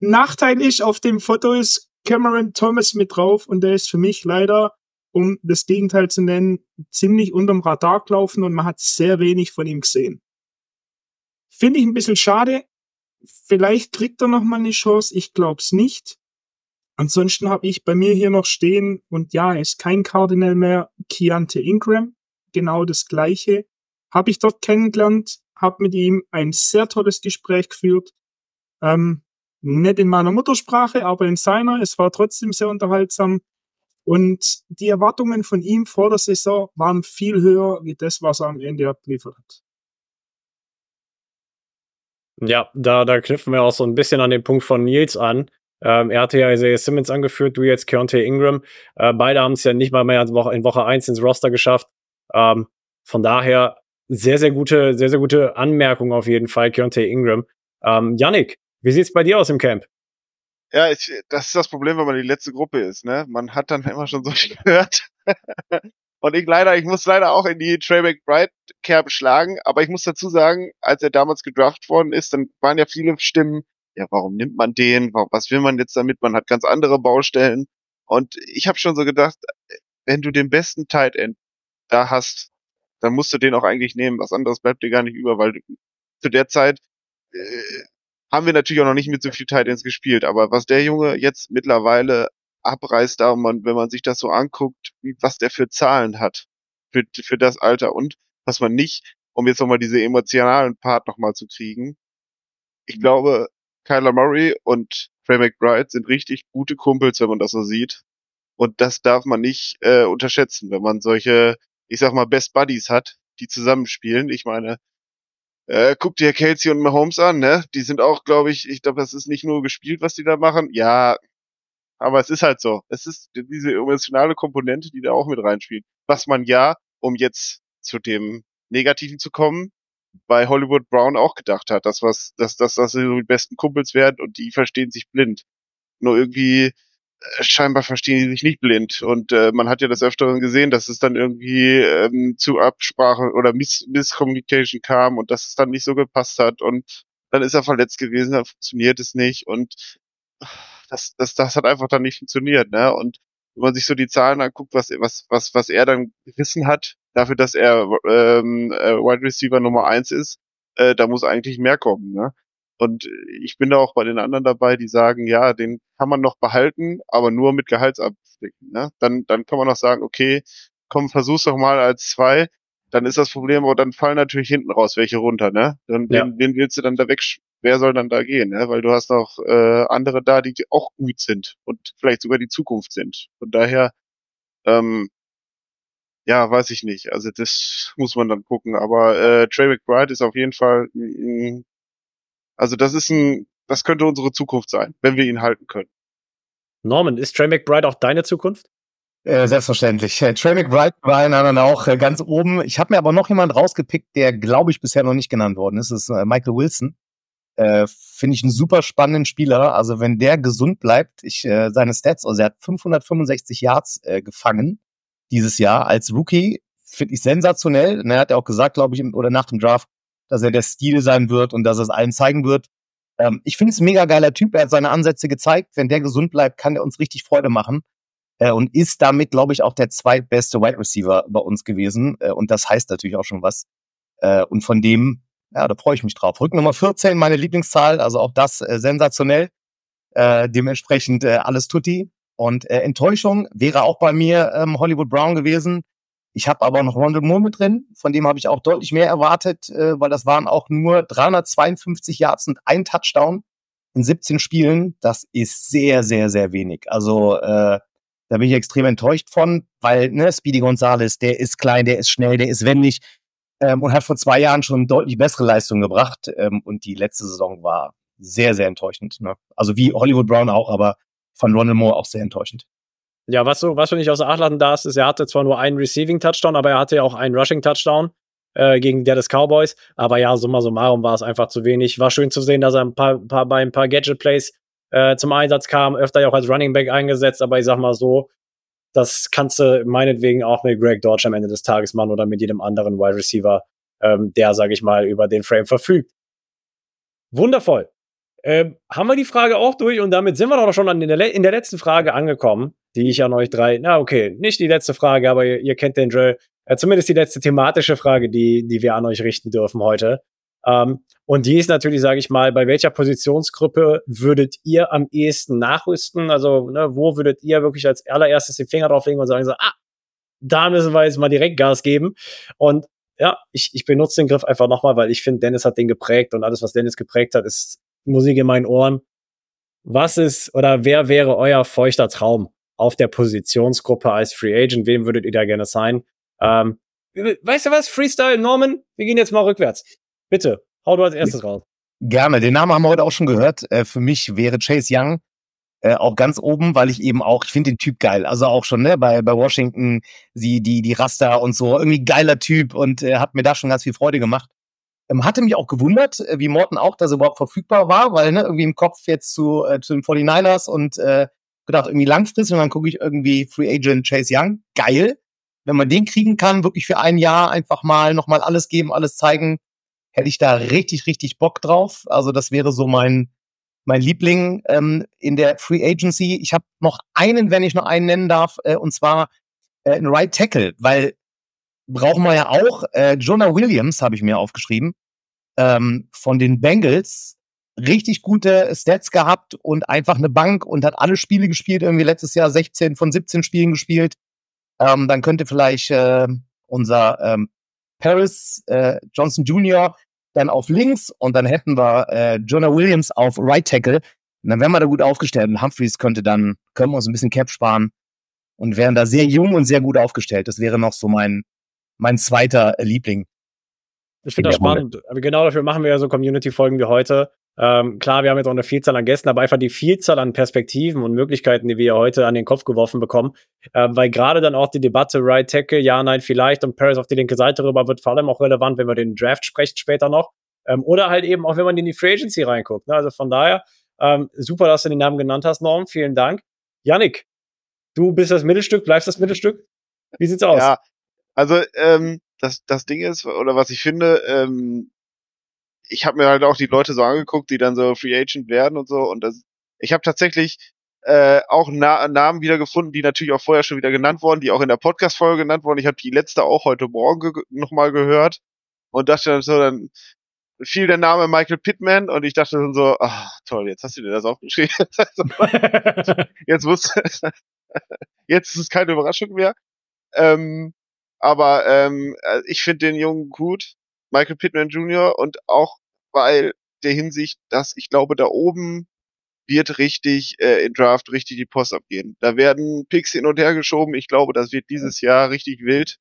Nachteil ist, auf dem Foto ist Cameron Thomas mit drauf und der ist für mich leider, um das Gegenteil zu nennen, ziemlich unterm Radar gelaufen und man hat sehr wenig von ihm gesehen. Finde ich ein bisschen schade. Vielleicht kriegt er noch mal eine Chance. Ich glaub's nicht. Ansonsten habe ich bei mir hier noch stehen, und ja, er ist kein Cardinal mehr, Keante Ingram. genau das Gleiche. Habe ich dort kennengelernt, habe mit ihm ein sehr tolles Gespräch geführt. Ähm, nicht in meiner Muttersprache, aber in seiner. Es war trotzdem sehr unterhaltsam. Und die Erwartungen von ihm vor der Saison waren viel höher, wie das, was er am Ende abgeliefert hat. Ja, da, da knüpfen wir auch so ein bisschen an den Punkt von Nils an. Ähm, er hatte ja Isaiah Simmons angeführt, du jetzt Keontae Ingram. Äh, beide haben es ja nicht mal mehr in Woche, in Woche 1 ins Roster geschafft. Ähm, von daher sehr, sehr gute, sehr, sehr gute Anmerkung auf jeden Fall, Keontae Ingram. Ähm, Yannick, wie sieht's bei dir aus im Camp? Ja, ich, das ist das Problem, wenn man die letzte Gruppe ist, ne? Man hat dann immer schon so viel gehört. Und ich leider, ich muss leider auch in die Trey McBride Kerbe schlagen, aber ich muss dazu sagen, als er damals gedraft worden ist, dann waren ja viele Stimmen, ja, warum nimmt man den? Was will man jetzt damit? Man hat ganz andere Baustellen. Und ich habe schon so gedacht, wenn du den besten Tight End da hast, dann musst du den auch eigentlich nehmen. Was anderes bleibt dir gar nicht über, weil zu der Zeit äh, haben wir natürlich auch noch nicht mit so viel Tight Ends gespielt. Aber was der Junge jetzt mittlerweile abreißt, da man, wenn man sich das so anguckt, wie, was der für Zahlen hat für, für das Alter und was man nicht, um jetzt nochmal diese emotionalen Part nochmal zu kriegen. Ich glaube, Kyler Murray und Trey McBride sind richtig gute Kumpels, wenn man das so sieht. Und das darf man nicht äh, unterschätzen, wenn man solche, ich sag mal, Best Buddies hat, die zusammenspielen. Ich meine, äh, guck dir Kelsey und Mahomes an, ne? Die sind auch, glaube ich, ich glaube, das ist nicht nur gespielt, was die da machen. Ja, aber es ist halt so. Es ist diese emotionale Komponente, die da auch mit reinspielt. Was man ja, um jetzt zu dem Negativen zu kommen, bei Hollywood Brown auch gedacht hat, dass was, dass, dass, sie so die besten Kumpels werden und die verstehen sich blind. Nur irgendwie scheinbar verstehen die sich nicht blind. Und äh, man hat ja das Öfteren gesehen, dass es dann irgendwie ähm, zu Absprache oder Miss Misscommunication kam und dass es dann nicht so gepasst hat und dann ist er verletzt gewesen, dann funktioniert es nicht und das, das, das hat einfach dann nicht funktioniert, ne? Und wenn man sich so die Zahlen anguckt, was, was, was, was er dann gerissen hat, dafür, dass er ähm, äh, Wide Receiver Nummer eins ist, äh, da muss eigentlich mehr kommen, ne? Und ich bin da auch bei den anderen dabei, die sagen, ja, den kann man noch behalten, aber nur mit Gehaltsabdecken. Ne? Dann, dann kann man noch sagen, okay, komm, versuch's doch mal als zwei. Dann ist das Problem, aber dann fallen natürlich hinten raus welche runter, ne? Dann, ja. den, den willst du dann da weg, wer soll dann da gehen, ne? Weil du hast auch äh, andere da, die auch gut sind und vielleicht sogar die Zukunft sind. Von daher, ähm, ja, weiß ich nicht. Also das muss man dann gucken. Aber äh, Trey McBride ist auf jeden Fall, ein, also das ist ein, das könnte unsere Zukunft sein, wenn wir ihn halten können. Norman, ist Trey McBride auch deine Zukunft? Äh, selbstverständlich. Äh, Trey McBride war in anderen auch äh, ganz oben. Ich habe mir aber noch jemand rausgepickt, der, glaube ich, bisher noch nicht genannt worden ist. Das ist äh, Michael Wilson. Äh, Finde ich einen super spannenden Spieler. Also wenn der gesund bleibt, ich äh, seine Stats, also er hat 565 Yards äh, gefangen dieses Jahr als Rookie. Finde ich sensationell. Und er hat ja auch gesagt, glaube ich, oder nach dem Draft, dass er der Stil sein wird und dass er es allen zeigen wird. Ähm, ich finde es ein mega geiler Typ. Er hat seine Ansätze gezeigt. Wenn der gesund bleibt, kann er uns richtig Freude machen. Äh, und ist damit, glaube ich, auch der zweitbeste Wide Receiver bei uns gewesen. Äh, und das heißt natürlich auch schon was. Äh, und von dem, ja, da freue ich mich drauf. Rück Nummer 14, meine Lieblingszahl. Also auch das äh, sensationell. Äh, dementsprechend äh, alles tutti. Und Enttäuschung wäre auch bei mir ähm, Hollywood Brown gewesen. Ich habe aber noch Rondell Moore mit drin, von dem habe ich auch deutlich mehr erwartet, äh, weil das waren auch nur 352 Yards und ein Touchdown in 17 Spielen. Das ist sehr, sehr, sehr wenig. Also äh, da bin ich extrem enttäuscht von, weil ne, Speedy Gonzales, der ist klein, der ist schnell, der ist wendig ähm, und hat vor zwei Jahren schon deutlich bessere Leistungen gebracht. Ähm, und die letzte Saison war sehr, sehr enttäuschend. Ne? Also wie Hollywood Brown auch, aber von Ronald Moore auch sehr enttäuschend. Ja, was du, was du nicht außer Acht lassen darfst, ist, er hatte zwar nur einen Receiving Touchdown, aber er hatte ja auch einen Rushing Touchdown äh, gegen der des Cowboys. Aber ja, summa summarum war es einfach zu wenig. War schön zu sehen, dass er ein paar, paar bei ein paar Gadget Plays äh, zum Einsatz kam, öfter ja auch als Running Back eingesetzt, aber ich sag mal so, das kannst du meinetwegen auch mit Greg Dodge am Ende des Tages machen oder mit jedem anderen Wide Receiver, ähm, der, sage ich mal, über den Frame verfügt. Wundervoll. Ähm, haben wir die Frage auch durch und damit sind wir doch schon in der, in der letzten Frage angekommen, die ich an euch drei, na okay, nicht die letzte Frage, aber ihr, ihr kennt den Drill, äh, zumindest die letzte thematische Frage, die, die wir an euch richten dürfen heute. Ähm, und die ist natürlich, sage ich mal, bei welcher Positionsgruppe würdet ihr am ehesten nachrüsten? Also, ne, wo würdet ihr wirklich als allererstes den Finger drauflegen und sagen so, ah, da müssen wir jetzt mal direkt Gas geben. Und ja, ich, ich benutze den Griff einfach nochmal, weil ich finde, Dennis hat den geprägt und alles, was Dennis geprägt hat, ist Musik in meinen Ohren. Was ist oder wer wäre euer feuchter Traum auf der Positionsgruppe als Free Agent? Wem würdet ihr da gerne sein? Ähm, weißt du was? Freestyle, Norman? Wir gehen jetzt mal rückwärts. Bitte, hau du als erstes raus. Gerne, den Namen haben wir heute auch schon gehört. Äh, für mich wäre Chase Young äh, auch ganz oben, weil ich eben auch, ich finde den Typ geil. Also auch schon ne, bei, bei Washington, die, die, die Raster und so, irgendwie geiler Typ und äh, hat mir da schon ganz viel Freude gemacht. Ähm, hatte mich auch gewundert, äh, wie Morton auch, dass er überhaupt verfügbar war, weil ne, irgendwie im Kopf jetzt zu, äh, zu den 49ers und äh, gedacht, irgendwie langfristig und dann gucke ich irgendwie Free Agent Chase Young. Geil. Wenn man den kriegen kann, wirklich für ein Jahr einfach mal nochmal alles geben, alles zeigen, hätte ich da richtig, richtig Bock drauf. Also das wäre so mein, mein Liebling ähm, in der Free Agency. Ich habe noch einen, wenn ich noch einen nennen darf, äh, und zwar äh, ein Right Tackle, weil brauchen wir ja auch. Äh, Jonah Williams habe ich mir aufgeschrieben ähm, von den Bengals. Richtig gute Stats gehabt und einfach eine Bank und hat alle Spiele gespielt. Irgendwie letztes Jahr 16 von 17 Spielen gespielt. Ähm, dann könnte vielleicht äh, unser ähm, Paris äh, Johnson Jr dann auf links und dann hätten wir äh, Jonah Williams auf Right Tackle. Und dann wären wir da gut aufgestellt und Humphreys könnte dann, können wir uns ein bisschen Cap sparen und wären da sehr jung und sehr gut aufgestellt. Das wäre noch so mein, mein zweiter Liebling. Ich finde das spannend. Aber genau dafür machen wir ja so Community-Folgen wie heute. Ähm, klar, wir haben jetzt auch eine Vielzahl an Gästen, aber einfach die Vielzahl an Perspektiven und Möglichkeiten, die wir heute an den Kopf geworfen bekommen, äh, weil gerade dann auch die Debatte Right Tackle, ja, nein, vielleicht und Paris auf die linke Seite rüber wird vor allem auch relevant, wenn wir den Draft sprechen später noch. Ähm, oder halt eben auch, wenn man in die Free Agency reinguckt. Ne? Also von daher, ähm, super, dass du den Namen genannt hast, Norm. Vielen Dank. Yannick, du bist das Mittelstück, bleibst das Mittelstück. Wie sieht's aus? Ja, also ähm, das, das Ding ist, oder was ich finde, ähm, ich habe mir halt auch die Leute so angeguckt, die dann so Free Agent werden und so. Und das, ich habe tatsächlich äh, auch Na Namen wieder gefunden, die natürlich auch vorher schon wieder genannt wurden, die auch in der Podcast-Folge genannt wurden. Ich habe die letzte auch heute Morgen ge nochmal gehört und dachte dann so, dann fiel der Name Michael Pittman und ich dachte dann so, ach toll, jetzt hast du dir das aufgeschrieben. jetzt muss, jetzt ist es keine Überraschung mehr. Ähm, aber ähm, äh, ich finde den Jungen gut. Michael Pittman Jr. und auch weil der Hinsicht, dass ich glaube, da oben wird richtig äh, in Draft richtig die Post abgehen. Da werden Picks hin und her geschoben. Ich glaube, das wird dieses Jahr richtig wild,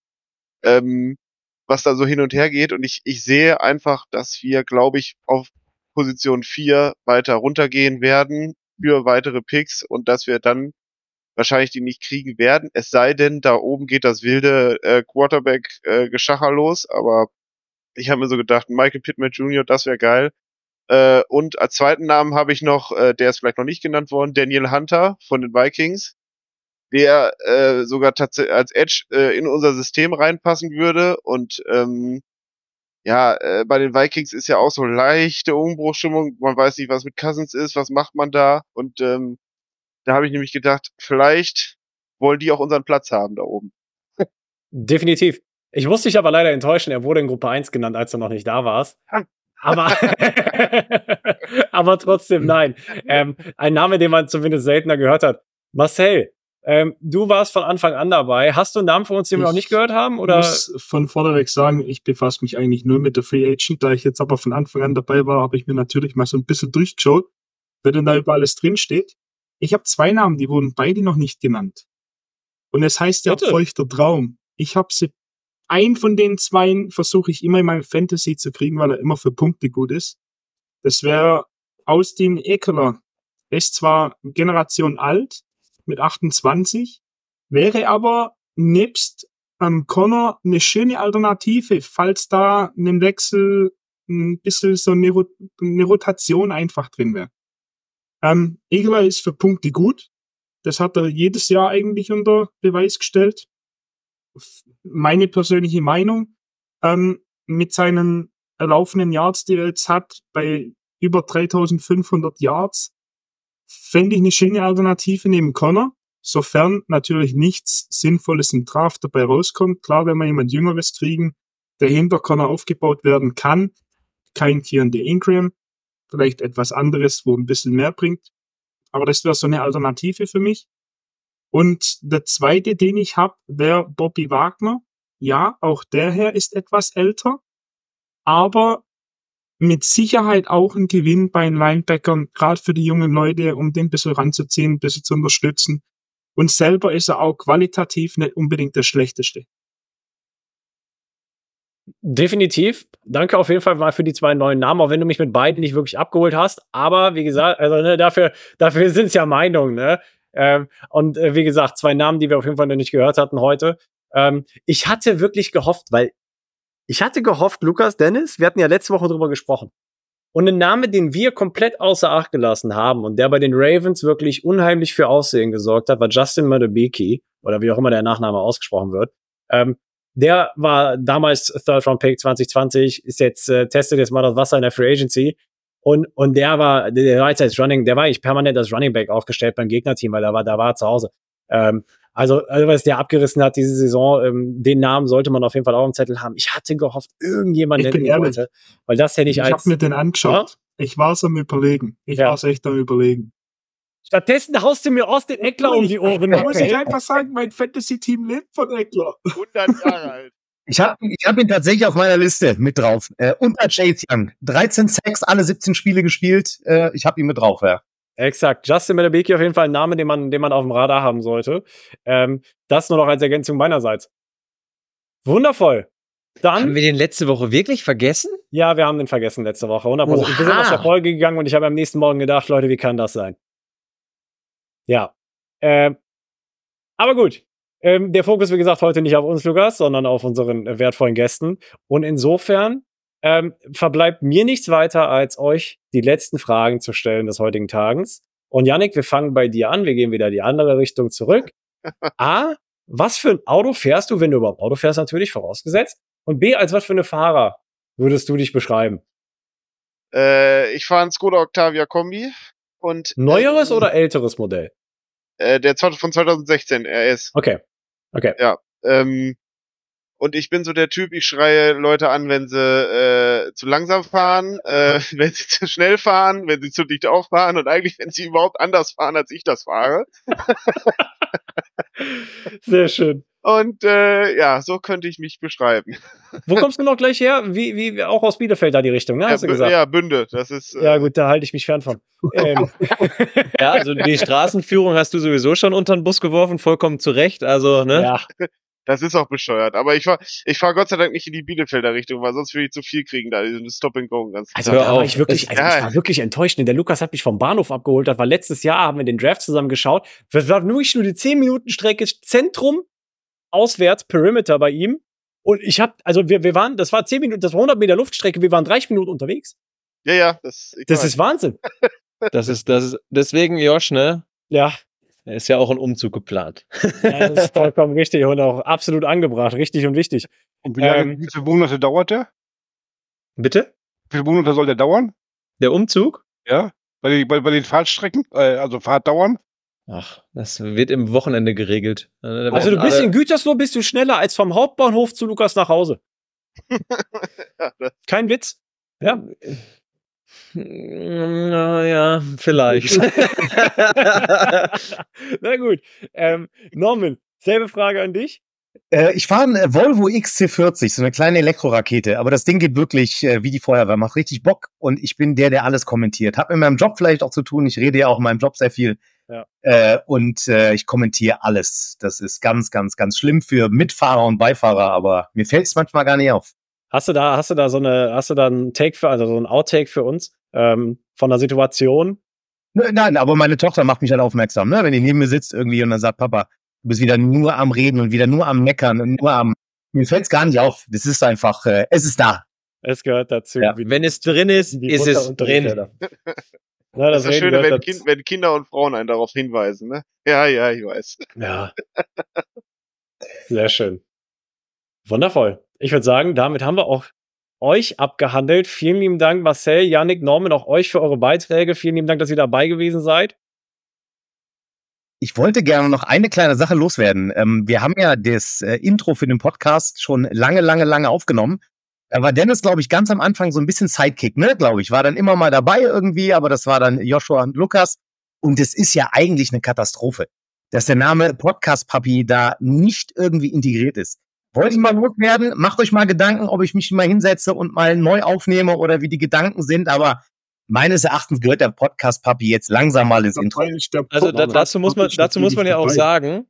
ähm, was da so hin und her geht. Und ich, ich sehe einfach, dass wir, glaube ich, auf Position 4 weiter runtergehen werden für weitere Picks und dass wir dann wahrscheinlich die nicht kriegen werden. Es sei denn, da oben geht das wilde äh, Quarterback-Geschacher äh, los, aber ich habe mir so gedacht, Michael Pittman Jr., das wäre geil. Äh, und als zweiten Namen habe ich noch, äh, der ist vielleicht noch nicht genannt worden, Daniel Hunter von den Vikings, der äh, sogar tatsächlich als Edge äh, in unser System reinpassen würde. Und ähm, ja, äh, bei den Vikings ist ja auch so leichte Umbruchstimmung. Man weiß nicht, was mit Cousins ist, was macht man da. Und ähm, da habe ich nämlich gedacht, vielleicht wollen die auch unseren Platz haben da oben. Definitiv. Ich musste dich aber leider enttäuschen, er wurde in Gruppe 1 genannt, als du noch nicht da warst. Aber, aber trotzdem, nein. Ähm, ein Name, den man zumindest seltener gehört hat. Marcel, ähm, du warst von Anfang an dabei. Hast du einen Namen von uns, den wir noch nicht gehört haben? Oder? Ich muss von vorneweg sagen, ich befasse mich eigentlich nur mit der Free Agent. Da ich jetzt aber von Anfang an dabei war, habe ich mir natürlich mal so ein bisschen durchgeschaut, wer denn da über alles drinsteht. Ich habe zwei Namen, die wurden beide noch nicht genannt. Und es heißt ja Bitte? feuchter Traum. Ich habe sie ein von den zwei versuche ich immer in meinem Fantasy zu kriegen, weil er immer für Punkte gut ist. Das wäre Austin Eckler. Er ist zwar Generation alt, mit 28, wäre aber nebst ähm, Connor eine schöne Alternative, falls da in dem Wechsel ein bisschen so eine, Rot eine Rotation einfach drin wäre. Ähm, Eckler ist für Punkte gut. Das hat er jedes Jahr eigentlich unter Beweis gestellt meine persönliche Meinung, ähm, mit seinen erlaufenden Yards, die er jetzt hat, bei über 3500 Yards, fände ich eine schöne Alternative neben Connor, sofern natürlich nichts Sinnvolles im Draft dabei rauskommt. Klar, wenn wir jemand Jüngeres kriegen, der hinter Connor aufgebaut werden kann, kein Tier der Ingram, vielleicht etwas anderes, wo ein bisschen mehr bringt. Aber das wäre so eine Alternative für mich. Und der zweite, den ich habe, der Bobby Wagner. Ja, auch der Herr ist etwas älter, aber mit Sicherheit auch ein Gewinn bei den Linebackern, gerade für die jungen Leute, um den ein bisschen ranzuziehen, ein bisschen zu unterstützen. Und selber ist er auch qualitativ nicht unbedingt der schlechteste. Definitiv. Danke auf jeden Fall mal für die zwei neuen Namen, auch wenn du mich mit beiden nicht wirklich abgeholt hast. Aber wie gesagt, also ne, dafür, dafür sind es ja Meinungen, ne? Ähm, und äh, wie gesagt, zwei Namen, die wir auf jeden Fall noch nicht gehört hatten heute. Ähm, ich hatte wirklich gehofft, weil ich hatte gehofft, Lukas, Dennis, wir hatten ja letzte Woche drüber gesprochen. Und ein Name, den wir komplett außer Acht gelassen haben und der bei den Ravens wirklich unheimlich für Aussehen gesorgt hat, war Justin Madubiki oder wie auch immer der Nachname ausgesprochen wird. Ähm, der war damals Third Round Pick 2020, ist jetzt äh, testet jetzt mal das Wasser in der Free Agency und und der war der war jetzt als Running, der war eigentlich permanent als Running Back aufgestellt beim Gegnerteam, weil er war da war er zu Hause. Ähm, also, also was der abgerissen hat diese Saison, ähm, den Namen sollte man auf jeden Fall auch im Zettel haben. Ich hatte gehofft, irgendjemand Ich nennen ehrlich. wollte, weil das hätte ich, Ich als habe mir den angeschaut. Ich war's am überlegen. Ich Ja. war's echt am überlegen. Stattdessen haust du mir aus den Eckler um die Ohren. Da muss ich einfach sagen, mein Fantasy-Team lebt von Eckler. 100 Jahre alt. Ich habe ich hab ihn tatsächlich auf meiner Liste mit drauf. Äh, unter Chase Young. 13 Sacks, alle 17 Spiele gespielt. Äh, ich habe ihn mit drauf, ja. Exakt. Justin Melebeki auf jeden Fall ein Name, den man, den man auf dem Radar haben sollte. Ähm, das nur noch als Ergänzung meinerseits. Wundervoll. Dann. Haben wir den letzte Woche wirklich vergessen? Ja, wir haben den vergessen letzte Woche. 100%. Wir sind Oha. aus der Folge gegangen und ich habe am nächsten Morgen gedacht, Leute, wie kann das sein? Ja. Ähm, aber gut. Ähm, der Fokus, wie gesagt, heute nicht auf uns, Lukas, sondern auf unseren äh, wertvollen Gästen. Und insofern ähm, verbleibt mir nichts weiter, als euch die letzten Fragen zu stellen des heutigen Tages. Und Yannick, wir fangen bei dir an. Wir gehen wieder die andere Richtung zurück. A, was für ein Auto fährst du, wenn du überhaupt Auto fährst, natürlich vorausgesetzt. Und B, als was für eine Fahrer würdest du dich beschreiben? Äh, ich fahre einen Skoda Octavia Kombi und Neueres oder älteres Modell? äh, der von 2016 RS. Okay. Okay. Ja. Ähm, und ich bin so der Typ, ich schreie Leute an, wenn sie äh, zu langsam fahren, äh, wenn sie zu schnell fahren, wenn sie zu dicht auffahren und eigentlich, wenn sie überhaupt anders fahren, als ich das fahre. Sehr schön. Und äh, ja, so könnte ich mich beschreiben. Wo kommst du noch gleich her? Wie, wie, auch aus Bielefeld da die Richtung, ne? Ja, Hast du Bü- gesagt? ja, Bünde, das ist. Äh, Ja, gut, da halte ich mich fern von. Ähm, Ja, also die Straßenführung hast du sowieso schon unter den Bus geworfen, vollkommen zu Recht. Also, ne? ja. Das ist auch bescheuert. Aber ich fahr, ich fahr Gott sei Dank nicht in die Bielefelder Richtung, weil sonst würde ich zu viel kriegen da, diesen Stop and Go. Ganz Also da war ich wirklich, also ich ja. war wirklich enttäuscht. Der Lukas hat mich vom Bahnhof abgeholt. Das war letztes Jahr, haben wir den Draft zusammen geschaut. Das war wirklich nur die 10 Minuten Strecke Zentrum, auswärts, Perimeter bei ihm. Und ich hab, also wir, wir waren, das war 10 Minuten, das war 100 Meter Luftstrecke, wir waren 30 Minuten unterwegs. ja, ja, das, Das ist Wahnsinn. Das ist, das ist, deswegen, Josh, ne? Ja, Da ist ja auch ein Umzug geplant. ja, das ist vollkommen richtig und auch absolut angebracht, richtig und wichtig. Und wie, lange, Ähm, wie viele Monate dauert der? Bitte? Wie viele Monate soll der dauern? Der Umzug? Ja? Bei den, bei, bei den Fahrtstrecken, äh, also Fahrtdauern? Ach, das wird im Wochenende geregelt. Da Also du bist alle- in Gütersloh bist du schneller als vom Hauptbahnhof zu Lukas nach Hause. Kein Witz. Ja. Na ja, vielleicht. Na gut. Ähm, Norman, selbe Frage an dich. Äh, ich fahre einen äh, Volvo XC40, so eine kleine Elektrorakete, aber das Ding geht wirklich äh, wie die Feuerwehr, macht richtig Bock und ich bin der, der alles kommentiert. Hat mit meinem Job vielleicht auch zu tun, ich rede ja auch in meinem Job sehr viel Ja. äh, und äh, ich kommentiere alles. Das ist ganz, ganz, ganz schlimm für Mitfahrer und Beifahrer, aber mir fällt es manchmal gar nicht auf. Hast du da, hast du da so eine, hast du da einen Take für, also so ein Outtake für uns ähm, von der Situation? Nein, aber meine Tochter macht mich halt aufmerksam, ne? wenn die neben mir sitzt irgendwie und dann sagt, Papa, du bist wieder nur am Reden und wieder nur am Meckern und nur am... Mir fällt es gar nicht auf. Das ist einfach, äh, es ist da. Es gehört dazu. Ja. Wenn es drin ist, ist es drin. Na, Das ist das Schöne, wenn, kind, wenn Kinder und Frauen einen darauf hinweisen, ne? Ja, ja, ich weiß. Ja. Sehr schön. Wundervoll. Ich würde sagen, damit haben wir auch euch abgehandelt. Vielen lieben Dank, Marcel, Yannick, Norman, auch euch für eure Beiträge. Vielen lieben Dank, dass ihr dabei gewesen seid. Ich wollte gerne noch eine kleine Sache loswerden. Ähm, wir haben ja das äh, Intro für den Podcast schon lange, lange, lange aufgenommen. Da war Dennis, glaube ich, ganz am Anfang so ein bisschen Sidekick, ne, glaube ich. War dann immer mal dabei irgendwie, aber das war dann Joshua und Lukas. Und es ist ja eigentlich eine Katastrophe. dass der Name Podcast Papi da nicht irgendwie integriert ist. Wollte ich mal loswerden? Macht euch mal Gedanken, ob ich mich mal hinsetze und mal neu aufnehme oder wie die Gedanken sind, aber meines Erachtens gehört der Podcast Papi jetzt langsam mal ins Intro. Also da, dazu muss man, dazu muss man ja auch sagen,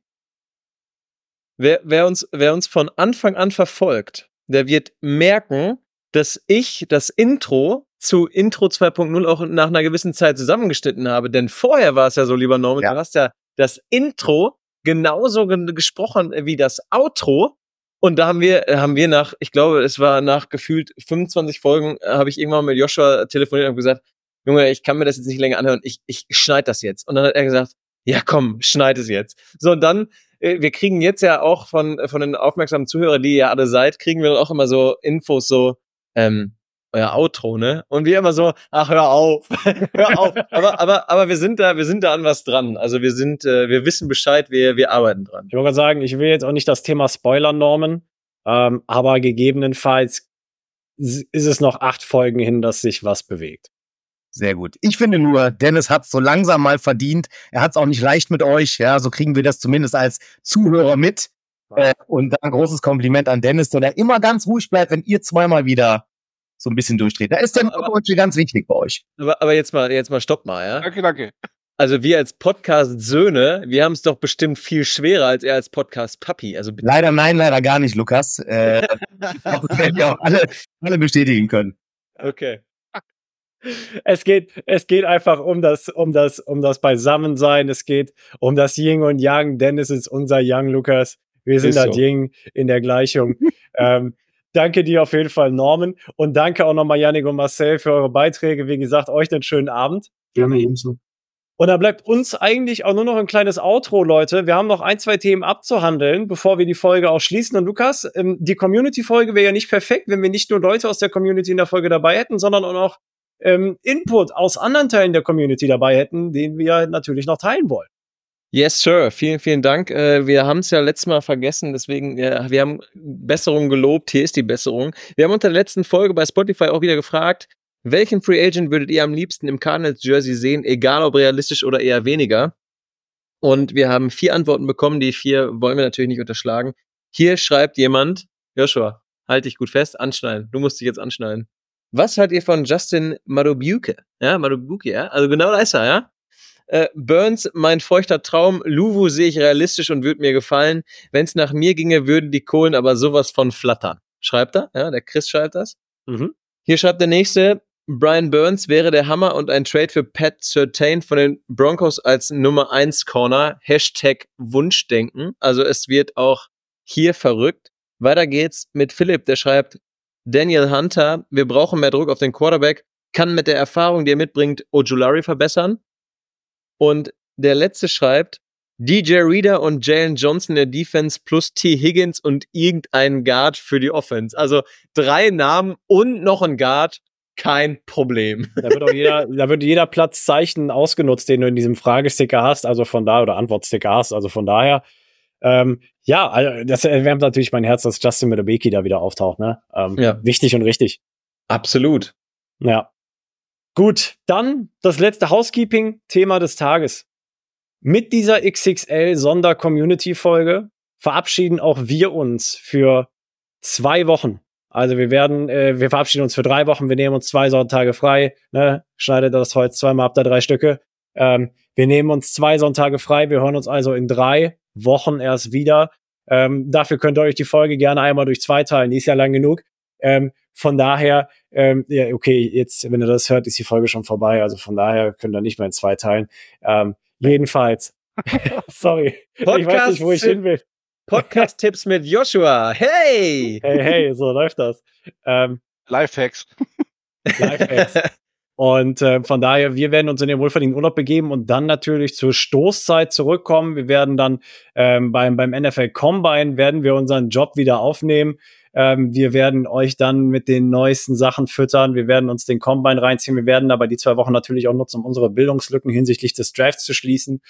wer, wer, uns, wer uns von Anfang an verfolgt, der wird merken, dass ich das Intro zu Intro 2.0 auch nach einer gewissen Zeit zusammengeschnitten habe. Denn vorher war es ja so, lieber Norman, Ja. du hast ja das Intro genauso ge gesprochen wie das Outro. Und da haben wir, haben wir nach, ich glaube, es war nach gefühlt 25 Folgen, äh, habe ich irgendwann mit Joshua telefoniert und gesagt, Junge, ich kann mir das jetzt nicht länger anhören, ich, ich schneide das jetzt. Und dann hat er gesagt, ja komm, schneid es jetzt. So, und dann, wir kriegen jetzt ja auch von, von den aufmerksamen Zuhörern, die ihr alle seid, kriegen wir auch immer so Infos, so, ähm, euer Outro, ne? Und wir immer so, ach, hör auf, hör auf. Aber, aber, aber wir sind da, wir sind da an was dran. Also wir sind, äh, wir wissen Bescheid, wir, wir arbeiten dran. Ich wollte sagen, ich will jetzt auch nicht das Thema Spoiler normen, ähm, aber gegebenenfalls ist es noch acht Folgen hin, dass sich was bewegt. Sehr gut. Ich finde nur, Dennis hat es so langsam mal verdient. Er hat es auch nicht leicht mit euch. Ja, so kriegen wir das zumindest als Zuhörer mit. Äh, und dann ein großes Kompliment an Dennis, der immer ganz ruhig bleibt, wenn ihr zweimal wieder so ein bisschen durchdreht. Da ist der Norddeutsche ganz wichtig bei euch. Aber, aber jetzt mal, jetzt mal stopp mal, ja? Danke, danke. Also wir als Podcast-Söhne, wir haben es doch bestimmt viel schwerer als er als Podcast-Papi. Also bitte. Leider nein, leider gar nicht, Lukas. Äh, das werden wir auch alle, alle bestätigen können. Okay. Es geht, es geht einfach um das, um das, um das Beisammensein. Es geht um das Yin und Yang. Dennis ist unser Yang, Lukas. Wir sind Ist das so. Yin in der Gleichung. ähm, danke dir auf jeden Fall, Norman. Und danke auch nochmal, Yannick und Marcel, für eure Beiträge. Wie gesagt, euch einen schönen Abend. Gerne ebenso. Und da bleibt uns eigentlich auch nur noch ein kleines Outro, Leute. Wir haben noch ein, zwei Themen abzuhandeln, bevor wir die Folge auch schließen. Und Lukas, ähm, die Community-Folge wäre ja nicht perfekt, wenn wir nicht nur Leute aus der Community in der Folge dabei hätten, sondern auch noch ähm, Input aus anderen Teilen der Community dabei hätten, den wir natürlich noch teilen wollen. Yes, sir. Vielen, vielen Dank. Äh, wir haben es ja letztes Mal vergessen, deswegen, ja, wir haben Besserung gelobt. Hier ist die Besserung. Wir haben unter der letzten Folge bei Spotify auch wieder gefragt, welchen Free Agent würdet ihr am liebsten im Cardinals Jersey sehen, egal ob realistisch oder eher weniger? Und wir haben vier Antworten bekommen. Die vier wollen wir natürlich nicht unterschlagen. Hier schreibt jemand, Joshua, halt dich gut fest, anschneiden. Du musst dich jetzt anschneiden. Was haltet ihr von Justin Madubuke? Ja, Madubuke, ja? Also genau da ist er, ja? Äh, Burns, mein feuchter Traum. Luvu sehe ich realistisch und würde mir gefallen. Wenn es nach mir ginge, würden die Kohlen aber sowas von flattern. Schreibt er, ja, der Chris schreibt das. Mhm. Hier schreibt der nächste, Brian Burns wäre der Hammer und ein Trade für Pat Certain von den Broncos als Nummer 1 Corner. Hashtag Wunschdenken. Also es wird auch hier verrückt. Weiter geht's mit Philipp, der schreibt, Daniel Hunter, wir brauchen mehr Druck auf den Quarterback, kann mit der Erfahrung, die er mitbringt, Ojulari verbessern. Und der letzte schreibt, DJ Reader und Jalen Johnson der Defense plus T. Higgins und irgendein Guard für die Offense. Also drei Namen und noch ein Guard, kein Problem. Da wird auch jeder, da wird jeder Platzzeichen ausgenutzt, den du in diesem Fragesticker hast, also von da oder Antwortsticker hast, also von daher. Ähm, ja, also das erwärmt natürlich mein Herz, dass Justin Medebeki da wieder auftaucht, ne? Ähm, Ja. Wichtig und richtig. Absolut. Ja. Gut, dann das letzte Housekeeping-Thema des Tages. Mit dieser XXL-Sonder-Community-Folge verabschieden auch wir uns für zwei Wochen. Also wir werden, äh, wir verabschieden uns für drei Wochen, wir nehmen uns zwei Sonntage frei, ne? Schneidet das Holz zweimal ab, da drei Stücke. Ähm, wir nehmen uns zwei Sonntage frei, wir hören uns also in drei Wochen erst wieder. Ähm, dafür könnt ihr euch die Folge gerne einmal durch zwei teilen, die ist ja lang genug. Ähm, von daher, ähm, ja, okay, jetzt, wenn ihr das hört, ist die Folge schon vorbei. Also von daher könnt ihr nicht mehr in zwei teilen. Ähm, jedenfalls, sorry, ich weiß nicht, wo ich hin will. Podcast-Tipps mit Joshua. Hey! Hey, hey, so läuft das. Ähm, Lifehacks. Lifehacks. Und äh, von daher, wir werden uns in den wohlverdienten Urlaub begeben und dann natürlich zur Stoßzeit zurückkommen. Wir werden dann ähm, beim, beim NFL Combine werden wir unseren Job wieder aufnehmen. Ähm, wir werden euch dann mit den neuesten Sachen füttern. Wir werden uns den Combine reinziehen. Wir werden aber die zwei Wochen natürlich auch nutzen, um unsere Bildungslücken hinsichtlich des Drafts zu schließen,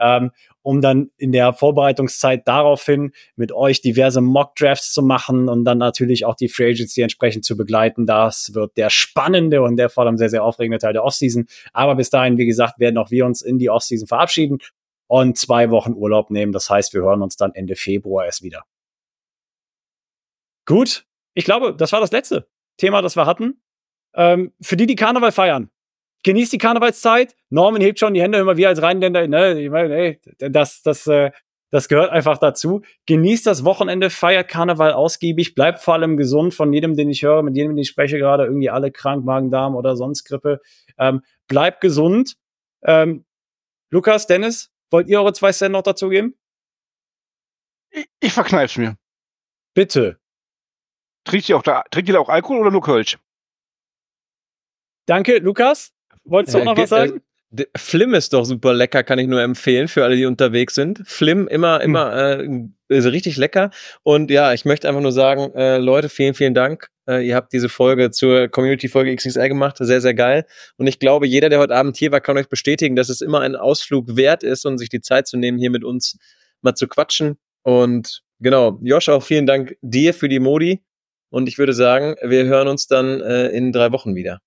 ähm, um dann in der Vorbereitungszeit daraufhin mit euch diverse Mock-Drafts zu machen und dann natürlich auch die Free Agency entsprechend zu begleiten. Das wird der spannende und der vor allem sehr, sehr aufregende Teil der Offseason. Aber bis dahin, wie gesagt, werden auch wir uns in die Offseason verabschieden. und zwei Wochen Urlaub nehmen. Das heißt, wir hören uns dann Ende Februar erst wieder. Gut, ich glaube, das war das letzte Thema, das wir hatten. Ähm, für die, die Karneval feiern, genießt die Karnevalszeit. Norman hebt schon die Hände immer wie als Rheinländer. Ne? Ich meine, ey, das, das, äh, das gehört einfach dazu. Genießt das Wochenende, feiert Karneval ausgiebig, bleibt vor allem gesund. Von jedem, den ich höre, mit jedem, den ich spreche, gerade irgendwie alle krank, Magen, Darm oder sonst Grippe. Ähm, bleibt gesund. Ähm, Lukas, Dennis, wollt ihr eure zwei Cent noch dazu geben? Ich, ich verkneif's mir. Bitte. Trinkt ihr auch, da, trinkt ihr da auch Alkohol oder nur Kölsch? Danke, Lukas. Wolltest du auch noch was sagen? Äh, Flim ist doch super lecker, kann ich nur empfehlen für alle, die unterwegs sind. Flim immer, immer äh, ist richtig lecker. Und ja, ich möchte einfach nur sagen, äh, Leute, vielen, vielen Dank. Äh, ihr habt diese Folge zur Community-Folge XXL gemacht. Sehr, sehr geil. Und ich glaube, jeder, der heute Abend hier war, kann euch bestätigen, dass es immer ein Ausflug wert ist und sich die Zeit zu nehmen, hier mit uns mal zu quatschen. Und genau, Josh, auch vielen Dank dir für die Modi. Und ich würde sagen, wir hören uns dann äh, in drei Wochen wieder.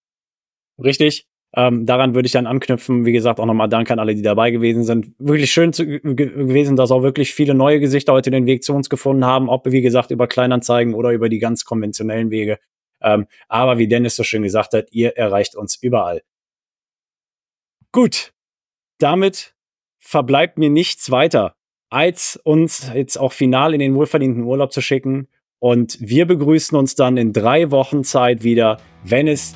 Richtig. Ähm, daran würde ich dann anknüpfen. Wie gesagt, auch nochmal Dank an alle, die dabei gewesen sind. Wirklich schön zu, gewesen, dass auch wirklich viele neue Gesichter heute den Weg zu uns gefunden haben. Ob, wie gesagt, über Kleinanzeigen oder über die ganz konventionellen Wege. Ähm, aber wie Dennis so schön gesagt hat, ihr erreicht uns überall. Gut. Damit verbleibt mir nichts weiter, als uns jetzt auch final in den wohlverdienten Urlaub zu schicken. Und wir begrüßen uns dann in drei Wochen Zeit wieder, wenn es